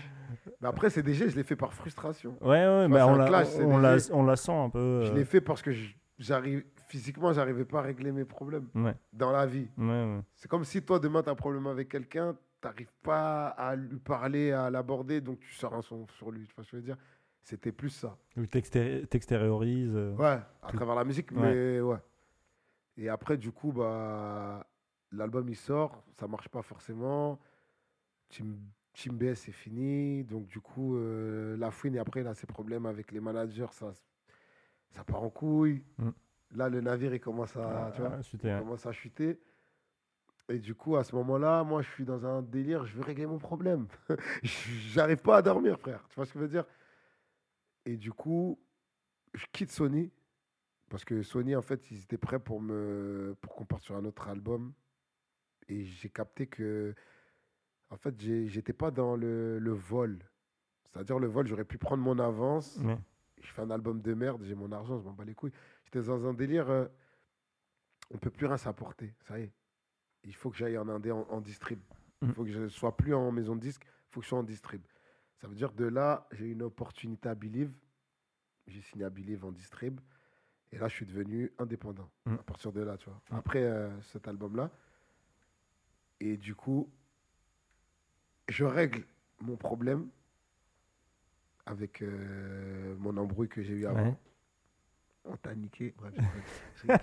Mais après, CDG, je l'ai fait par frustration. ouais, ouais, vois, bah, c'est on, la, clash, on, la, CDG. on la sent un peu. Je euh, l'ai fait parce que je- j'arrive physiquement, j'arrivais pas à régler mes problèmes Ouais, dans la vie. ouais, ouais. C'est comme si toi, demain, tu as un problème avec quelqu'un, tu n'arrives pas à lui parler, à l'aborder, donc tu sors un son sur lui. Tu vois ce que je veux dire? C'était plus ça. Ou t'exté- t'extériorises. euh, Ouais, à Tout. travers la musique, Ouais. mais ouais. Et après, du coup, bah, l'album il sort, ça marche pas forcément. Team, Team BS c'est fini, donc du coup, euh, la fouine, et après, il a ses problèmes avec les managers, ça, ça part en couille. Mm. Là, le navire, il commence à, tu vois, ah, c'était- il commence à chuter. Et du coup, à ce moment-là, moi, je suis dans un délire, je veux régler mon problème. J'arrive pas à dormir, frère. Tu vois ce que je veux dire? Et du coup, je quitte Sony. Parce que Sony, en fait, ils étaient prêts pour, me, pour qu'on parte sur un autre album. Et j'ai capté que, en fait, j'étais pas dans le, le vol. C'est-à-dire, le vol, j'aurais pu prendre mon avance. Ouais. Je fais un album de merde, j'ai mon argent, je m'en bats les couilles. J'étais dans un délire, euh, on peut plus rien s'apporter. Ça y est. Il faut que j'aille en indé, en, en distrib. Il Mm. faut que je sois plus en maison de disque, il faut que je sois en distrib. Ça veut dire de là, j'ai eu une opportunité à Believe. J'ai signé à Believe en distrib. Et là, je suis devenu indépendant. Mm. À partir de là, tu vois. Mm. Après euh, cet album-là. Et du coup, je règle mon problème avec euh, mon embrouille que j'ai eu avant. Ouais. On t'a niqué. Bref, je vais,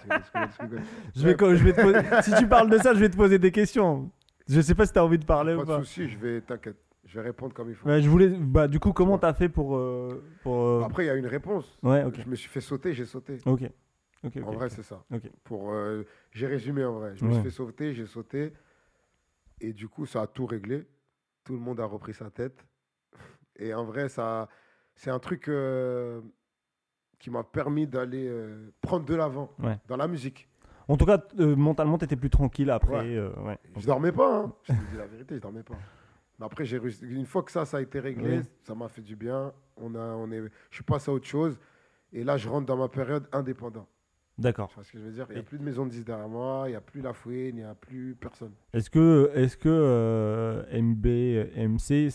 je vais te poser- si tu parles de ça, je vais te poser des questions. Je sais pas si tu as envie de parler Pas ou de pas. soucis, je vais, t'inquiète, je vais répondre comme il faut. Ouais, je voulais. Bah, du coup, comment t'as fait pour. euh, pour euh, Après, il y a une réponse. Ouais, ok. Je me suis fait sauter, j'ai sauté. Ok. Ok, En ok, vrai, ok. c'est ça. Ok. Pour, euh, j'ai résumé en vrai. Je me Ouais. suis fait sauter, j'ai sauté. Et du coup, ça a tout réglé. Tout le monde a repris sa tête. Et en vrai, ça, c'est un truc euh, qui m'a permis d'aller euh, prendre de l'avant Ouais. dans la musique. En tout cas, t- euh, mentalement, t'étais plus tranquille après. Ouais. euh, ouais. Je dormais pas. Hein. Je te dis la vérité, je dormais pas. Mais après, j'ai réussi. Une fois que ça, ça a été réglé, Oui. ça m'a fait du bien. On a, on est, je suis passé à autre chose. Et là, je rentre dans ma période indépendant. D'accord. Tu vois ce que je veux dire? Il n'y a plus de maison de 10 derrière moi, il n'y a plus la fouine, il n'y a plus personne. Est-ce que, est-ce que euh, MB, euh, c'est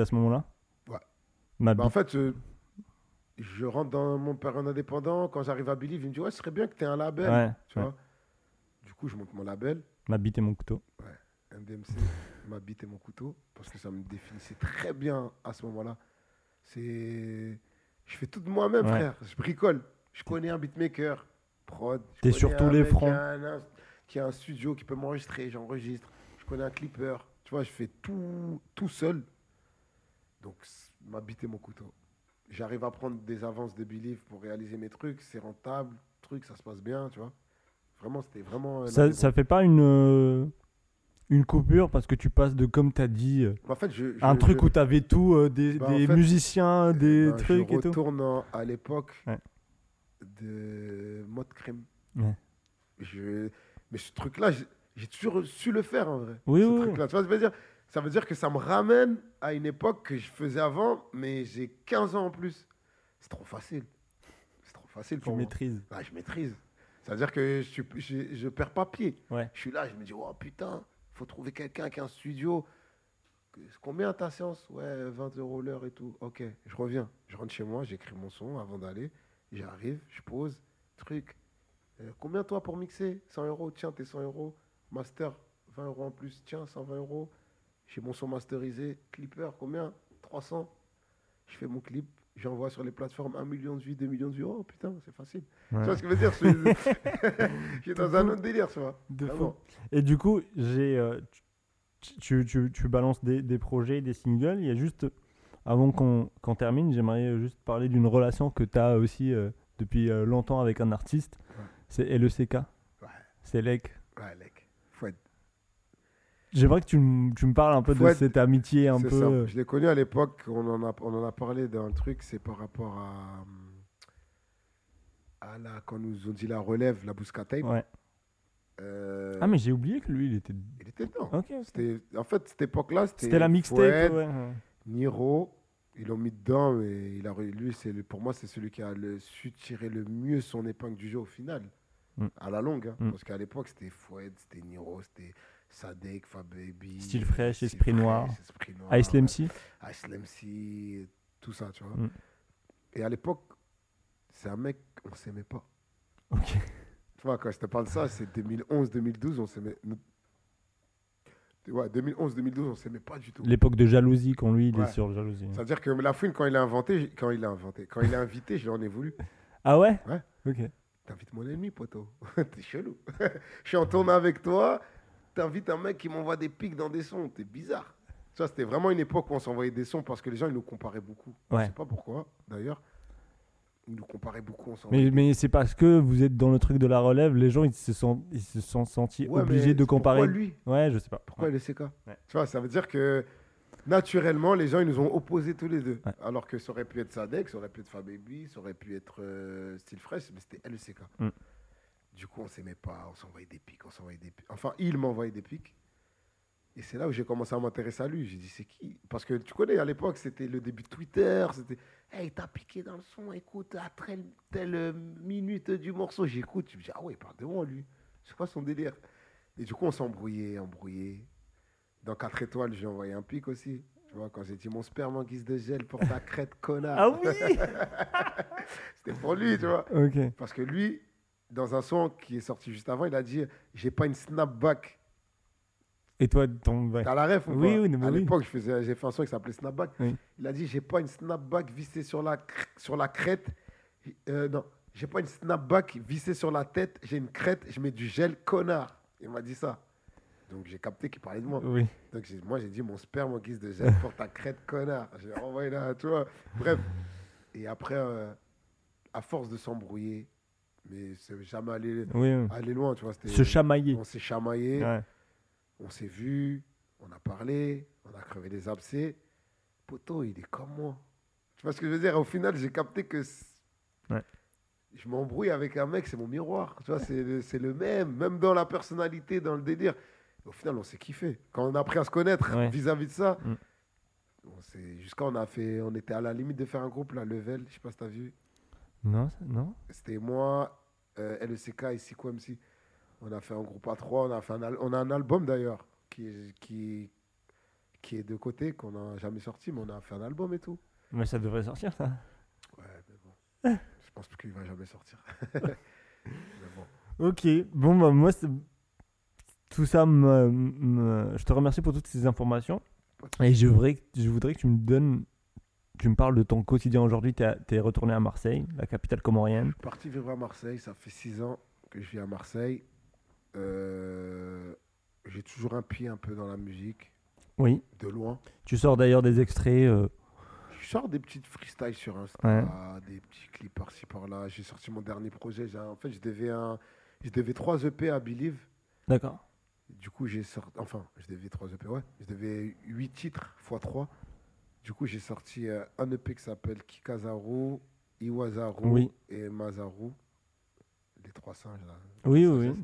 à ce moment-là? Ouais. Ma Bah, en fait, euh, je rentre dans mon période indépendant. Quand j'arrive à Believe, il me dit Ouais, ce serait bien que tu aies un label. ouais, Tu ouais. vois du coup, je monte mon label. ma bite et mon couteau. MDMC, ma bite et mon couteau, parce que ça me définissait très bien à ce moment-là. C'est. Je fais tout de moi-même, Ouais. frère. Je bricole. Je connais un beatmaker, prod. T'es sur tous les fronts. Qui a, un, qui a un studio qui peut m'enregistrer, j'enregistre. Je connais un clipper. Tu vois, je fais tout, tout seul. Donc, ma bite et mon couteau. j'arrive à prendre des avances de Believe pour réaliser mes trucs, c'est rentable, truc, ça se passe bien, tu vois. Vraiment, c'était vraiment. un Ça, ça fait pas une, euh, une coupure parce que tu passes de, comme tu as dit, euh, En fait, je, un je- truc je- où tu avais tout, euh, des, Bah, en des fait, musiciens, des ben, trucs je et tout. retourne en- à l'époque Ouais. de mode crime. Ouais. Je, mais ce truc-là, j'ai- toujours su le faire en vrai. Oui, ce oui, oui. truc-là. Tu vois je veux dire? Ça veut dire que ça me ramène à une époque que je faisais avant, mais j'ai 15 ans en plus. C'est trop facile. C'est trop facile Tu pour moi. maîtrises. Ah, je maîtrise. C'est-à-dire que je, je, je perds pas pied. Ouais. Je suis là, je me dis, oh putain, faut trouver quelqu'un qui a un studio. Combien ta séance? Ouais, 20 euros l'heure et tout. Ok, je reviens. Je rentre chez moi, j'écris mon son avant d'aller. J'arrive, je pose, truc. Euh, combien toi pour mixer? 100 euros, tiens, tes 100 euros. Master, 20 euros en plus, tiens, 120 euros. J'ai mon son masterisé. Clipper, combien? 300. Je fais mon clip, j'envoie sur les plateformes 1 million de vues, 2 millions de vues. Oh putain, c'est facile. Ouais. Tu vois ce que je veux dire Je suis- dans un autre délire, tu vois. De Vraiment. fou. Et du coup, j'ai, euh, tu, tu, tu- balances des, des projets, des singles. Il y a juste, avant qu'on termine, j'aimerais juste parler d'une relation que tu as aussi euh, depuis euh, longtemps avec un artiste. Ouais. C'est LECK. Ouais. C'est Lec. Ouais, mec. J'aimerais que tu, me- tu me parles un peu de cette amitié un peu. Je l'ai connu à l'époque, on en, a, on en a parlé dans un truc, c'est par rapport à, à la, quand nous ont dit la relève, la Bousca Tape. Ouais. euh, Ah, mais j'ai oublié que lui, il était. Il était dedans. Ok. ok. C'était, en fait, cette époque-là, c'était. C'était la mixtape. Fouad, ouais, ouais. Niro, ils l'ont mis dedans, mais il a, lui, c'est pour moi, c'est celui qui a le, su tirer le mieux son épingle du jeu au final, Mm. à la longue. hein. Mm. Parce qu'à l'époque, c'était Fouad, c'était Niro, c'était Sadek, Fababy. Style Fresh, Style Esprit Noir. Esprit Noir, Ice. MC. Ice tout ça, tu vois. Mm. Et à l'époque, c'est un mec, on s'aimait pas. Ok. Tu vois, quand je te parle de ça, c'est 2011-2012, on s'aimait. Ouais, 2011-2012, on s'aimait pas du tout. L'époque de jalousie, quand lui, il est sur jalousie. C'est-à-dire que la fouine, quand il a inventé, quand il a inventé, quand il a invité, je lui en ai voulu. Ah ouais? Ouais. Ok. T'invites mon ennemi, poteau. T'es chelou. je suis en tournée avec toi, t'invites un mec qui m'envoie des pics dans des sons. T'es bizarre. Ça, c'était vraiment une époque où on s'envoyait des sons parce que les gens, ils nous comparaient beaucoup. Je Ouais. sais pas pourquoi, d'ailleurs. Ils nous comparaient beaucoup. On Mais, mais c'est parce que vous êtes dans le truc de la relève, les gens ils se sont, ils se sont sentis Ouais, obligés de comparer. Pourquoi lui? Ouais, je sais pas. Pourquoi le CK Ouais. Tu vois, ça veut dire que naturellement, les gens, ils nous ont opposés tous les deux. Ouais. Alors que ça aurait pu être Sadek, ça aurait pu être Fababy, ça aurait pu être euh, Style Fresh, mais c'était LCK. Mm. Du coup, on s'aimait pas, on s'envoyait des pics, on s'envoyait des pics. Enfin, il m'envoyait des pics. Et c'est là où j'ai commencé à m'intéresser à lui. J'ai dit, c'est qui? Parce que tu connais, à l'époque, c'était le début de Twitter. C'était, hey, t'as piqué dans le son, écoute, à telle, telle euh, minute du morceau, j'écoute. Je me dis, ah ouais, moi, lui. C'est quoi son délire? Et du coup, on s'embrouillait, embrouillait. Dans 4 étoiles, j'ai envoyé un pic aussi. Tu vois, quand j'ai dit mon sperme en guise de gel pour ta crête, connard. Ah oui C'était pour lui, tu vois. Parce que lui, dans un son qui est sorti juste avant, il a dit J'ai pas une snapback. Et toi, ton. ouais. T'as la ref ou Oui, pas? oui, mais À oui. l'époque, j'ai fait un son qui s'appelait Snapback. Oui. Il a dit J'ai pas une snapback vissée sur la, sur la crête. Euh, non, j'ai pas une snapback vissée sur la tête. J'ai une crête, je mets du gel, connard. Il m'a dit ça. Donc j'ai capté qu'il parlait de moi. Oui. Donc moi, j'ai dit mon sperme en guise de gel pour ta crête, connard. J'ai renvoyé là, tu vois. Bref. Et après, euh, à force de s'embrouiller, mais c'est jamais allé, Oui. oui. aller loin, tu vois. Se chamailler. On s'est chamaillé, Ouais. on s'est vu, on a parlé, on a crevé des abcès. Poto, il est comme moi. Tu vois ce que je veux dire? Au final, j'ai capté que Ouais. je m'embrouille avec un mec, c'est mon miroir. Tu vois, c'est le, même, même dans la personnalité, dans le délire. Au final, on s'est kiffé. Quand on a appris à se connaître Ouais. vis-à-vis de ça, Mm. on jusqu'à on a fait, on était à la limite de faire un groupe, là, Level, je sais pas si t'as vu. Non, non C'était moi, euh, LECK et Siko MC. On a fait un groupe à trois, on a, fait un, al- on a un album d'ailleurs qui, est- qui, qui est de côté, qu'on n'a jamais sorti, mais on a fait un album et tout. Mais ça devrait sortir, ça. Ouais, mais bon. Je pense qu'il va jamais sortir. mais bon. Ok. Bon, bah, moi, c'est- tout ça, me, me- je te remercie pour toutes ces informations. Pas de Et je voudrais, je voudrais que tu me donnes. Tu me parles de ton quotidien aujourd'hui. Tu es retourné à Marseille, la capitale comorienne. Je suis parti vivre à Marseille, ça fait six ans que je vis à Marseille. Euh, J'ai toujours un pied un peu dans la musique, Oui. de loin. Tu sors d'ailleurs des extraits euh, Je sors des petites freestyles sur Insta, Ouais. des petits clips par-ci par-là. J'ai sorti mon dernier projet. En fait, je devais, un, je devais 3 EP à Believe. D'accord. Du coup, j'ai sorti. Enfin, je devais 3 EP, ouais. Je devais 8 titres x 3. Du coup, j'ai sorti euh, un EP qui s'appelle Kikazaru, Iwazaru Oui. et Mazaru. Les trois singes, là. Oui, oui.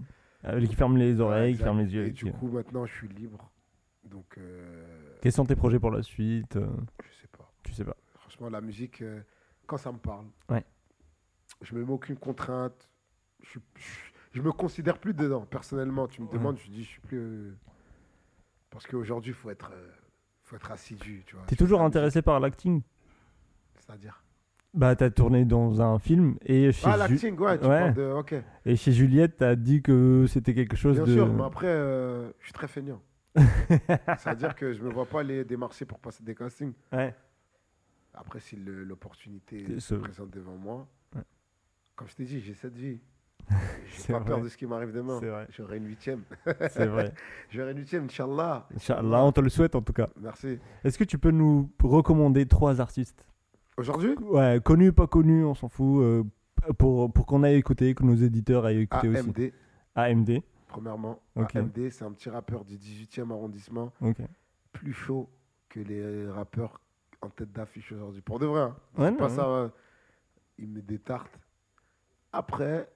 Euh, qui ferme les Ouais, oreilles, qui exact. ferme les yeux. Et du coup, maintenant, je suis libre. Donc, euh, Quels sont tes projets pour la suite euh, je sais pas. Tu sais pas. Franchement, la musique, quand ça me parle, Ouais. je me mets aucune contrainte. Je, je, je me considère plus dedans. Personnellement, tu me Ouais. demandes, je dis, je suis plus. parce qu'aujourd'hui, il faut être, faut être assidu. Tu vois. T'es toujours intéressé par l'acting? C'est-à-dire? Bah, t'as tourné dans un film et chez, Ah, Ju- l'acting, ouais, tu Ouais. parles de. Ok. et chez Juliette, t'as dit que c'était quelque chose Bien de. sûr, mais après, euh, je suis très feignant. C'est-à-dire que je me vois pas aller démarcher pour passer des castings. Ouais. Après, si l'opportunité se présente devant moi, Ouais. comme je t'ai dit, j'ai cette vie. J'ai pas peur de ce qui m'arrive demain. J'aurai une huitième. C'est vrai. J'aurai une huitième, Inch'Allah. Inch'Allah, on te le souhaite en tout cas. Merci. Est-ce que tu peux nous recommander trois artistes? Aujourd'hui? Ouais, connus, pas connus, on s'en fout. euh, pour pour qu'on aille écouter, que nos éditeurs aillent écouter aussi. AMD, AMD. premièrement. AMD, c'est un petit rappeur du 18e arrondissement, plus chaud que les rappeurs en tête d'affiche aujourd'hui. Pour de vrai. hein. Ouais, C'est non, pas ouais. ça. euh, Il met des tartes. Après,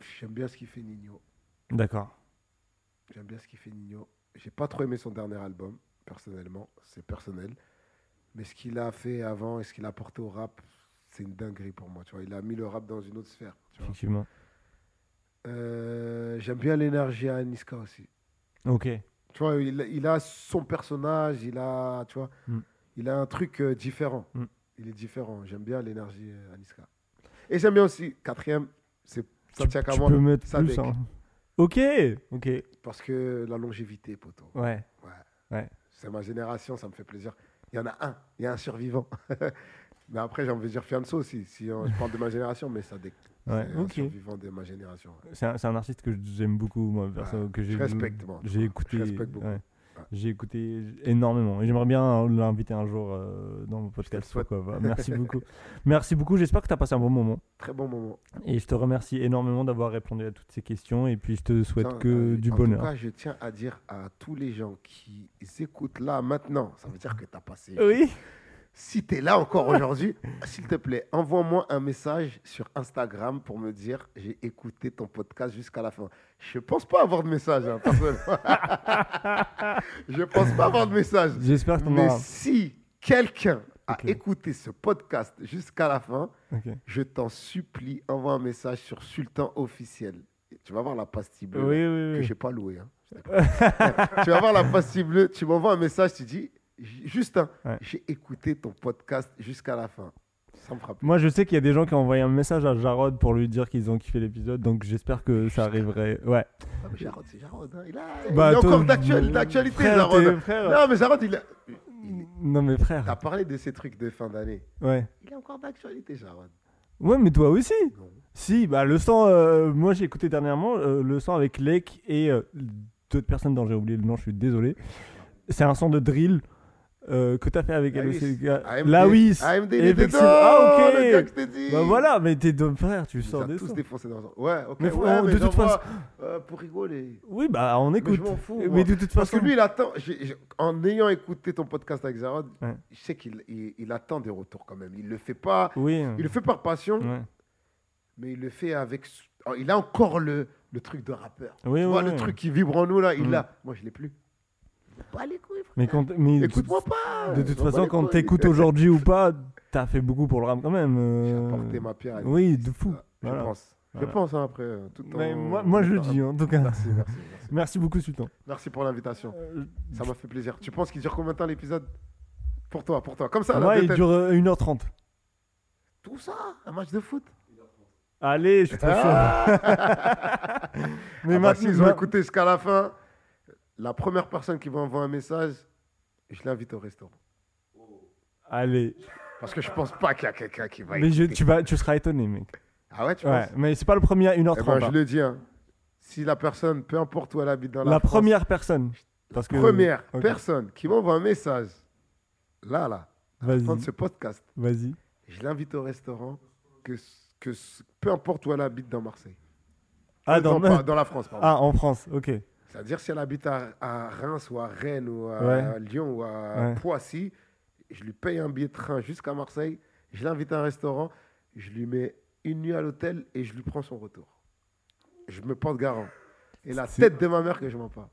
j'aime bien ce qu'il fait Nino. D'accord. J'aime bien ce qu'il fait Nino. J'ai pas trop aimé son dernier album, personnellement. C'est personnel. Mais ce qu'il a fait avant et ce qu'il a apporté au rap, c'est une dinguerie pour moi. Tu vois, il a mis le rap dans une autre sphère. tu vois. Effectivement. Euh, J'aime bien l'énergie à Niska aussi. Ok. Tu vois, il, il a son personnage, il a, tu vois, Mm. il a un truc euh, différent. Mm. Il est différent. J'aime bien l'énergie euh, à Niska. Et j'aime bien aussi, quatrième, c'est ça tu peux mettre Sadek. plus. hein. Ok. Ok. Parce que la longévité, poto. Ouais. Ouais. Ouais. C'est ma génération, ça me fait plaisir. Il y en a un, il y a un survivant. mais après, j'ai envie de dire Fianso aussi, si on- je parle de ma génération, mais ça déc- Ouais. c'est un survivant de ma génération. ouais. C'est un, c'est un artiste que j'aime beaucoup, moi, perso, que je j'ai respecte, moi, tu J'ai écouté. Je respecte beaucoup. J'ai écouté énormément et j'aimerais bien l'inviter un jour euh, dans mon podcast. pourquoi pas. Merci beaucoup. Merci beaucoup. J'espère que tu as passé un bon moment Très bon moment. et je te remercie énormément d'avoir répondu à toutes ces questions et puis je te souhaite que euh, du en bonheur. tout cas, je tiens à dire à tous les gens qui écoutent là maintenant, ça veut dire que tu as passé. oui. Si tu es là encore aujourd'hui, s'il te plaît, envoie-moi un message sur Instagram pour me dire j'ai écouté ton podcast jusqu'à la fin. Je pense pas avoir de message, hein, personnellement. je pense pas avoir de message. J'espère que Mais si quelqu'un a écouté ce podcast jusqu'à la fin, je t'en supplie, envoie un message sur Sultan officiel. Tu vas voir la pastille bleue Oui, là, oui, que oui. j'ai pas louée. hein. Je tu vas voir la pastille bleue, tu m'envoies un message, tu dis Justin, Ouais. j'ai écouté ton podcast jusqu'à la fin. Ça me frappe. Moi, je sais qu'il y a des gens qui ont envoyé un message à Jarod pour lui dire qu'ils ont kiffé l'épisode, donc j'espère que ça arriverait. Ouais. Ah, mais Jarod, c'est Jarod. hein. Il, a, Bah, il est toi, encore d'actualité, Jarod. frère. Non, mais Jarod, il a. Non, mais frère. T'as parlé de ces trucs de fin d'année. Ouais. Il est encore d'actualité, Jarod. Ouais, mais toi aussi. Non. Si, bah le son, euh, moi j'ai écouté dernièrement euh, le son avec Lake et euh, d'autres personnes dont j'ai oublié le nom, je suis désolé. C'est un son de drill euh, que t'as fait avec Lawis. LEC. AMD. Lawis. AMD, il dedans, Ah, ok. le gars que je t'ai dit. Bah voilà, mais t'es deux frères, tu sors des tous sons. défoncé dans un- Ouais, ok. Mais faut- ouais, de mais toute façon- euh, pour rigoler. Oui, bah on écoute. je m'en fous, mais moi. de toute Parce façon. que lui, il attend. j'ai- j'ai- en ayant écouté ton podcast avec Zarod, Ouais. je sais qu'il il, il attend des retours quand même. Il le fait pas. Oui. Il le fait par passion, Ouais. mais il le fait avec. oh, Il a encore le, le truc de rappeur. Oui, tu oui, vois, oui. le truc qui vibre en nous là, il Mm. l'a. Moi, je l'ai plus. Pas les couilles, frère. Mais quand, mais Écoute-moi pas. de toute façon, quand t'écoutes aujourd'hui ou pas, t'as fait beaucoup pour le rap quand même. J'ai euh, apporté ma pierre. à Oui, de fou. Je Voilà. pense. Voilà. Je pense hein, après. euh, Tout Mais en- moi, moi, je le dis en tout cas. Merci, merci, merci. Merci beaucoup, Sultan. Merci pour l'invitation. Euh, Ça m'a fait plaisir. Tu penses qu'il dure combien de temps l'épisode? Pour toi, pour toi. Comme ça, là, Ouais, il dure euh, 1h30. Tout ça? Un match de foot? Allez, je suis trop chaud. Mais Ah bah, maintenant, S'ils ont écouté jusqu'à la fin, la première personne qui va envoyer un message, je l'invite au restaurant. Allez. Parce que je pense pas qu'il y a quelqu'un qui va Mais je- écouter. tu, vas, tu seras étonné, mec. Ah ouais, tu Ouais, penses? mais c'est pas le premier à Eh 1h30. ben, je hein. le dis, hein. si la personne, peu importe où elle habite dans la, La France, première personne. Parce que... première Ok. personne qui m'envoie un message, là, là, Vas-y, prendre ce podcast. vas-y. Je l'invite au restaurant, que, que peu importe où elle habite dans Marseille. Ah, Euh, dans, pas- dans la France, pardon. ah, en France, ok. C'est-à-dire si elle habite à, à Reims ou à Rennes ou à Ouais. Lyon ou à Ouais. Poissy, je lui paye un billet de train jusqu'à Marseille, je l'invite à un restaurant, je lui mets une nuit à l'hôtel et je lui prends son retour. Je me porte garant. Et la tête de ma mère que je mens pas.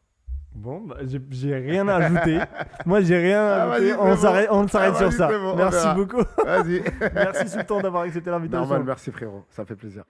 Bon, bah, j'ai- rien à ajouter. Moi, j'ai rien à Ah, ajouter. On s'arrête bon. Ah, sur ça. bon, Merci beaucoup. Merci Sultan d'avoir accepté l'invitation. Normal, merci frérot. Ça fait plaisir.